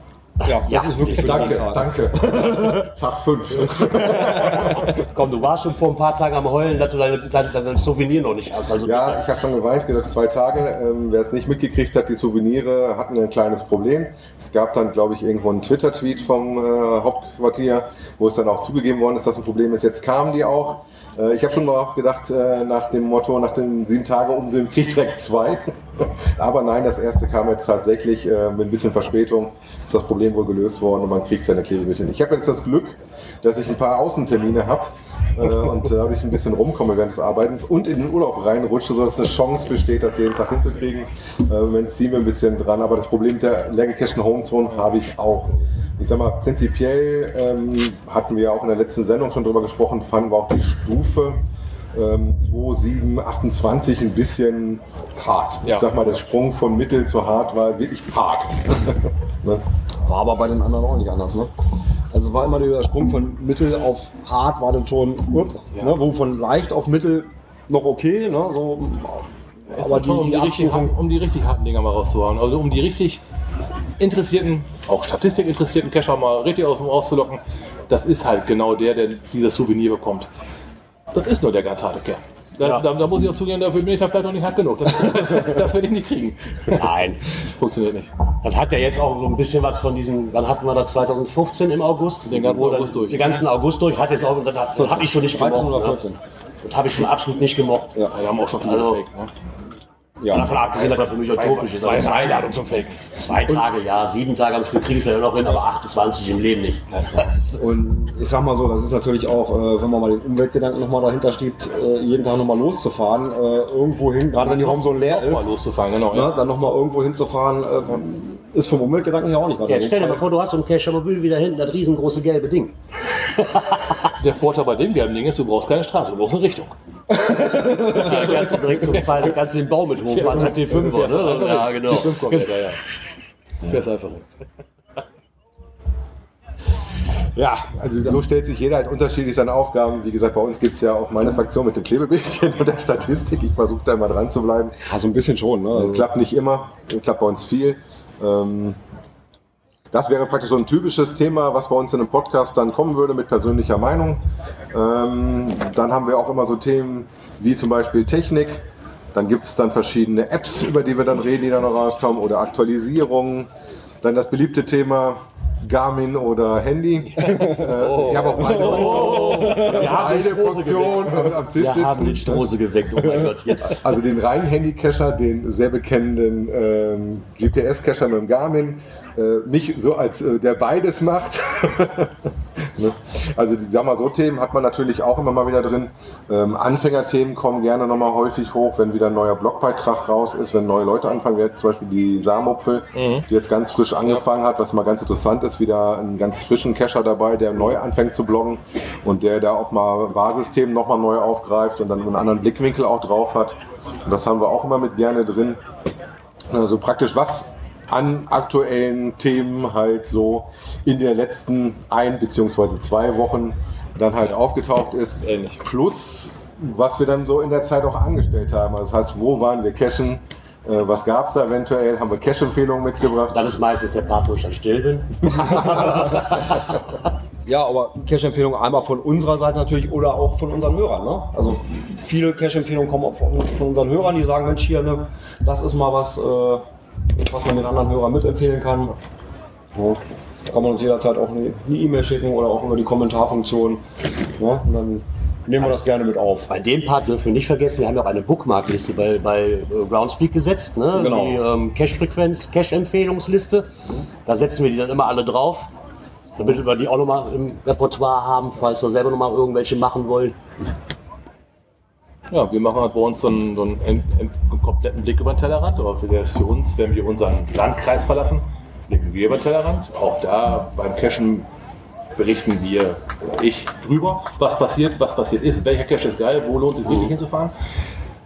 Ja, das ist wirklich Danke, danke. Tag 5. komm, du warst schon vor ein paar Tagen am Heulen, dass du deine, deine, deine Souvenir noch nicht hast. Also Ja, bitte. ich habe schon geweint, gesagt, zwei Tage. Ähm, wer es nicht mitgekriegt hat, die Souvenire hatten ein kleines Problem. Es gab dann, glaube ich, irgendwo einen Twitter-Tweet vom äh, Hauptquartier, wo es dann auch zugegeben worden ist, dass ein Problem ist. Jetzt kamen die auch. Äh, ich habe schon mal gedacht, äh, nach dem Motto, nach den sieben Tage um den Krieg direkt zwei. Aber nein, das erste kam jetzt tatsächlich äh, mit ein bisschen Verspätung. Ist das Problem wohl gelöst worden und man kriegt seine Klebebildchen. Ich habe jetzt das Glück, dass ich ein paar Außentermine habe äh, und dadurch ein bisschen rumkomme während des Arbeitens und in den Urlaub reinrutsche, sodass eine Chance besteht, das jeden Tag hinzukriegen. Äh, Wenn ziehen wir ein bisschen dran, aber das Problem mit der leer gecachten Homezone habe ich auch. Ich sag mal, prinzipiell ähm, hatten wir auch in der letzten Sendung schon drüber gesprochen, fanden wir auch die Stufe ähm, 2, 7, 28 ein bisschen hart. Ja. Ich sag mal, der Sprung von mittel zu hart war wirklich hart. ne? War aber bei den anderen auch nicht anders, ne? Also war immer der Sprung von mittel auf hart, war dann schon, upp, ne? wo von leicht auf mittel noch okay, ne? So, aber aber schon, um, die richtig, Abstufung- um die richtig harten Dinger mal rauszuhauen. Also um die richtig interessierten, auch Statistik interessierten Cacher mal richtig aus dem rauszulocken. Das ist halt genau der, der dieses Souvenir bekommt. Das ist nur der ganz harte Kerl. Da, Ja. da, da muss ich auch zugeben, dafür bin ich da vielleicht noch nicht hart genug. Das, das werde ich nicht kriegen. Nein. Funktioniert nicht. Das hat ja jetzt auch so ein bisschen was von diesen, wann hatten wir das 2015 im August? Den ganzen dann- August durch. Den ganzen August durch, hat jetzt auch, das, das habe ich schon nicht 13 gemocht. oder ne? 14. Das habe ich schon absolut nicht gemocht. Ja, wir haben auch schon viele Also- gefaked. Ne? Ja, davon abgesehen, dass das für mich utopisch ist. Aber eine Einladung zum Faken. zwei Tage, ja, sieben Tage am Stück kriege ich vielleicht noch hin, aber 28 im Leben nicht. Und ich sag mal so, das ist natürlich auch, äh, wenn man mal den Umweltgedanken nochmal dahinter steht, äh, jeden Tag nochmal loszufahren, äh, irgendwo hin, gerade wenn die Raum so leer Mal ist, loszufahren, genau. ne, dann nochmal irgendwo hinzufahren, äh, ist vom Umweltgedanken ja auch nicht gerade Jetzt stell dir mal vor, du hast so ein Cash-Mobil wieder hinten, das riesengroße gelbe Ding. Der Vorteil bei dem gelben Ding ist, du brauchst keine Straße, du brauchst eine Richtung. Da kannst du direkt zum Fall, da kannst du den Baum mit hochfahren, den Fünfer, ne? Ja, genau. Ja, ja. Fährst einfach hin. Ja, also so stellt sich jeder halt unterschiedlich seine Aufgaben. Wie gesagt, bei uns gibt es ja auch meine Fraktion mit dem Klebebildchen und der Statistik. Ich versuche da immer dran zu bleiben. Ja, so ein bisschen schon, ne? Also, Klappt nicht immer, klappt bei uns viel. Ähm, das wäre praktisch so ein typisches Thema, was bei uns in einem Podcast dann kommen würde mit persönlicher Meinung. Ähm, dann haben wir auch immer so Themen wie zum Beispiel Technik. Dann gibt es dann verschiedene Apps, über die wir dann reden, die dann noch rauskommen oder Aktualisierungen. Dann das beliebte Thema Garmin oder Handy. äh, ich habe auch beide, haben beide Funktionen am, am Tisch Wir haben den Strose geweckt, oh mein Gott, jetzt. Also den reinen Handy-Cacher, den sehr bekannten ähm, GPS-Cacher mit dem Garmin, äh, mich so als äh, der beides macht. ne? Also die sag mal so Themen hat man natürlich auch immer mal wieder drin. Ähm, Anfängerthemen kommen gerne nochmal häufig hoch, wenn wieder ein neuer Blogbeitrag raus ist, wenn neue Leute anfangen, jetzt zum Beispiel die Samupfel, die jetzt ganz frisch angefangen hat, was mal ganz interessant ist, wieder einen ganz frischen Cacher dabei, der neu anfängt zu bloggen und der da auch mal Basisthemen nochmal neu aufgreift und dann einen anderen Blickwinkel auch drauf hat. Und das haben wir auch immer mit gerne drin. Also praktisch was an aktuellen Themen halt so in den letzten ein beziehungsweise zwei Wochen dann halt aufgetaucht ist. Ähnlich. Plus, was wir dann so in der Zeit auch angestellt haben. Also das heißt, wo waren wir cashen? Äh, Was gab es da eventuell? Haben wir Cash-Empfehlungen mitgebracht? Das ist meistens der Part, wo ich dann still bin. Ja, aber Cash-Empfehlung einmal von unserer Seite natürlich oder auch von unseren Hörern. Ne? Also viele Cash-Empfehlungen kommen auch von, von unseren Hörern, die sagen, Mensch, hier, ne, das ist mal was, äh, was man den anderen Hörern mitempfehlen kann. Ja, kann man uns jederzeit auch eine E-Mail schicken oder auch über die Kommentarfunktion. Ja, und dann nehmen wir das gerne mit auf. Bei dem Part dürfen wir nicht vergessen, wir haben ja auch eine Bookmarkliste bei, bei Groundspeak gesetzt, ne? Genau. die ähm, Cache-Frequenz, Cache-Empfehlungsliste. Da setzen wir die dann immer alle drauf, damit wir die auch nochmal im Repertoire haben, falls wir selber nochmal irgendwelche machen wollen. Ja, wir machen halt bei uns so einen, so einen, einen, kompletten Blick über den Tellerrand, aber für, für uns, wenn wir unseren Landkreis verlassen, blicken wir über den Tellerrand. Auch da beim Cashen berichten wir, oder ich, drüber, was passiert, was passiert ist, welcher Cache ist geil, wo lohnt es sich wirklich hinzufahren.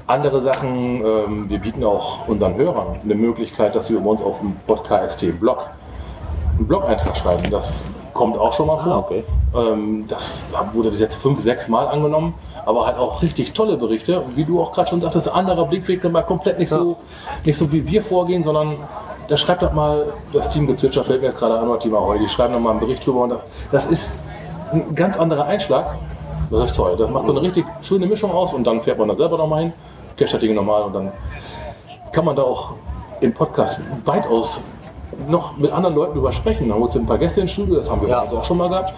Andere Sachen, ähm, wir bieten auch unseren Hörern eine Möglichkeit, dass sie über uns auf dem Podcast-Blog einen Blog-Eintrag schreiben. Das kommt auch schon mal vor. okay. Ähm, das wurde bis jetzt fünf, sechs Mal angenommen, aber halt auch richtig tolle Berichte. Und wie du auch gerade schon sagtest, anderer Blickwinkel, mal komplett nicht, so, nicht so wie wir vorgehen, sondern da schreibt doch mal, das Team Gezwitscher fällt mir jetzt gerade an, oder Team Ahoi, die schreiben noch mal einen Bericht drüber und das, das ist ein ganz anderer Einschlag. Das ist toll. Das macht so eine richtig schöne Mischung aus und dann fährt man da selber noch mal hin, cache das Ding nochmal und dann kann man da auch im Podcast weitaus noch mit anderen Leuten drüber sprechen. Da holst du ein paar Gäste ins Studio, das haben wir Ja. auch schon mal gehabt.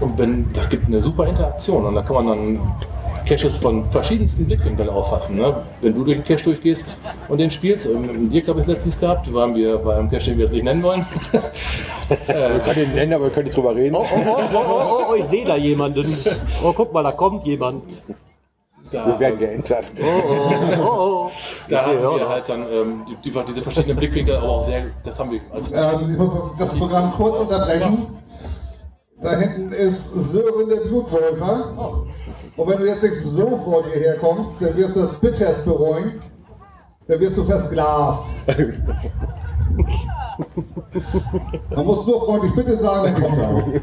Und wenn, das gibt eine super Interaktion und da kann man dann Caches von verschiedensten Blickwinkeln auffassen. Ne? Wenn du durch den Cache durchgehst und den spielst, und mit Dirk habe ich es letztens gehabt, waren wir beim Cache, den wir jetzt nicht nennen wollen. Wir können den nennen, aber wir können nicht drüber reden. Oh, oh, oh, oh, oh, ich sehe da jemanden. Oh, guck mal, da kommt jemand. Da, Wir werden geentert. Oh, oh, oh, oh. Da haben wir ja, halt dann ähm, die, die, diese verschiedenen Blickwinkel, aber auch sehr, das haben wir als Ähm, ich muss das Programm kurz unterbrechen. Da hinten ist Sören der Blutsäufer. Und wenn du jetzt nicht so vor dir herkommst, dann wirst du das Bitches bereuen. Dann wirst du versklavt. Man muss nur freundlich bitte sagen, dann kommt er.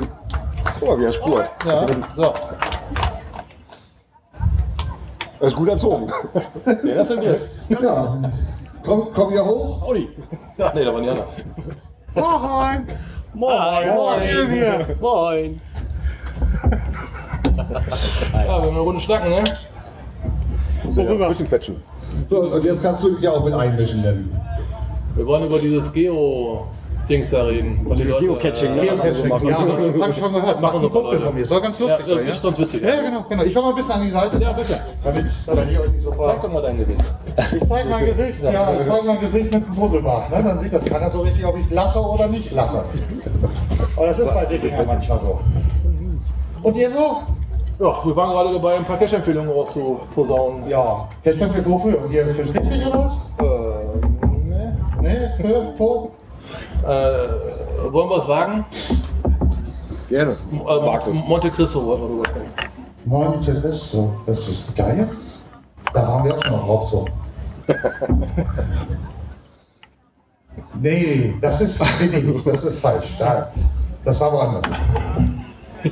Guck mal, wie er spurt. Ja, so. Er ist gut erzogen. Ja, das sind wir. Ja. Komm, komm hier hoch. Audi. Ja, nee, da waren die anderen. Moin, moin, moin. Ja, wir haben eine Runde schnacken, ne? Zwischenquetschen. So, und jetzt kannst du dich ja auch mit einmischen. Denn. Wir wollen über dieses Geo Dings da reden. Und die Dieses Geocaching, ne? äh, Geocaching, ja, das habe ich schon gehört. Macht ein unsere Kumpel von mir. Soll ganz Ja, lustig das sein. ist ganz witzig. Ja, ja, genau, genau. Ich komme mal ein bisschen an die Seite. Ja, bitte. Damit, damit ich euch nicht so Zeig frage. doch mal dein Gesicht. Ich zeige mein Gesicht, ja, ich zeige mein Gesicht mit dem Fusselbart. Ne? Dann sieht das keiner so richtig, ob ich lache oder nicht lache. Aber das ist bei Wikinger manchmal so. Und ihr so? Ja, wir waren gerade dabei, ein paar Cash-Empfehlungen rauszuposaunen. Ja. Mir wofür? Ihr fürs richtig oder was? Äh, ne? Ne? Für? Wo? Äh, wollen wir es wagen? Gerne. Äh, Wagt es. Monte Cristo wollten wir drüber sprechen. Monte Cristo. Das ist geil. Da waren wir auch schon auf Hauptzug. Nee, das ist billig, das ist falsch. Da, das war woanders.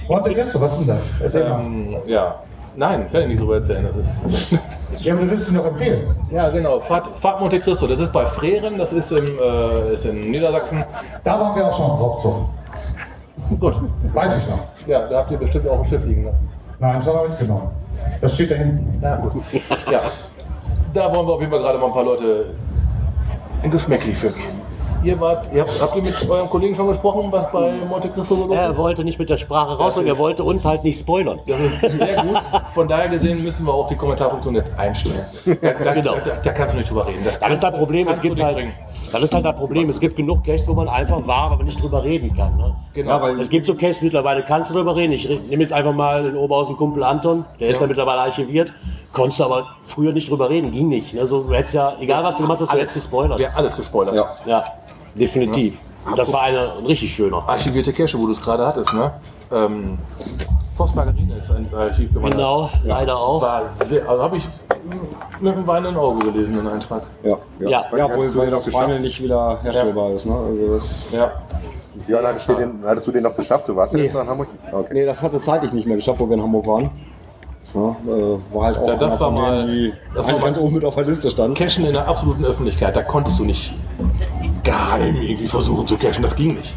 Monte Cristo, was ist denn das? Erzähl mal. Ähm, ja. Nein, kann ich nicht so erzählen. Das ist Ja, aber du willst ihn noch empfehlen. ja, genau. Fahrt, Fahrt Monte Cristo. Das ist bei Freren, das ist, im, äh, ist in Niedersachsen. Da waren wir auch schon auf Hauptzug. Gut. Weiß ich noch. Ja, da habt ihr bestimmt auch ein Schiff liegen lassen. Nein, das haben wir mitgenommen. Das steht da hinten. Ja, gut. Ja. Da wollen wir auf jeden Fall gerade mal ein paar Leute ein Geschmäcklich für geben. Ihr wart, ihr habt, habt ihr mit eurem Kollegen schon gesprochen, was bei Monte Cristo so los Er ist? wollte nicht mit der Sprache raus und er wollte uns halt nicht spoilern. Das ist sehr gut. Von daher gesehen müssen wir auch die Kommentarfunktion jetzt einstellen. Da, da, Genau. da, da kannst du nicht drüber reden. Das ist das Problem, es gibt halt, bringen. das ist halt das Problem, es gibt genug Caches, wo man einfach war, aber nicht drüber reden kann. Ne? Genau. Ja, weil Es gibt so Caches, mittlerweile kannst du drüber reden. Ich nehme jetzt einfach mal den Oberhausen Kumpel Anton, der ist ja mittlerweile archiviert. Konntest du aber früher nicht drüber reden, ging nicht. Also du hättest ja, egal was du gemacht hast, du hättest gespoilert. Hat alles gespoilert. Ja. Ja, definitiv. Und das war eine, ein richtig schöner. Archivierte Cache, wo du es gerade hattest, ne? Ähm, Voss Margarine ist ins Archiv gewandert. Genau, leider auch. War sehr, also habe ich mit einem weinenden Auge gelesen, den Eintrag. Ja, ja. Ja. ja Hast wohl, du weil das Final nicht wieder herstellbar ist. Ne? Also das, Ja. Ja, dann hattest du, den, hattest du den noch geschafft? Du warst ja Nee. jetzt noch in Hamburg? Okay. Nee, das hatte zeitlich nicht mehr geschafft, wo wir in Hamburg waren. Ja, äh, war halt auch Ja, das war von mal- denen, die das war ganz oben mit auf der Liste stand. Cashen in der absoluten Öffentlichkeit, da konntest du nicht geheim irgendwie versuchen zu cashen. Das ging nicht.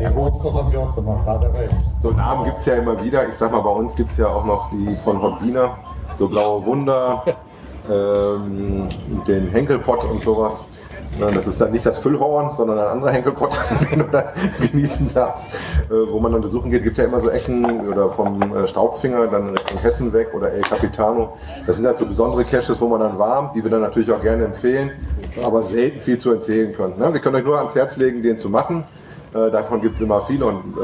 Den Hauptzug haben wir auch gemacht, da hat er recht. So Namen gibt es ja immer wieder. Ich sag mal, bei uns gibt es ja auch noch die von Hobbiner, so Blaue Wunder, ähm, den Henkelpott und sowas. Das ist dann nicht das Füllhorn, sondern ein anderer Henkelpott, den du da genießen darfst. Äh, wo man dann besuchen geht, gibt ja immer so Ecken oder vom äh, Staubfinger dann Richtung Hessen weg oder El Capitano. Das sind halt so besondere Caches, wo man dann warm, die wir dann natürlich auch gerne empfehlen, aber selten viel zu erzählen können. Ne? Wir können euch nur ans Herz legen, den zu machen. Äh, davon gibt es immer viel und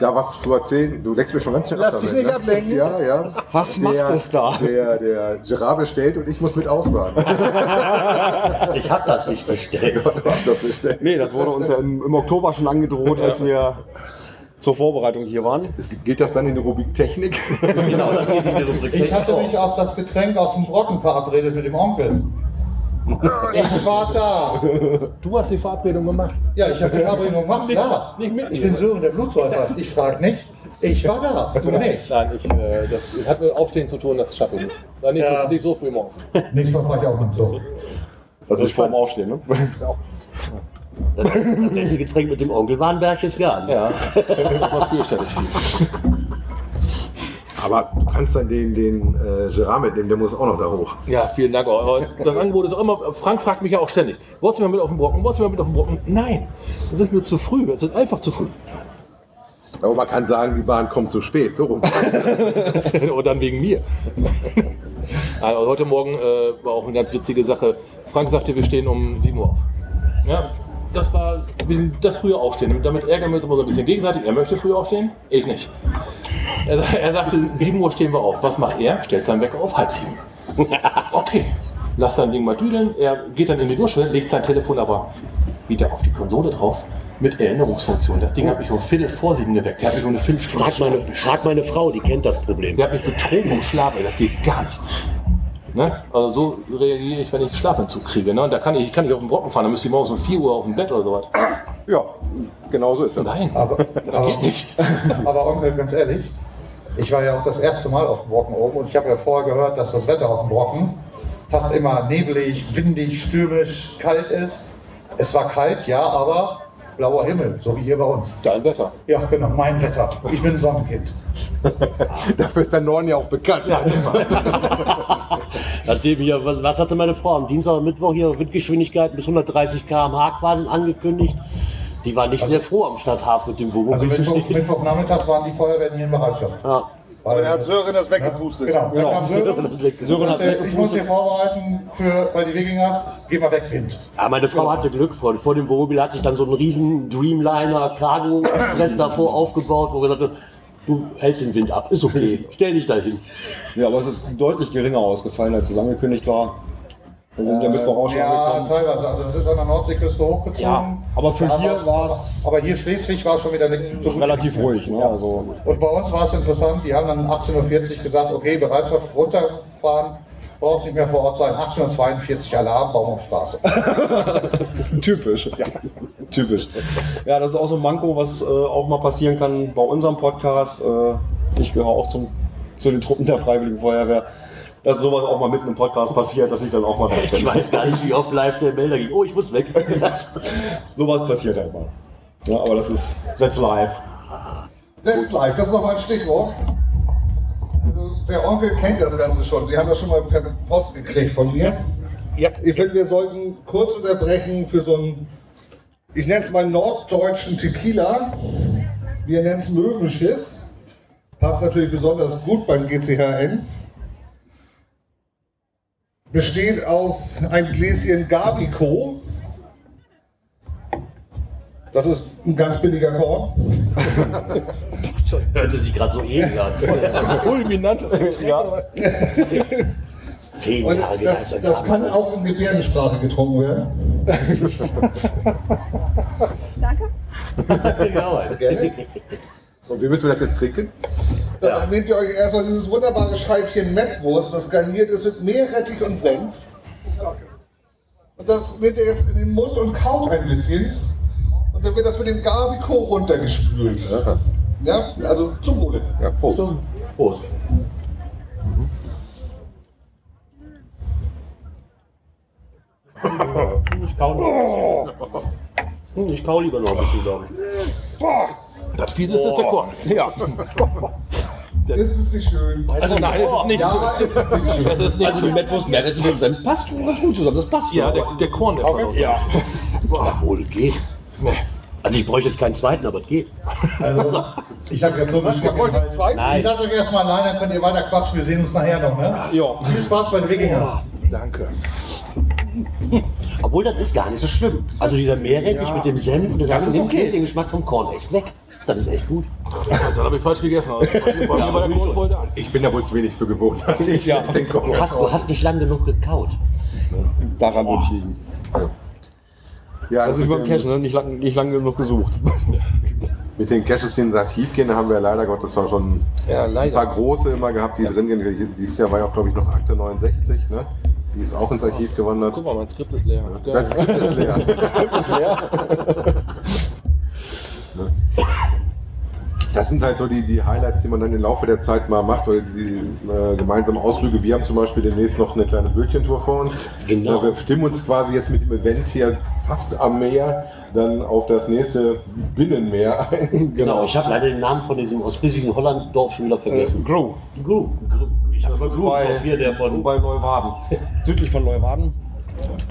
da was zu erzählen. Du leckst mir schon ganz schön Lass ab dich damit, nicht ne? ablenken. Ja, ja. Was macht es da? Der, der Gerard bestellt und ich muss mit ausbaden. Ich habe das nicht bestellt. du hast das bestellt. Nee, das wurde uns ja im, im Oktober schon angedroht, als wir zur Vorbereitung hier waren. Es Geht das dann in die Rubrik Technik? Genau, das geht in die Rubrik. Ich hatte mich auf das Getränk auf dem Brocken verabredet mit dem Onkel. Ich war da. Du hast die Verabredung gemacht. Ja, ich habe die Verabredung gemacht, klar. Nicht mit Ich bin Sören der Blutsäufer. Ich frage nicht. Ich war da. Du nicht. Nein, ich, äh, das hat mit Aufstehen zu tun, das schaffe ich nicht. War nicht, Ja. so, nicht so früh morgens. Nächstes Mal fahre ich auch mit so. Das ist vorm Aufstehen, ne? Das letzte Getränk mit dem Onkel war ein Berchtesgaden. Ja, das war fürchterlich viel. Aber du kannst dann den, den äh, Gerard mitnehmen, der muss auch noch da hoch. Ja, vielen Dank. Das Angebot ist auch immer, Frank fragt mich ja auch ständig, wolltest du mal mit auf den Brocken, wolltest du mal mit auf den Brocken? Nein, das ist mir zu früh, es ist einfach zu früh. Aber man kann sagen, die Bahn kommt zu spät. So rum. Und dann wegen mir. Also heute Morgen äh, war auch eine ganz witzige Sache. Frank sagte, wir stehen um 7 Uhr auf. Ja, das war das frühe Aufstehen. Damit ärgern wir uns immer so ein bisschen gegenseitig. Er möchte früh aufstehen, ich nicht. Er, er sagte, 7 Uhr stehen wir auf. Was macht er? Stellt seinen Wecker auf halb sieben. Okay, lass sein Ding mal düdeln. Er geht dann in die Dusche, legt sein Telefon aber wieder auf die Konsole drauf mit Erinnerungsfunktion. Das Ding hat mich um Viertel vor sieben geweckt. Der hat mich um eine Viertelstunde Frag meine, frag meine Frau, die kennt das Problem. der hat mich betrogen im Schlaf, ey, das geht gar nicht. Ne? Also so reagiere ich, wenn ich Schlafentzug kriege. Ne? Und da kann ich, kann ich auf den Brocken fahren, dann müsste ich morgens um 4 Uhr auf dem Bett oder sowas. Ja, genau so ist das. Nein, Aber, das aber, geht nicht. aber Onkel, ganz ehrlich, ich war ja auch das erste Mal auf dem Brocken oben und ich habe ja vorher gehört, dass das Wetter auf dem Brocken fast immer neblig, windig, stürmisch, kalt ist. Es war kalt, ja, aber blauer Himmel, so wie hier bei uns. Dein Wetter. Ja, genau, mein Wetter. Ich bin ein Sonnenkind. Dafür ist der Norden ja auch bekannt. Ja, Nachdem hier, was, was hatte meine Frau am Dienstag und Mittwoch hier Windgeschwindigkeiten bis 130 km/h quasi angekündigt? Die war nicht sehr froh am Stadthafen mit dem Also Wohnmobil zu Mittwoch. Mittwochnachmittag waren die Feuerwehren hier in Bereitschaft. Ja. Weil Er hat Sören das weggepustet. Genau, Genau. dann kam Sören. Sören hat's sagte, ich muss weggepustet. hier vorbereiten für, bei die Wikingers, geh mal weg, Wind. Ja, meine Frau hatte Glück. Vor, vor dem Wohnmobil hat sich dann so ein riesen Dreamliner Cargo Express davor aufgebaut, wo gesagt hat, du hältst den Wind ab, ist okay, stell dich da hin. Ja, aber es ist deutlich geringer ausgefallen, als es angekündigt war. Wir sind ja Mittwoch auch schon Ja, angekommen. teilweise. Also das ist an der Nordseeküste hochgezogen. Ja, aber für hier war's- war's- Aber hier Schleswig war schon wieder so Relativ ruhig. Ne? Also, Und bei uns war es interessant, die haben dann 18.40 Uhr gesagt, okay, Bereitschaft runterfahren, braucht nicht mehr vor Ort sein. 18.42 Uhr Alarm, Baum auf Straße. typisch. Ja. Typisch. Ja, das ist auch so ein Manko, was äh, auch mal passieren kann bei unserem Podcast. Äh, ich gehöre auch zum, zu den Truppen der Freiwilligen Feuerwehr. Dass sowas auch mal mitten im Podcast passiert, dass ich dann auch mal weg Ich bin. weiß gar nicht, wie oft live der Melder ging. Oh, ich muss weg. Sowas passiert halt mal. Ja, aber das ist that's live. That's live, das ist noch mal ein Stichwort. Also, der Onkel kennt das Ganze schon. Die haben das schon mal per Post gekriegt von mir. Ja. Ich finde, wir sollten kurz unterbrechen für so einen, ich nenne es mal norddeutschen Tequila. Wir nennen es Möwenschiss. Passt natürlich besonders gut beim GCHN. Besteht aus einem Gläschen Gabico. Das ist ein ganz billiger Korn. Hörte sich gerade so ähnlich an. Fulminantes Getränk. Zehn Und Jahre das, das kann auch in Gebärdensprache getrunken werden. Danke. genau. Gerne. Und wie müssen wir das jetzt trinken? Dann nehmt ihr euch erstmal dieses wunderbare Scheibchen Mettwurst, das garniert ist mit Meerrettich und Senf. Und das nehmt ihr jetzt in den Mund und kaut ein bisschen. Und dann wird das mit dem Gabico runtergespült. Ja, also zum Wohle. Ja, Prost. Prost. Ich kau, Hm, ich kau lieber noch ein bisschen, glaube ich. Das Fiese ist der Korn. Ja. Ist es nicht schön? Also nein, das ist nicht so. Ja, ist es nicht schön. Das ist nicht Also und Senf passt schon ganz gut zusammen. Das passt Ja, der, der Korn, der uns. ja. Obwohl, geht. Also ich bräuchte jetzt keinen zweiten, aber es geht. Also, ich habe jetzt so einen Hals. Nein. Ich lasse euch erstmal allein, dann könnt ihr weiter quatschen. Wir sehen uns nachher noch. Ne? Ja. Viel Spaß bei den Wikingers. Danke. Obwohl, das ist gar nicht so schlimm. Also dieser Meerrettich mit dem Senf, das, Das ist nimmt okay. den Geschmack vom Korn echt weg. Das ist echt gut. Dann habe ich falsch gegessen. Also, bei mir war der Korn voll da. Ich bin da wohl zu wenig für gewohnt. dass ich Ja. den Du hast, du hast nicht lang genug gekaut. Daran wird es liegen. Ja, Also wie mit beim den- Cash, ne? nicht lange nicht lang genug gesucht. Mit den Caches, die ins Archiv gehen, da haben wir leider Gottes auch schon Ja, ein leider. paar große immer gehabt, die drin gehen. Dieses Jahr war ja auch, glaube ich, noch Akte 69, ne? Die ist auch ins Archiv gewandert. Guck mal, mein Skript ist leer. Das Geil. Das gibt es leer. Das sind halt so die, die Highlights, die man dann im Laufe der Zeit mal macht, oder die äh, gemeinsamen Ausflüge. Wir haben zum Beispiel demnächst noch eine kleine Bötchentour vor uns. Genau. Wir stimmen uns quasi jetzt mit dem Event hier fast am Meer dann auf das nächste Binnenmeer ein. Genau, ich habe leider den Namen von diesem ostfriesischen Hollanddorf schon wieder vergessen. Grow. Gru. Gru. Ich habe auf hier, der von. bei Neuwaden. Südlich von Neuwaden.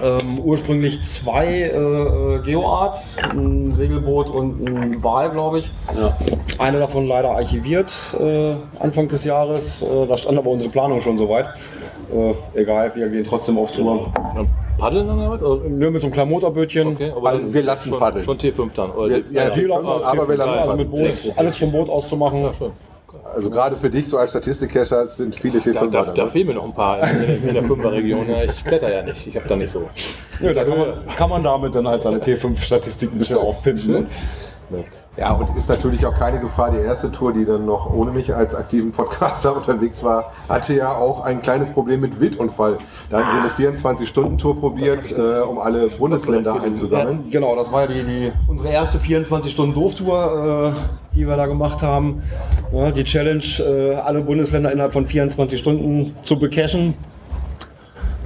Ähm, ursprünglich zwei äh, äh, Geoarts, ein Segelboot und ein Wal, glaube ich. Ja. Eine davon leider archiviert äh, Anfang des Jahres. Äh, da stand aber unsere Planung schon soweit. Äh, egal, wir gehen trotzdem auf Tour. Paddeln dann oder was? Oder- Nur mit so einem Klamotterbötchen. Okay, aber Also wir lassen schon, paddeln. Schon T5 dann. Oder Wir- ja, Die T5, laufen alles aber wir lassen also mit paddeln. Boot, alles vom Boot aus zu machen. Ja, schön. Also gerade für dich so als Statistikcacher sind viele Da, T5 da, da fehlen mir noch ein paar in, in der Fünferregion. Ja, ich kletter ja nicht. Ich habe da nicht so. Ja, da kann man, kann man damit dann halt seine T5-Statistik ein bisschen aufpimpen. Ne? Ja, und ist natürlich auch keine Gefahr. Die erste Tour, die dann noch ohne mich als aktiven Podcaster unterwegs war, hatte ja auch ein kleines Problem mit Wildunfall. Da haben sie eine 24-Stunden-Tour probiert, äh, um alle Bundesländer einzusammeln. Genau, das war die, die, unsere erste 24-Stunden-Dorftour, äh, die wir da gemacht haben. Ja, die Challenge, äh, alle Bundesländer innerhalb von 24 Stunden zu becachen.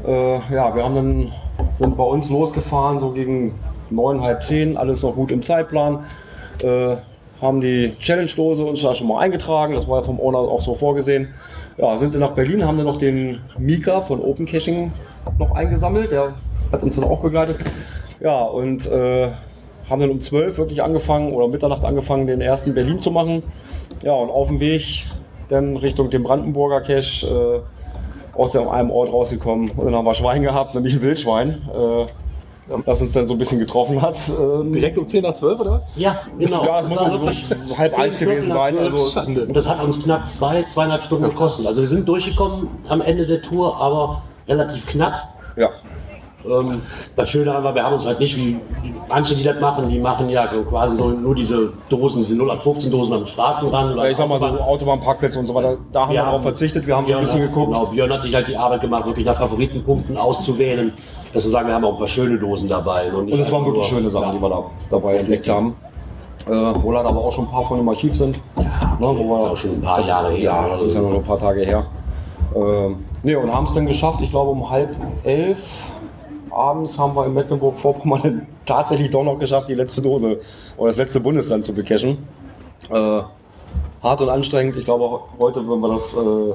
Äh, ja, wir haben dann, sind bei uns losgefahren, so gegen neun, halb zehn, alles noch gut im Zeitplan. Äh, haben die Challenge-Dose uns da schon mal eingetragen, das war ja vom Owner auch so vorgesehen. Ja, sind dann nach Berlin, haben dann noch den Mika von Open Caching noch eingesammelt, der hat uns dann auch begleitet. Ja, und äh, haben dann um 12 wirklich angefangen oder Mitternacht angefangen, den ersten Berlin zu machen. Ja, und auf dem Weg dann Richtung dem Brandenburger Cache äh, aus einem Ort rausgekommen. Und dann haben wir Schwein gehabt, nämlich ein Wildschwein. Äh, das uns dann so ein bisschen getroffen hat. Ähm, Direkt um 10 nach 12, oder? Ja, genau. Ja, es muss wirklich halb eins gewesen sein. Also. Und das hat uns knapp zwei, zweieinhalb Stunden gekostet. Also wir sind durchgekommen am Ende der Tour, aber relativ knapp. ja. Ähm, das Schöne daran war, wir haben uns halt nicht wie manche, die das machen, die machen ja quasi nur, nur diese Dosen, diese 0815 Dosen am Straßenrand. Oder Ich sag mal so Autobahnparkplätze und so weiter, da haben wir Ja. darauf verzichtet. Wir haben so ein bisschen hat, geguckt. Genau, Björn hat sich halt die Arbeit gemacht, wirklich nach Favoritenpunkten auszuwählen. Dass wir sagen, wir haben auch ein paar schöne Dosen dabei. Und, Und es waren wirklich schöne Sachen, die wir da dabei entdeckt haben. Äh, wohl hat aber auch schon ein paar von im Archiv sind. Ja, ne, wo wir, ist auch schon ein paar Jahre her. Ja, das ist ja nur ein paar Tage her. Ähm, ne, und haben es dann geschafft, ich glaube um halb elf abends haben wir in Mecklenburg-Vorpommern tatsächlich doch noch geschafft, die letzte Dose oder das letzte Bundesland zu becachen. Äh, hart und anstrengend. Ich glaube, heute würden wir das äh,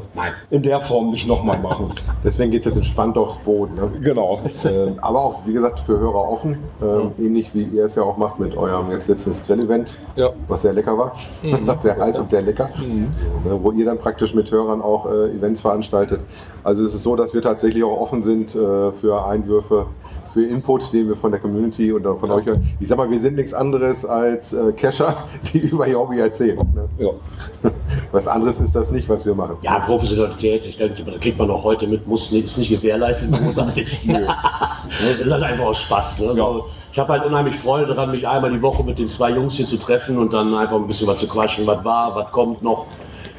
in der Form nicht nochmal machen. Deswegen geht es jetzt entspannt aufs Boot. Ne? Genau. Ähm, aber auch, wie gesagt, für Hörer offen. Ähm, ähnlich wie ihr es ja auch macht mit eurem jetzt letztes Grill-Event, Ja. was sehr lecker war. sehr heiß und sehr lecker. Äh, wo ihr dann praktisch mit Hörern auch äh, Events veranstaltet. Also es ist so, dass wir tatsächlich auch offen sind äh, für Einwürfe, für Input, den wir von der Community und von euch hören. Ich sag mal, wir sind nichts anderes als äh, Cacher, die über ihr Hobby erzählen. Ne? Ja. Was anderes ist das nicht, was wir machen. Ja, Professionalität, ich denke, das kriegt man auch heute mit, muss nicht, ist nicht gewährleistet, großartig. das ist halt einfach aus Spaß. Ne? Also, Ich habe halt unheimlich Freude daran, mich einmal die Woche mit den zwei Jungs hier zu treffen und dann einfach ein bisschen was zu quatschen, was war, was kommt noch.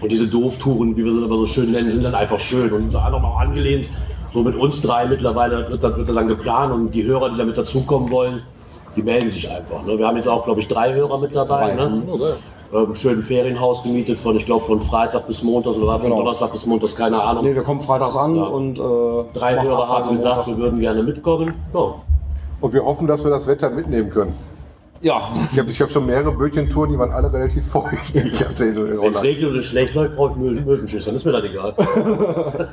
Und diese Dooftouren, wie wir sie immer so schön nennen, sind dann einfach schön und da nochmal auch angelehnt. So mit uns drei mittlerweile wird das, wird dann geplant und die Hörer, die damit dazukommen wollen, die melden sich einfach. Ne? Wir haben jetzt auch, glaube ich, drei Hörer mit dabei. Ne? Ähm, schön Ferienhaus gemietet von, ich glaube, von Freitag bis Montag oder von Genau. Donnerstag bis Montag, keine Ahnung. Nee, wir kommen freitags an Ja. und äh, Drei Hörer haben gesagt, wir würden gerne mitkommen. Ja. Und wir hoffen, dass wir das Wetter mitnehmen können. Ja, Ich habe ich hab schon mehrere Bötchentouren, die waren alle relativ feucht. Ich hatte in Wenn es regnet und es schlecht läuft, brauche ich Möwenschiss, dann ist mir das egal.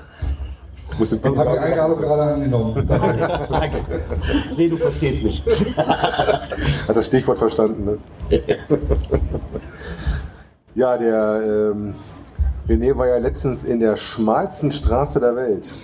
Muss Ich habe die Eingabe gerade angenommen. Danke. Seh, du verstehst mich. Hat das Stichwort verstanden, ne? ja, der ähm, René war ja letztens in der schmalsten Straße der Welt.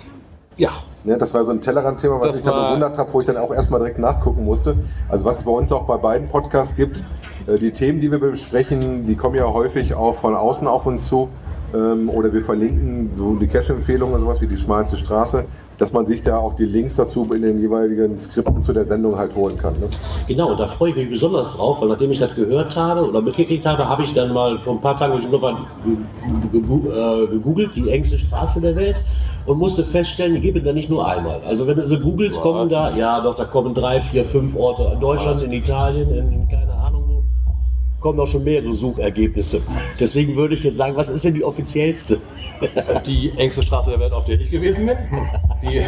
Ja. Ne, das war so ein Tellerrand-Thema, was Das ich da bewundert habe, wo ich dann auch erstmal direkt nachgucken musste. Also was es bei uns auch bei beiden Podcasts gibt, äh, die Themen, die wir besprechen, die kommen ja häufig auch von außen auf uns zu. Ähm, oder wir verlinken so die Cache-Empfehlungen und sowas wie die schmalste Straße, dass man sich da auch die Links dazu in den jeweiligen Skripten zu der Sendung halt holen kann. Ne? Genau, und da freue ich mich besonders drauf, weil nachdem ich das gehört habe oder mitgekriegt habe, habe ich dann mal vor ein paar Tagen nochmal äh, gegoogelt, die engste Straße der Welt, und musste feststellen, die gibt es da nicht nur einmal. Also wenn du so googelst, kommen da, ja doch, da kommen drei, vier, fünf Orte in Deutschland, in Italien, in, in kommen auch schon mehrere Suchergebnisse. Deswegen würde ich jetzt sagen, was ist denn die offiziellste? Die engste Straße der Welt, auf der ich gewesen bin, die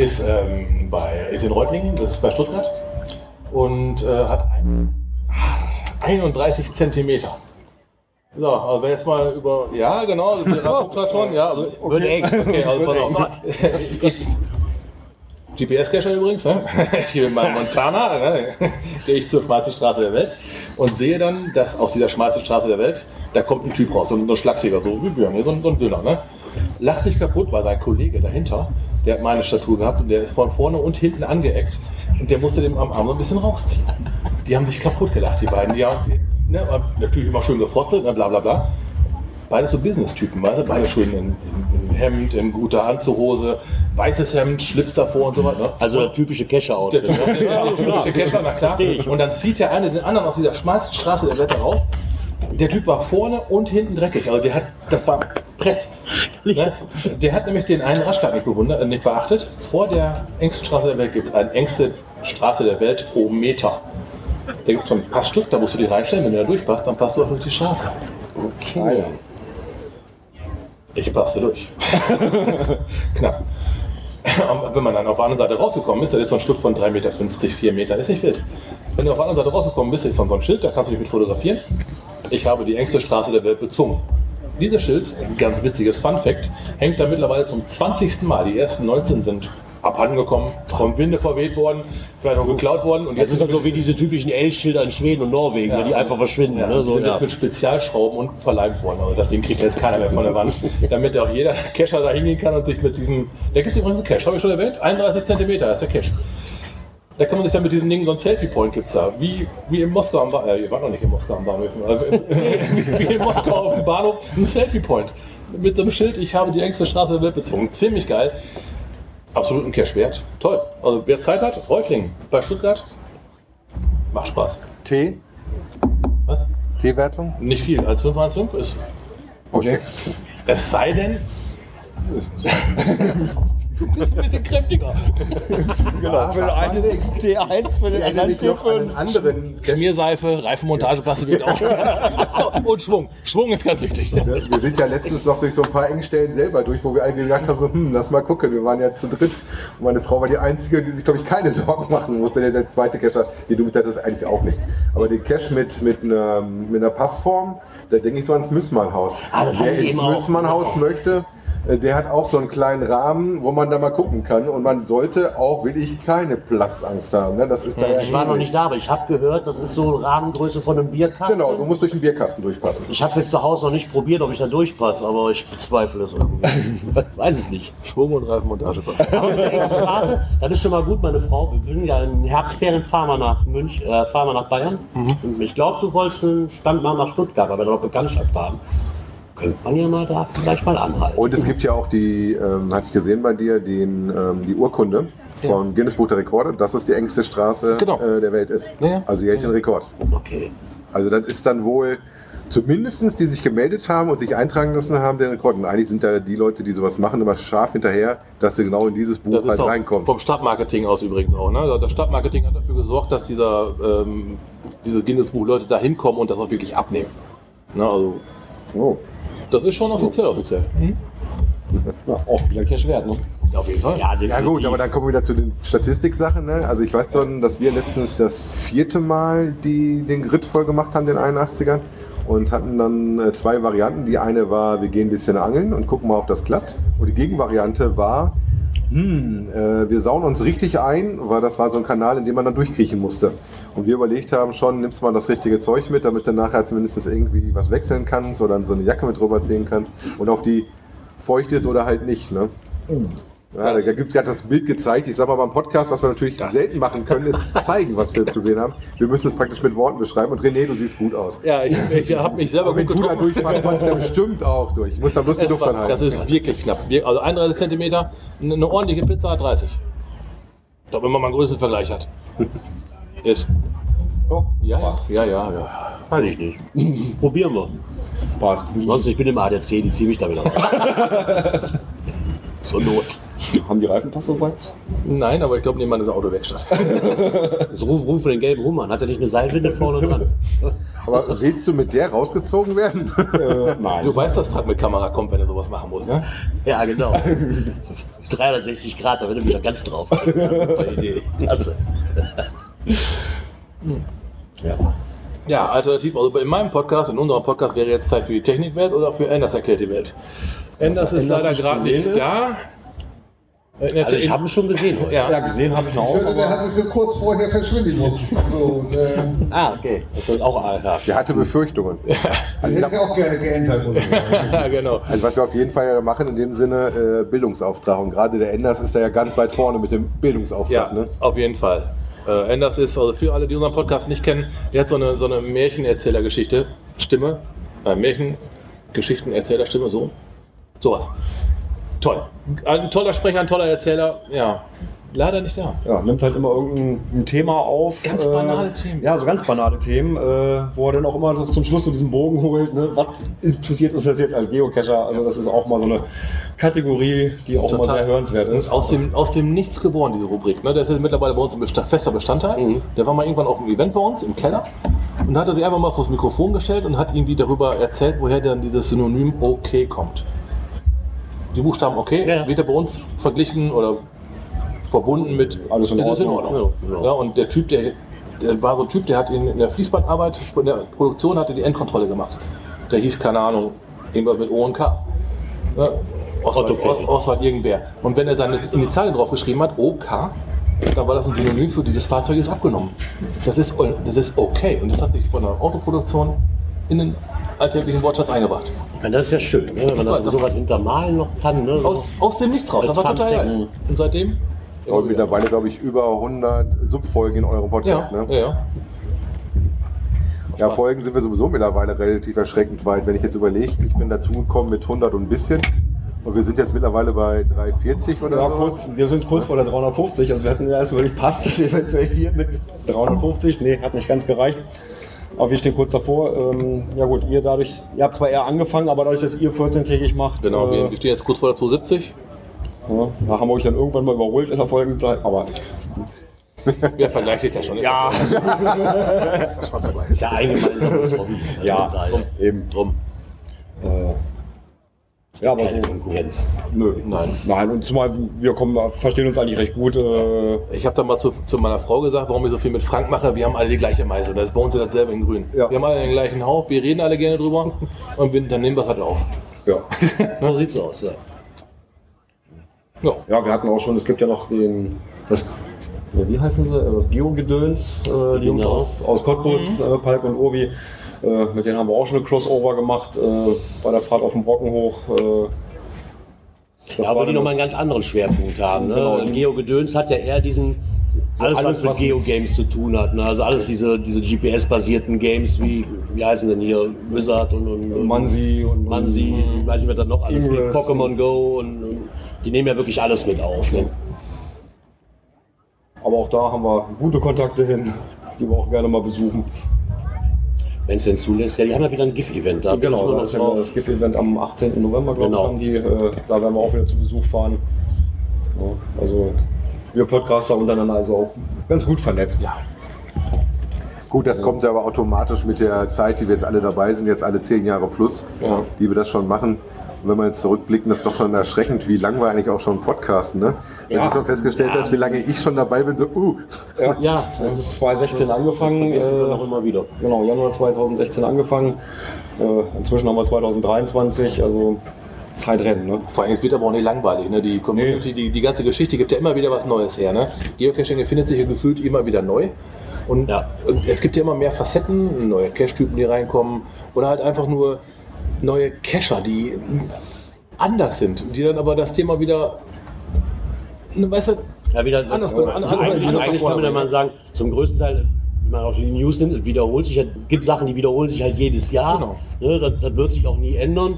ist, ähm, bei, ist in Reutlingen, das ist bei Stuttgart und äh, hat ein, 31 Zentimeter. So, also wenn jetzt mal über, ja genau, der guckt halt schon, ja, also, Wird eng. okay, also pass auf. Ich, GPS-Cacher übrigens, ne? mal in Montana, ne? gehe ich zur schmalsten Straße der Welt und sehe dann, dass aus dieser schmalsten Straße der Welt, da kommt ein Typ raus, so ein, Schlagzieher, so wie Björn, hier, so ein, so ein Dünner, ne? lacht sich kaputt, weil sein Kollege dahinter, der hat meine Statur gehabt und der ist von vorne und hinten angeeckt und der musste dem am Arm so ein bisschen rausziehen. Die haben sich kaputt gelacht, die beiden, die haben, ne? natürlich immer schön gefrotzelt, ne? bla bla bla. Beides so Business-Typen, weißt du? Beide schön in, in, in Hemd, in guter Anzughose, weißes Hemd, Schlips davor und so weiter. Ne? Also der typische Der Kescher-Outfit. ne? ja, der typische Kescher, na klar. Und dann zieht der eine den anderen aus dieser schmalsten Straße der Welt raus. Der Typ war vorne und hinten dreckig. Also der hat, das war Press. Ne? Der hat nämlich den einen Raststand nicht bewundert, äh, nicht beachtet. Vor der engsten Straße der Welt gibt es eine engste Straße der Welt pro Meter. Da gibt es so ein Passstück, da musst du dich reinstellen. Wenn du da durchpasst, dann passt du auch durch die Straße. okay. Ich passte durch. Knapp. Und wenn man dann auf der anderen Seite rausgekommen ist, dann ist so ein Stück von 3,50 Meter, 4 Meter, ist nicht wild. Wenn du auf der anderen Seite rausgekommen bist, ist dann so ein Schild, da kannst du dich mit fotografieren. Ich habe die engste Straße der Welt bezwungen. Dieses Schild, ein ganz witziges Fun Fact, hängt da mittlerweile zum 20. Mal. Die ersten 19 sind abhanden gekommen, vom Winde verweht worden, vielleicht auch geklaut worden. Und Das jetzt ist halt so wie diese typischen L-Schilder in Schweden und Norwegen, Ja. die einfach verschwinden. Ja, ne? so, sind ja. jetzt mit Spezialschrauben und verleimt worden. Also das Ding kriegt jetzt keiner mehr von der Wand. damit auch jeder Cacher da hingehen kann und sich mit diesem. Da gibt es übrigens einen Cache, habe ich schon erwähnt? 31 cm ist der Cache. Da kann man sich dann mit diesem Ding so ein Selfie-Point gibt's da. Wie, wie in Moskau am Bahnhof. Äh, ihr wart noch nicht in Moskau am Bahnhof. Also in, wie, wie in Moskau auf dem Bahnhof ein Selfie-Point. Mit so einem Schild, ich habe die engste Straße der Welt bezogen. Ziemlich geil. Absolut ein Cache wert. Toll. Also wer Zeit hat, Reutlingen bei Stuttgart. Macht Spaß. T? Was? T-Wertung? Nicht viel. Als 5 1 5 ist. Okay. Es sei denn. du bist ein bisschen kräftiger. Genau, für den einen ist es T1, für den anderen T5. anderen Schmierseife, Reifenmontageplatte geht auch. Und Schwung. Schwung ist ganz wichtig. Wir sind ja letztens noch durch so ein paar Engstellen selber durch, wo wir alle gesagt haben, so, hm, lass mal gucken. Wir waren ja zu dritt. Und meine Frau war die Einzige, die sich, glaube ich, keine Sorgen machen musste. Der, der zweite Cacher, die du mit hattest, eigentlich auch nicht. Aber den Cache mit, mit, einer, mit einer Passform, da denke ich so ans Müssmannhaus. Ah, Wer ins. Müssmannhaus möchte, der hat auch so einen kleinen Rahmen, wo man da mal gucken kann. Und man sollte auch wirklich keine Platzangst haben. Ne? Das ist da ja Ich war noch nicht da, aber ich habe gehört, das ist so Rahmengröße von einem Bierkasten. Genau, du musst durch den Bierkasten durchpassen. Ich habe jetzt zu Hause noch nicht probiert, ob ich da durchpasse, aber ich bezweifle es irgendwie. Weiß es nicht. Schwung und Reifenmontageplatte. Aber mit der engsten Straße, das ist schon mal gut, meine Frau. Wir sind ja in Herbstferien, fahren wir nach München, äh, fahren wir nach Bayern. Und ich glaube, du wolltest einen Stand mal nach Stuttgart, weil wir da noch Bekanntschaft haben. Könnte man ja mal da vielleicht mal anhalten. Und es gibt ja auch die, ähm, hatte ich gesehen bei dir, den, ähm, die Urkunde von Guinness Buch der Rekorde, dass es die engste Straße Genau. äh, der Welt ist. Ja. Also die hält den Rekord. Okay. Also das ist dann wohl zumindest die sich gemeldet haben und sich eintragen lassen haben, der Rekord. Und eigentlich sind da die Leute, die sowas machen, immer scharf hinterher, dass sie genau in dieses Buch Das halt reinkommen. vom Stadtmarketing aus übrigens auch. Ne? Das Stadtmarketing hat dafür gesorgt, dass dieser, ähm, diese Guinness-Buch-Leute da hinkommen und das auch wirklich abnehmen. Ne? Also, Oh. Das ist schon offiziell, offiziell. Ja, auch wieder Cash wert, ne? Auf jeden Fall. Ja, Ja gut, aber dann kommen wir wieder zu den Statistiksachen. Ne? Also ich weiß schon, dass wir letztens das vierte Mal die, den Grid voll gemacht haben, den 81er. Und hatten dann äh, zwei Varianten. Die eine war, wir gehen ein bisschen angeln und gucken mal, ob das klappt. Und die Gegenvariante war, hm, äh, wir sauen uns richtig ein, weil das war so ein Kanal, in dem man dann durchkriechen musste. Und wir überlegt haben schon, nimmst mal das richtige Zeug mit, damit du nachher zumindest irgendwie was wechseln kannst oder so eine Jacke mit rüberziehen kannst. Und auf die feucht ist oder halt nicht. Ne? Ja, da gibt es gerade das Bild gezeigt. Ich sag mal beim Podcast, was wir natürlich selten machen können, ist zeigen, was wir zu sehen haben. Wir müssen es praktisch mit Worten beschreiben. Und René, du siehst gut aus. Ja, ich, ich habe mich selber Aber wenn gut du da getroffen. durchfährst, fährst du bestimmt auch durch. Ich muss da bloß die Luft anhalten. das ist wirklich knapp. Also 31 Zentimeter, eine ordentliche Pizza hat 30. Ich glaube, wenn man mal einen Größenvergleich hat. Ist. Ja, Ja, ja, passt. ja, ja, ja. Weiß ich nicht. Probieren wir. Passt. Sonst, ich bin im ADC, die ziehe mich da wieder raus. Zur Not. Haben die Reifentaste dabei? Nein, aber ich glaube, nebenan ist eine Autowerkstatt. Jetzt ruf, ruf den gelben Hummer. Hat er nicht eine Seilwinde vorne dran? Aber willst du mit der rausgezogen werden? Äh, nein. Du weißt, dass Frank mit Kamera kommt, wenn er sowas machen muss, ne? Ja, genau. 360 Grad, da würde mich ja ganz drauf. Super Idee. Klasse. Ja. Ja, alternativ, also in meinem Podcast, in unserem Podcast wäre jetzt Zeit für die Technikwelt oder für Enders erklärt die Welt. Enders ist Enders leider gerade nicht ist. da. Äh, Also ich habe ihn schon gesehen heute. ja. Ja, gesehen habe ich noch Ich auch. hörte, der hat sich so kurz vorher verschwinden müssen. So, äh, Ah, okay. Das ist auch ja. Der hatte Befürchtungen. die hätte ich auch gerne ich sagen. ja, genau. Also was wir auf jeden Fall ja machen, in dem Sinne äh, Bildungsauftrag. Und gerade der Enders ist da ja ganz weit vorne mit dem Bildungsauftrag. Ja, Ne? auf jeden Fall. Äh, Enders ist, also für alle, die unseren Podcast nicht kennen, der hat so eine, so eine Märchenerzählergeschichte, Stimme, äh, Märchengeschichtenerzählerstimme, so. Sowas. Toll. Ein toller Sprecher, ein toller Erzähler, ja. Leider nicht da. Ja, nimmt halt immer irgendein ein Thema auf. Ganz banale Themen. Ja, so ganz banale Themen, äh, wo er dann auch immer zum Schluss so diesen Bogen holt. Ne? Was interessiert uns das jetzt als Geocacher? Also das ist auch mal so eine Kategorie, die auch Total. mal sehr hörenswert ist. Aus dem, aus dem Nichts geboren, diese Rubrik. Ne? Der ist mittlerweile bei uns ein besta- fester Bestandteil. Der war mal irgendwann auf einem Event bei uns im Keller und da hat er sich einfach mal vors Mikrofon gestellt und hat irgendwie darüber erzählt, woher dann dieses Synonym OK kommt. Die Buchstaben OK Ja. wird er bei uns verglichen oder verbunden mit Alles in ist in Ordnung. Ordnung. Ja, genau. Ja, und der Typ, der, der war so ein Typ, der hat in, in der Fließbandarbeit, in der Produktion hatte die Endkontrolle gemacht. Der hieß, keine Ahnung, irgendwas mit O und K. Ja, Oswald, Otto Kevin. Os- Oswald irgendwer. Und wenn er seine Initialien draufgeschrieben hat, OK, dann war das ein Synonym für dieses Fahrzeug ist abgenommen. Das ist, das ist okay. Und das hat sich von der Autoproduktion in den alltäglichen Wortschatz eingebracht. Meine, das ist ja schön, ne? wenn man Das so was hintermalen noch kann. Ne? Aus, aus dem Nichts raus. Das war total geil. Und seitdem? Und mittlerweile, glaube ich, über 100 Subfolgen in eurem Ja, Podcast. ja, ne? ja. Ja, Folgen sind wir sowieso mittlerweile relativ erschreckend weit. Wenn ich jetzt überlege, ich bin dazugekommen mit 100 und ein bisschen. Und wir sind jetzt mittlerweile bei 340 oder Ja, so. kurz, wir sind kurz vor der 350, also wir hatten ja erst wirklich, passt es eventuell hier mit 350? Nee, hat nicht ganz gereicht. Aber wir stehen kurz davor. Ähm, ja gut, ihr dadurch, ihr habt zwar eher angefangen, aber dadurch, dass ihr 14-tägig macht, Genau, äh, wir wir stehen jetzt kurz vor der 270. ja, da haben wir euch dann irgendwann mal überholt in der Folgenzeit. Aber Wer vergleicht sich da schon? ja, ist ja ein gemeinsames Hobby. Ja, Von daher. eben. Drum. Ja, aber Keine so, Konkurrenz. nö. Nein. Nein, und zumal wir kommen, verstehen uns eigentlich recht gut. Äh, Ich habe da mal zu, zu meiner Frau gesagt, warum ich so viel mit Frank mache. Wir haben alle die gleiche Meise. Das ist bei uns ja dasselbe in Grün. Ja. Wir haben alle den gleichen Hauch, wir reden alle gerne drüber und wir, dann nehmen wir halt auf. ja. So sieht's aus, ja. Ja. Ja, wir hatten auch schon, es gibt ja noch den, das, ja, wie heißen sie, das Geo-Gedöns, äh, die Jungs Genau. aus, aus Cottbus, äh, Palk und Obi, äh, mit denen haben wir auch schon eine Crossover gemacht, äh, bei der Fahrt auf dem Brocken hoch. Äh, Ja, aber die nochmal einen ganz anderen Schwerpunkt haben. Ne? Genau. Geo Gedöns hat ja eher diesen, alles, alles, was mit Geo-Games zu tun hat. Ne? Also alles diese, diese GPS-basierten Games wie, wie heißen denn hier, Wizard und, und, und Mansi und Mansi, ich weiß nicht, was da noch alles gibt. Pokémon Go und, und die nehmen ja wirklich alles mit auf. Ne? Aber auch da haben wir gute Kontakte hin, die wir auch gerne mal besuchen. Wenn es denn zulässt. Ja, die haben ja wieder ein GIF-Event da. Genau, da ist ja das GIF-Event am 18. November, glaube Genau. ich, haben die. Äh, da werden wir auch wieder zu Besuch fahren. Ja, also wir Podcaster untereinander also auch ganz gut vernetzt. Gut, das kommt ja aber automatisch mit der Zeit, die wir jetzt alle dabei sind, jetzt alle zehn Jahre plus, Ja. die wir das schon machen. Und wenn wir jetzt zurückblicken, das ist doch schon erschreckend, wie lange wir eigentlich auch schon podcasten, ne? Wenn Ja. du schon festgestellt hast, wie lange ich schon dabei bin, so, uh, Ja, Das ist 2016 angefangen. das ist dann Äh, auch immer wieder. genau, Januar 2016 angefangen. Äh, inzwischen haben wir 2023, also Zeitrennen. Ne? Vor allem, es wird aber auch nicht langweilig. Ne? Die Community, die, die ganze Geschichte gibt ja immer wieder was Neues her. Ne? Geocaching erfindet sich ja gefühlt immer wieder neu. Und, Ja. und es gibt ja immer mehr Facetten, neue Cache-Typen, die reinkommen. Oder halt einfach nur neue Cacher, die anders sind. Die dann aber das Thema wieder. Ne, weißt du, Ja, wieder, Anders- ja, anders- eigentlich, anders- eigentlich kann man ja mal sagen, zum größten Teil, wenn man auf die News nimmt, es wiederholt sich, es gibt Sachen, die wiederholen sich halt jedes Jahr. Genau. Ne, das, das wird sich auch nie ändern.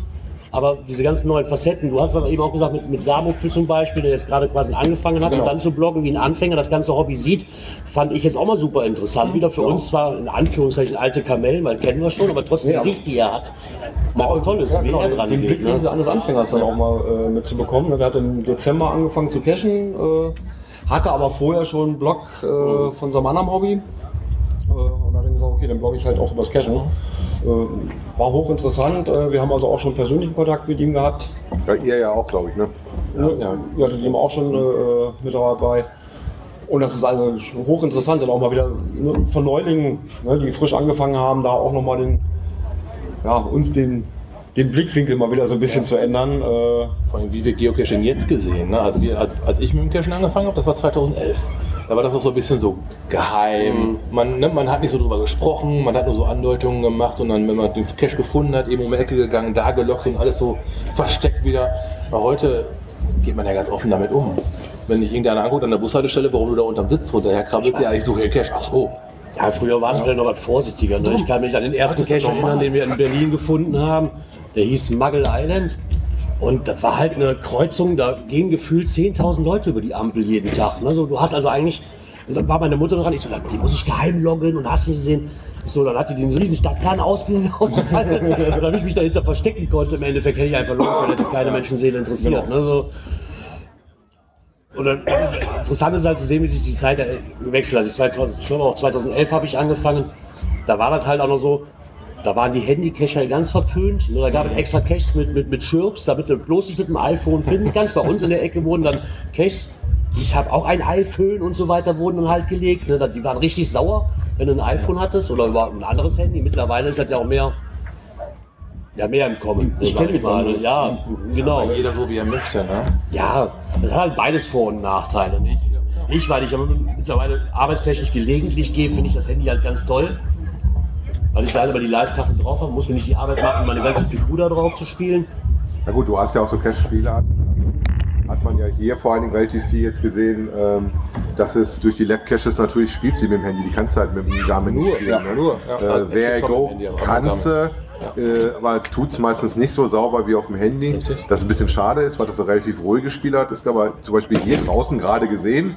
Aber diese ganzen neuen Facetten, du hast was eben auch gesagt, mit, mit Samupfel zum Beispiel, der jetzt gerade quasi angefangen hat Genau. und dann zu bloggen wie ein Anfänger das ganze Hobby sieht, fand ich jetzt auch mal super interessant. Wieder für uns zwar in Anführungszeichen alte Kamellen, weil kennen wir schon, aber trotzdem Ja. die Sicht, die er hat, mal auch toll ist, wie er dran den geht. Blickwinkel Ne? eines Anfängers dann auch mal äh, mitzubekommen. Er hat im Dezember angefangen zu cashen, äh, hatte aber vorher schon einen Blog äh, von seinem anderen Hobby. Äh, und hat dann gesagt, okay, dann blogge ich halt auch über das Cashen. War hochinteressant. Äh, wir haben also auch schon persönlichen Kontakt mit ihm gehabt. ja, ihr ja auch, glaube ich, ne? Ja, ihr hattet ihm auch schon äh, mit dabei. Und das ist also hochinteressant, dann auch mal wieder ne, von Neulingen, ne, die frisch angefangen haben, da auch nochmal den, ja, uns den, den Blickwinkel mal wieder so ein bisschen zu ändern. Äh, Vor allem, wie wir Geocaching jetzt gesehen. Ne? Also wir, als, als ich mit dem Cachen angefangen habe, das war 2011. Da war das auch so ein bisschen so geheim. Man, ne, man hat nicht so drüber gesprochen, man hat nur so Andeutungen gemacht und dann, wenn man den Cache gefunden hat, eben um die Ecke gegangen, da gelockt und alles so versteckt wieder. Aber heute geht man ja ganz offen damit um. Wenn dich irgendeiner anguckt an der Bushaltestelle, warum du da unterm Sitz runterher krabbelst, ja, ich suche hier Cache. Ach so. Ja, früher war es vielleicht noch was vorsichtiger. Ne? Ich kann mich an den ersten normal. erinnern, den wir in Berlin gefunden haben. Der hieß Muggle Island. Und das war halt eine Kreuzung, da gehen gefühlt 10.000 Leute über die Ampel jeden Tag. Ne? So, du hast also eigentlich, da war meine Mutter dran, ich so, die muss ich geheim loggen und hast nicht gesehen. Ich so, dann hat die den riesen Stadtplan ausge ausgefaltet, damit ich mich dahinter verstecken konnte. Im Endeffekt hätte ich einfach loggen können, hätte keine Menschenseele interessiert. Ne? So, und dann, interessant ist halt zu sehen, wie sich die Zeit äh, gewechselt hat. Ich, 2000, ich glaube auch 2011 habe ich angefangen. Da war das halt auch noch so, da waren die Handy-Cacher ganz verpönt. Da gab es extra Caches mit, mit, mit Chirps, damit du bloß nicht mit dem iPhone finden kannst. Bei uns in der Ecke wurden dann Caches Ich habe auch ein iPhone und so weiter wurden dann halt gelegt. Ne? Die waren richtig sauer, wenn du ein iPhone hattest oder überhaupt ein anderes Handy. Mittlerweile ist das ja auch mehr, ja, mehr im Kommen. Ich kenne nichts mal. Ja, genau. Aber jeder so, wie er möchte. Ne? Ja, das hat halt beides Vor- und Nachteile. Nicht? Ich, weil ich aber mittlerweile arbeitstechnisch gelegentlich gehe, finde ich das Handy halt ganz toll. Weil ich da immer die Live-Karten drauf habe, muss mir nicht die Arbeit machen, meine ganze Figur da drauf zu spielen. Na gut, du hast ja auch so Cash-Spiele. Hat man ja hier vor allen Dingen relativ viel jetzt gesehen, ähm, dass es durch die Lab-Caches natürlich spielst du mit dem Handy. Die kannst du halt mit dem Garmin nicht Nur, spielen. ja, ne? nur. Ja, Äh, halt Go kannst du, äh, aber tut es meistens nicht so sauber wie auf dem Handy. Richtig. Das ein bisschen schade ist, weil das so relativ ruhiges Spiel hat. Ist aber zum Beispiel hier draußen gerade gesehen.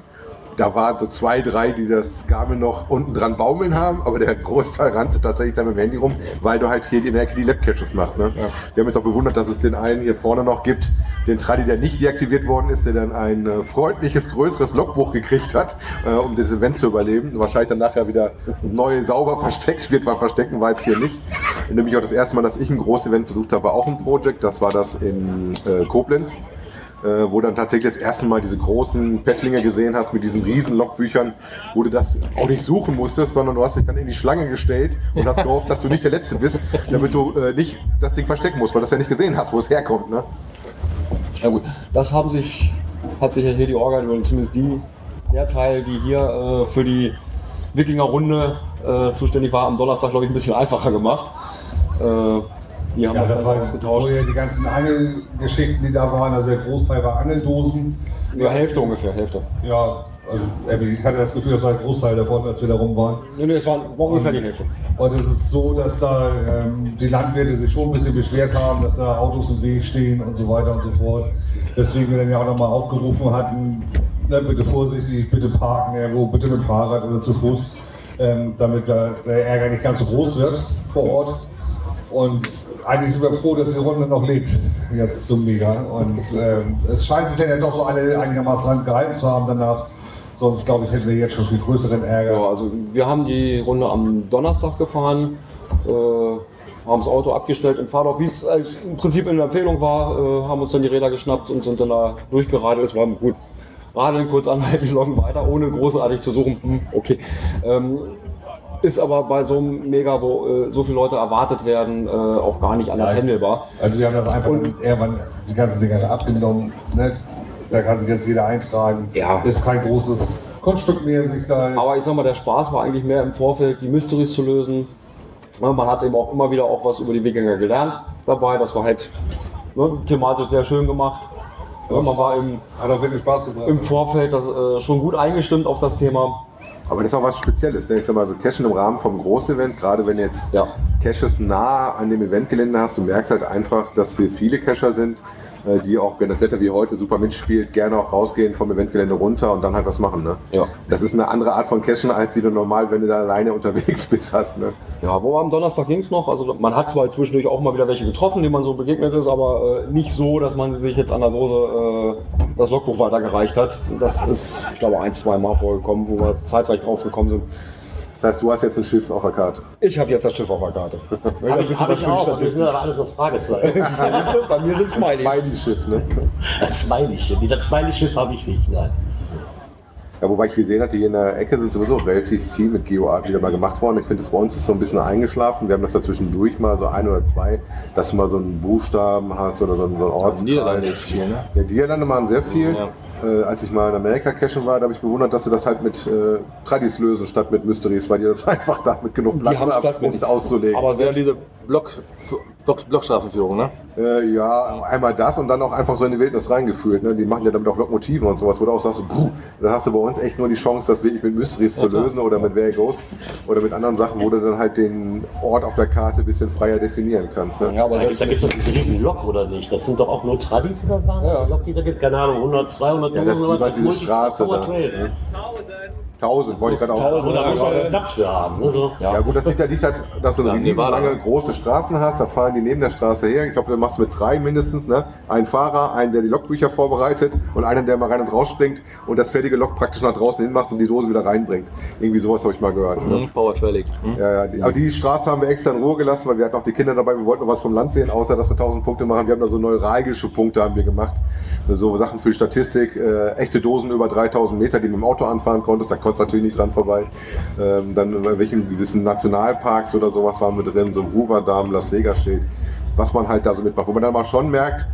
Da waren so zwei, drei, die das Garmin noch unten dran baumeln haben, aber der Großteil rannte tatsächlich dann mit dem Handy rum, weil du halt hier in der Ecke die Lab-Caches machst. Ne? Wir haben jetzt auch bewundert, dass es den einen hier vorne noch gibt, den Tradi, der nicht deaktiviert worden ist, der dann ein äh, freundliches, größeres Logbuch gekriegt hat, äh, um das Event zu überleben. Wahrscheinlich dann nachher wieder neu sauber versteckt wird, weil verstecken war jetzt hier nicht. Nämlich auch das erste Mal, dass ich ein großes Event besucht habe, war auch ein Projekt. Das war das in äh, Koblenz äh, wo dann tatsächlich das erste Mal diese großen Pettlinge gesehen hast mit diesen riesen Logbüchern, wo du das auch nicht suchen musstest, sondern du hast dich dann in die Schlange gestellt und hast gehofft, dass du nicht der Letzte bist, damit du äh, nicht das Ding verstecken musst, weil du das ja nicht gesehen hast, wo es herkommt. Ne? Ja gut, das haben sich, hat sich ja hier die Orga, zumindest die, der Teil, die hier äh, für die Wikinger-Runde äh, zuständig war, am Donnerstag, glaube ich, ein bisschen einfacher gemacht. Die haben Ja, das das war ausgetauscht. vorher die ganzen Angelgeschichten, die da waren. Also der Großteil war Angeldosen. Ja, Hälfte ungefähr, Hälfte. Ja, also ich hatte das Gefühl, das war ein Großteil davon, als wir da rum waren. Nee, nee, es war, war ungefähr die Hälfte. Und es ist so, dass da ähm, die Landwirte sich schon ein bisschen beschwert haben, dass da Autos im Weg stehen und so weiter und so fort. Deswegen wir dann ja auch nochmal aufgerufen hatten, ne, bitte vorsichtig, bitte parken irgendwo, bitte mit dem Fahrrad oder zu Fuß, ähm, damit da der Ärger nicht ganz so groß wird vor Ort. Und eigentlich sind wir froh, dass die Runde noch lebt, jetzt zum Mega. Und ähm, es scheint sich dann ja doch so alle einigermaßen dran gehalten zu haben danach. Sonst glaube ich, hätten wir jetzt schon viel größeren Ärger. Ja, also wir haben die Runde am Donnerstag gefahren, äh, haben das Auto abgestellt im Fahrdorf, wie es im Prinzip in der Empfehlung war, äh, haben uns dann die Räder geschnappt und sind dann da durchgeradelt. Es war gut. Radeln, kurz anhalten, loggen weiter, ohne großartig zu suchen. Hm, okay. Ähm, ist aber bei so einem Mega, wo äh, so viele Leute erwartet werden, äh, auch gar nicht anders Ja, handelbar. Also wir haben das einfach dann irgendwann die ganzen Dinger abgenommen. Ne? Da kann sich jetzt jeder eintragen. Ja. Ist kein großes Kunststück mehr, sich da. Aber ich sag mal, der Spaß war eigentlich mehr im Vorfeld, die Mysteries zu lösen. Man hat eben auch immer wieder auch was über die Wikinger gelernt dabei. Das war halt ne, thematisch sehr schön gemacht. Ja, man war im, Hat auch wirklich Spaß gemacht. im Vorfeld das, äh, schon gut eingestimmt auf das Thema. Aber das ist auch was Spezielles. Ne? Ich sag mal, so Cachen im Rahmen vom Großevent, gerade wenn jetzt Ja. Caches nah an dem Eventgelände hast, du merkst halt einfach, dass wir viele Cacher sind, die auch, wenn das Wetter wie heute super mitspielt, gerne auch rausgehen vom Eventgelände runter und dann halt was machen. Ne? Ja. Das ist eine andere Art von Cachen, als die du normal, wenn du da alleine unterwegs bist, hast. Ne? Ja, wo am Donnerstag ging es noch. Also man hat zwar zwischendurch auch mal wieder welche getroffen, denen man so begegnet ist, aber äh, nicht so, dass man sich jetzt an der Dose äh, das Logbuch weitergereicht hat. Das ist, ich glaube, ein, zwei Mal vorgekommen, wo wir zeitgleich drauf gekommen sind. Das heißt, du hast jetzt ein Schiff auf der Karte. Ich habe jetzt das Schiff auf der Karte. Habe ich, hab ich auch. Das sind aber alles noch Fragezeichen. Ja, du, Bei mir sind Smileys. Mein Schiff, ne? Das Smiley-Schiff. Das Smiley-Schiff habe ich nicht. Nein. Ja, wobei ich gesehen hatte, hier in der Ecke sind sowieso relativ viel mit GeoArt wieder mal gemacht worden. Ich finde, das bei uns ist so ein bisschen eingeschlafen. Wir haben das da zwischendurch mal so ein oder zwei, dass du mal so einen Buchstaben hast oder so einen, so einen Ortskreis. Niederlande ist viel, ne? Ja, die Niederlande machen sehr viel. Ja. Äh, als ich mal in Amerika cashen war, da habe ich bewundert, dass du das halt mit äh, Tradis lösen statt mit Mysteries, weil die das einfach da mit genug Platz haben, um es auszulegen. Aber Ja, selbst diese Block, Block, Blockstraßenführung, ne? Äh, ja, einmal das und dann auch einfach so in die Wildnis reingeführt. Ne? Die machen ja damit auch Lokomotiven und sowas, wo du auch sagst, puh, da hast du bei uns echt nur die Chance, das wirklich mit Mysteries zu lösen oder mit Where Goes oder mit anderen Sachen, wo du dann halt den Ort auf der Karte ein bisschen freier definieren kannst. Ne? Ja, aber Da gibt es doch diese riesen Lok, oder nicht? Das sind doch auch nur Tradis, die da waren? Ja. Lok, die da gibt, keine Ahnung, 100, 200 Ja, das ist diese Straße da. Trail. Ne? 1000, wollte ich gerade auch sagen. Oder muss man Platz für haben. Ne? So. Ja. gut, das liegt ja nicht, halt, dass du eine Ja, riesen Nevada. lange große Straßen hast, da fahren die neben der Straße her. Ich glaube, du machst mit drei mindestens, ne? Ein Fahrer, einen, der die Logbücher vorbereitet und einen, der mal rein und raus springt und das fertige Log praktisch nach draußen hin macht und die Dose wieder reinbringt. Irgendwie sowas habe ich mal gehört. Ne? Mhm, Power Trailing. Mhm. Ja, ja, die, aber die Straße haben wir extra in Ruhe gelassen, weil wir hatten auch die Kinder dabei, wir wollten noch was vom Land sehen, außer dass wir 1000 Punkte machen. Wir haben da so neuralgische Punkte haben wir gemacht. So Sachen für Statistik, äh, echte Dosen über 3000 Meter, die mit dem Auto anfahren konntest, da konntest du natürlich nicht dran vorbei. Ähm, dann bei welchen gewissen Nationalparks oder sowas waren wir drin, so Hoover Dam, Las Vegas Schild, was man halt da so mitmacht. Wo man dann mal schon merkt,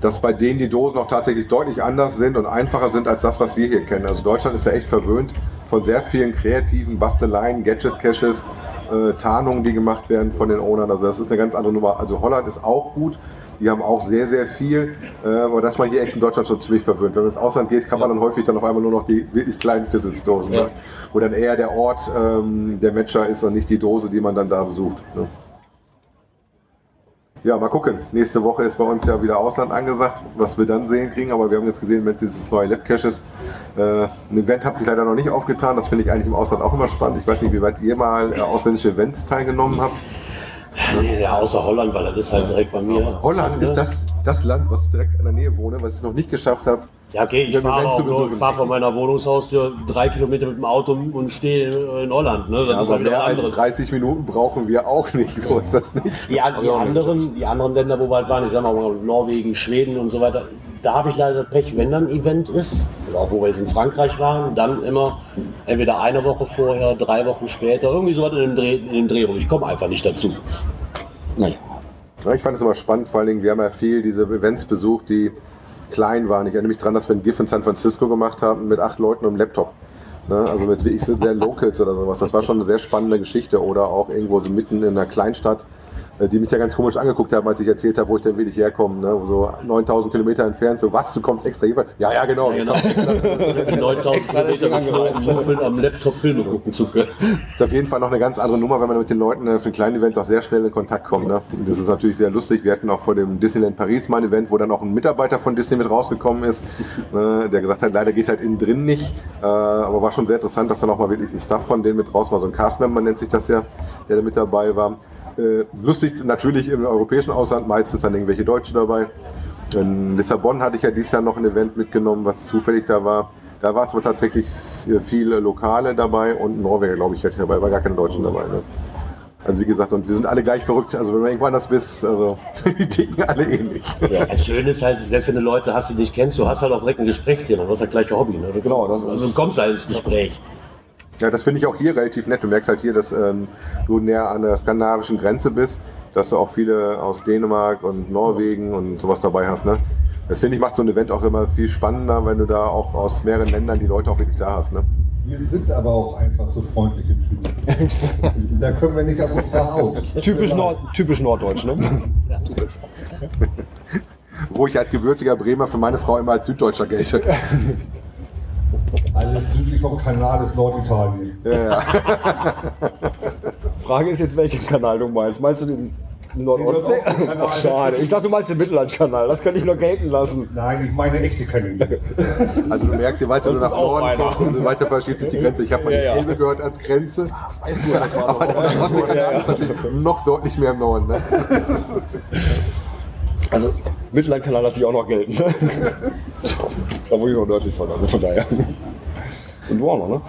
dass bei denen die Dosen auch tatsächlich deutlich anders sind und einfacher sind als das, was wir hier kennen. Also Deutschland ist ja echt verwöhnt von sehr vielen kreativen Basteleien, Gadget-Caches, äh, Tarnungen, die gemacht werden von den Ownern. Also das ist eine ganz andere Nummer. Also Holland ist auch gut. Die haben auch sehr, sehr viel. Äh, aber das man hier echt in Deutschland schon ziemlich verwöhnt. Wenn man ins Ausland geht, kann man dann häufig dann auf einmal nur noch die wirklich kleinen Fizzelsdosen. Ne? Wo dann eher der Ort ähm, der Matcher ist und nicht die Dose, die man dann da besucht. Ne? Ja, mal gucken. Nächste Woche ist bei uns ja wieder Ausland angesagt, was wir dann sehen kriegen. Aber wir haben jetzt gesehen, mit dieses neue Lab Caches. Äh, ein Event hat sich leider noch nicht aufgetan. Das finde ich eigentlich im Ausland auch immer spannend. Ich weiß nicht, wie weit ihr mal äh, ausländische Events teilgenommen habt. Ja, außer Holland, weil das ist halt direkt bei mir. Holland ist das, das Land, was direkt in der Nähe wohne, was ich noch nicht geschafft habe. Ja, okay, ich fahre auch nur, ich fahr von meiner Wohnungshaustür drei Kilometer mit dem Auto und stehe in Holland. Ne? Das Ja, ist aber halt mehr als anderes. 30 Minuten brauchen wir auch nicht. So ist das nicht. Die, die, anderen, die anderen Länder, wo wir halt waren, ich sag mal Norwegen, Schweden und so weiter, da habe ich leider Pech, wenn dann ein Event ist, oder auch wo wir jetzt in Frankreich waren, dann immer entweder eine Woche vorher, drei Wochen später, irgendwie so was in dem Dreh, in dem Dreh rum. Ich komme einfach nicht dazu. Naja. Ja, ich fand es immer spannend, vor allen Dingen, wir haben ja viel diese Events besucht, die klein waren. Ich erinnere mich daran, dass wir ein GIF in San Francisco gemacht haben mit acht Leuten und einem Laptop. Ne? Also mit wirklich so sehr Locals oder sowas. Das war schon eine sehr spannende Geschichte. Oder auch irgendwo so mitten in einer Kleinstadt, die mich ja ganz komisch angeguckt haben, als ich erzählt habe, wo ich denn wirklich herkomme. Ne? So 9000 Kilometer entfernt. So, was, du kommst extra hier? Ja, ja, genau. Ja, genau. 9000 Kilometer geflogen, am Laptop Filme gucken zu können. ist auf jeden Fall noch eine ganz andere Nummer, wenn man mit den Leuten äh, für kleine Events auch sehr schnell in Kontakt kommt. Ne? Das ist natürlich sehr lustig. Wir hatten auch vor dem Disneyland Paris mal ein Event, wo dann auch ein Mitarbeiter von Disney mit rausgekommen ist, äh, der gesagt hat, leider geht halt innen drin nicht. Äh, aber war schon sehr interessant, dass dann auch mal wirklich ein Staff von denen mit raus war. So ein Castmember nennt sich das ja, der da mit dabei war. Äh, lustig natürlich im europäischen Ausland, meistens dann irgendwelche Deutsche dabei. In Lissabon hatte ich ja dieses Jahr noch ein Event mitgenommen, was zufällig da war. Da war es aber tatsächlich viele Lokale dabei und Norweger, glaube ich, hatte ich dabei, war gar keine Deutschen dabei. Ne? Also wie gesagt, und wir sind alle gleich verrückt. Also wenn du irgendwo anders bist, also die ticken alle ähnlich. Ja, das Schöne ist halt, selbst wenn du Leute hast, die dich kennst, du hast halt auch direkt ein Gesprächsthema. Du hast das gleiche Hobby. Ne? Genau, das ist- also, du kommst halt ins Gespräch. Ja, das finde ich auch hier relativ nett. Du merkst halt hier, dass ähm, du näher an der skandinavischen Grenze bist, dass du auch viele aus Dänemark und Norwegen und sowas dabei hast. Ne? Das finde ich macht so ein Event auch immer viel spannender, wenn du da auch aus mehreren Ländern die Leute auch wirklich da hast. Ne? Wir sind aber auch einfach so freundliche Typen. da können wir nicht aus uns da out. Typisch, Nord, typisch norddeutsch, ne? Wo ich als gebürtiger Bremer für meine Frau immer als Süddeutscher gelte. Alles südlich vom Kanal ist Norditalien. Ja, ja. Frage ist jetzt, welchen Kanal du meinst. Meinst du den Nordostsee? Ach, schade. Ich dachte, du meinst den Mittellandkanal. Das kann ich noch gelten lassen. Nein, ich meine echte Kanäle. Also du merkst, je weiter Das du nach Norden kommst, umso weiter verschiebt sich die Grenze. Ich habe mal Ja, die ja. Elbe gehört als Grenze, aber der Nordostseekanal ist natürlich noch deutlich mehr im Norden. Ne? Also, Mittellandkanal lasse ich auch noch gelten. Da wo ich noch nördlich von, also von daher. Und du auch noch, ne?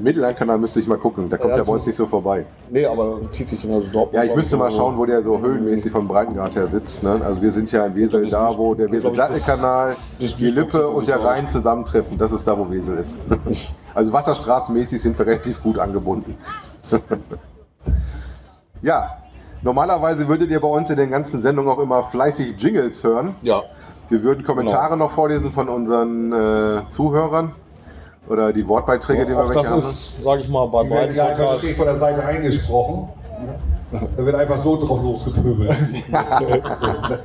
Mittellandkanal müsste ich mal gucken, der kommt Ja, ja, bei uns nicht so vorbei. Nee, aber zieht sich dann also dort. Ja, ich müsste mal schauen, wo der so höhenmäßig vom Breitengrad her sitzt. Ne? Also wir sind ja in Wesel da, wo der Wesel-Dattel-Kanal, die Lippe und der Rhein zusammentreffen. Das ist da, wo Wesel ist. Also wasserstraßenmäßig sind wir relativ gut angebunden. Ja, normalerweise würdet ihr bei uns in den ganzen Sendungen auch immer fleißig Jingles hören. Ja. Wir würden Kommentare noch vorlesen von unseren äh, Zuhörern oder die Wortbeiträge, die wir das haben. ist, sage ich mal, bei Die werden beiden ja einfach von der Seite eingesprochen. Da wird einfach so drauf losgepöbelt.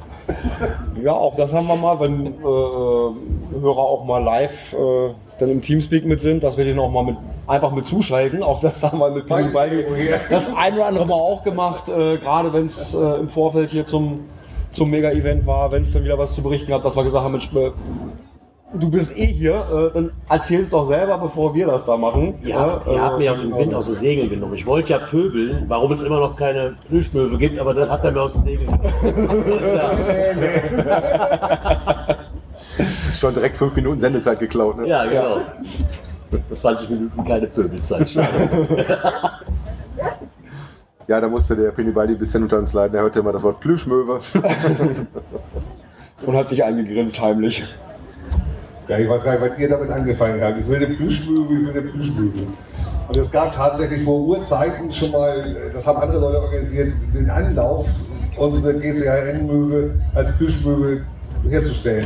Ja, auch das haben wir mal, wenn äh, Hörer auch mal live äh, dann im Teamspeak mit sind, dass wir den auch mal mit, einfach mit zuschalten. Auch das haben wir mit Balgi das ein oder andere Mal auch gemacht, äh, gerade wenn es äh, im Vorfeld hier zum, zum Mega-Event war, wenn es dann wieder was zu berichten gab, dass wir gesagt haben, Mensch, äh, du bist eh hier, äh, dann erzähl es doch selber, bevor wir das da machen. Ja, äh, ihr habt mir aus dem Wind aus den Segeln genommen. Ich wollte ja pöbeln, warum es immer noch keine Plüschmöwe gibt, aber das hat er mir aus den Segeln genommen. Ja, Schon direkt fünf Minuten Sendezeit geklaut. Ne? ja, genau. Das 20 Minuten keine Pöbelzeit. Ja, da musste der Pennybaldi ein bisschen unter uns leiden. Er hörte immer das Wort Plüschmöwe. Und hat sich eingegrinst heimlich. Ja, ich weiß gar nicht, was ihr damit angefangen habt. Ich will eine Plüschmöwe, ich will eine Plüschmöwe. Und es gab tatsächlich vor Urzeiten schon mal, das haben andere Leute organisiert, den Anlauf, unsere GCHN-Möwe als Plüschmöwe herzustellen.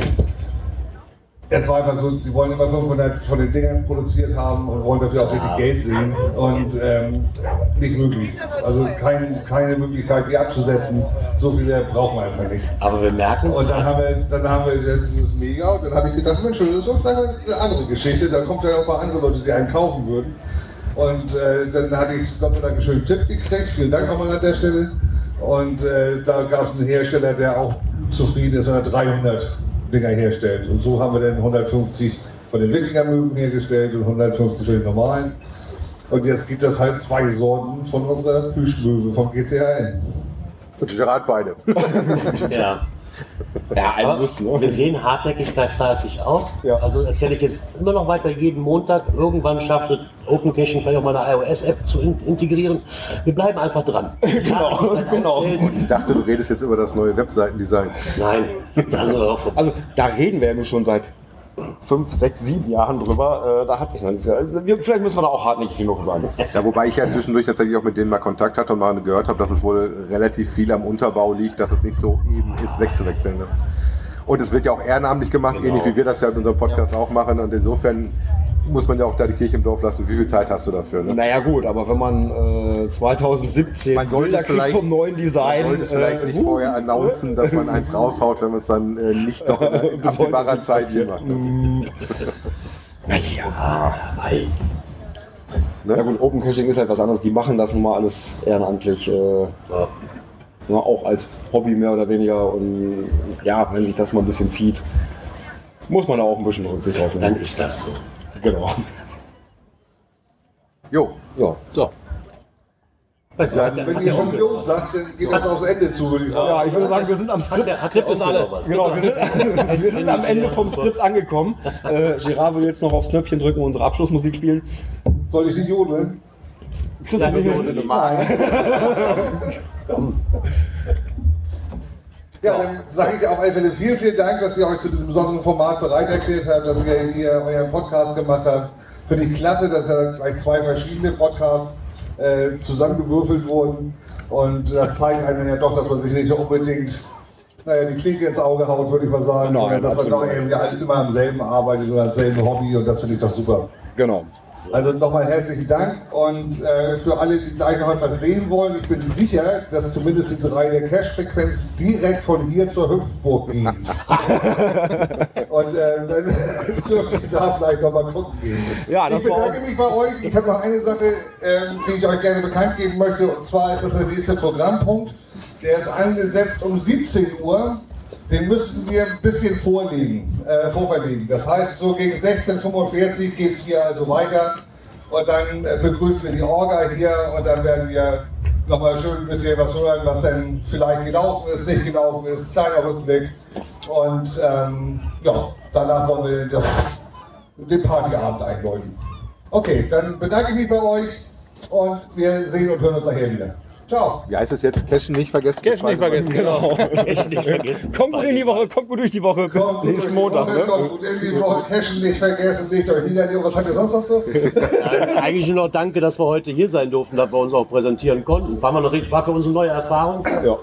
Es war einfach so, die wollen immer 500 von den Dingern produziert haben und wollen dafür auch richtig Geld sehen. Und ähm, nicht möglich. Also kein, keine Möglichkeit, die abzusetzen. So viele brauchen wir einfach nicht. Aber wir merken, Und dann haben wir, dann haben wir dieses Mega und dann habe ich gedacht, Mensch, das ist doch vielleicht eine andere Geschichte. Da kommt ja auch mal andere Leute, die einen kaufen würden. Und äh, dann hatte ich Gott sei Dank einen schönen Tipp gekriegt. Vielen Dank nochmal an der Stelle. Und äh, da gab es einen Hersteller, der auch zufrieden ist, wenn er 300 Dinger herstellt. Und so haben wir dann 150 von den Wikinger-Möwen hergestellt und 150 von den normalen. Und jetzt gibt es halt zwei Sorten von unserer Plüschmöwe vom GCHN. Und Gerard beide. ja. Ja, ein Aber Muss, ne? wir sehen, Hartnäckigkeit zahlt sich aus. Ja. Also erzähle ich jetzt immer noch weiter jeden Montag. Irgendwann schafft es Open Caching vielleicht auch mal eine iOS-App zu in integrieren. Wir bleiben einfach dran. genau, genau. Ich dachte, du redest jetzt über das neue Webseitendesign. Nein, das ist auch vorbei. Also da reden wir ja nun schon seit fünf, sechs, sieben Jahren drüber. Äh, da hat sich noch nichts. Vielleicht müssen wir da auch hartnäckig genug sein. Ja, wobei ich ja zwischendurch tatsächlich auch mit denen mal Kontakt hatte und mal gehört habe, dass es wohl relativ viel am Unterbau liegt, dass es nicht so eben ist, wegzuwechseln. Ne? Und es wird ja auch ehrenamtlich gemacht, ähnlich wie wir das ja in unserem Podcast auch machen. Und insofern muss man ja auch da die Kirche im Dorf lassen. Wie viel Zeit hast du dafür? Ne? Naja gut, aber wenn man äh, 2017 Man sollte vielleicht- vom neuen Design, Man sollte es vielleicht äh, nicht vorher announcen, dass man eins raushaut, wenn man es dann äh, nicht doch in absehbarer Zeit hier macht. Ne? Ei. Ja gut, Open Caching ist halt was anderes. Die machen das nun mal alles ehrenamtlich. Äh, Ja. ja, auch als Hobby mehr oder weniger. Und ja, wenn sich das mal ein bisschen zieht, muss man da auch ein bisschen Rücksicht drauf Dann nehmen. ist das so. Genau. Jo, Ja. So. Weißt du, Wenn ihr schon Jo sagt, dann geht das aufs Ende zu, würde ich sagen. ja, ich würde sagen, wir sind am Skript. der, der ist alle. Genau, wir sind, wir sind am Ende vom Skript angekommen. Äh, Girard will jetzt noch aufs Knöpfchen drücken und unsere Abschlussmusik spielen. Soll ich nicht jodeln? Chris, Nein, Ja, dann sage ich auf alle Fälle vielen, vielen Dank, dass ihr euch zu diesem besonderen Format bereit erklärt habt, dass ihr hier euren Podcast gemacht habt. Finde ich klasse, dass ja gleich zwei verschiedene Podcasts äh, zusammengewürfelt wurden. Und das zeigt einem ja doch, dass man sich nicht unbedingt naja, die Klinke ins Auge haut, würde ich mal sagen, Nein, dass man doch irgendwie alle immer am selben arbeitet oder am selben Hobby und das finde ich doch super. Genau. Also nochmal herzlichen Dank und äh, für alle, die gleich noch etwas sehen wollen, ich bin sicher, dass zumindest die drei der Cash-Frequenz direkt von hier zur Hüpfburg gehen. und äh, dann dürft ihr da vielleicht nochmal gucken gehen. Ja, ich bedanke mich bei euch. Ich habe noch eine Sache, ähm, die ich euch gerne bekannt geben möchte, und zwar ist das der nächste Programmpunkt. Der ist angesetzt um 17 Uhr. Den müssten wir ein bisschen vorlegen, äh, vorverlegen. Das heißt, so gegen 16.45 Uhr geht es hier also weiter. Und dann äh, begrüßen wir die Orga hier und dann werden wir nochmal schön ein bisschen was hören, was denn vielleicht gelaufen ist, nicht gelaufen ist. Kleiner Rückblick. Und ähm, ja, danach wollen wir das, den Partyabend einläuten. Okay, dann bedanke ich mich bei euch und wir sehen und hören uns nachher wieder. Ciao. wie heißt es jetzt? Cashen nicht vergessen. Cash nicht vergessen, genau. Echt nicht vergessen. Kommt gut in die Woche, kommt gut durch die Woche. Bis Kommt gut durch nächsten die Montag. Woche, Ne? kommt gut in die Woche. Cashen nicht vergessen, legt euch wieder. Was habt ihr sonst noch so? Eigentlich nur noch danke, dass wir heute hier sein durften, dass wir uns auch präsentieren konnten. War, richtig- war für uns eine neue Erfahrung. Ja.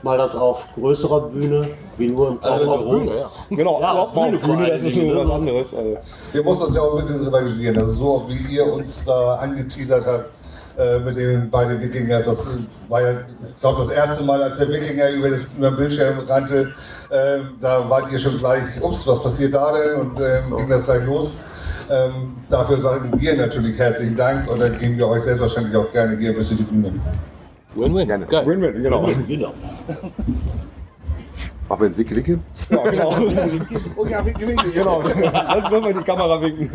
Mal das auf größerer Bühne, wie nur im Also auf. Bühne, ja. Genau, Ja, auf Bühne Bühne, das ist nur Dingen, was ne? anderes. Also, Wir mussten uns ja auch ein bisschen revanchieren. Also so wie ihr uns da angeteasert habt äh, mit den beiden Wikingers. Das war ja, ich glaube, das erste Mal, als der Wikinger über, das, über den Bildschirm rannte. Äh, da wart ihr schon gleich, ups, was passiert da denn? Und ähm, ging das gleich los. Ähm, dafür sagen wir natürlich herzlichen Dank und dann geben wir euch selbstverständlich auch gerne hier ein bisschen die Bühne. Win-win. Win-win, genau. Genau. Machen wir jetzt Wicke, Wicke? Ja, genau. Oh ja, winke, winke. genau. Sonst wollen wir die Kamera winken.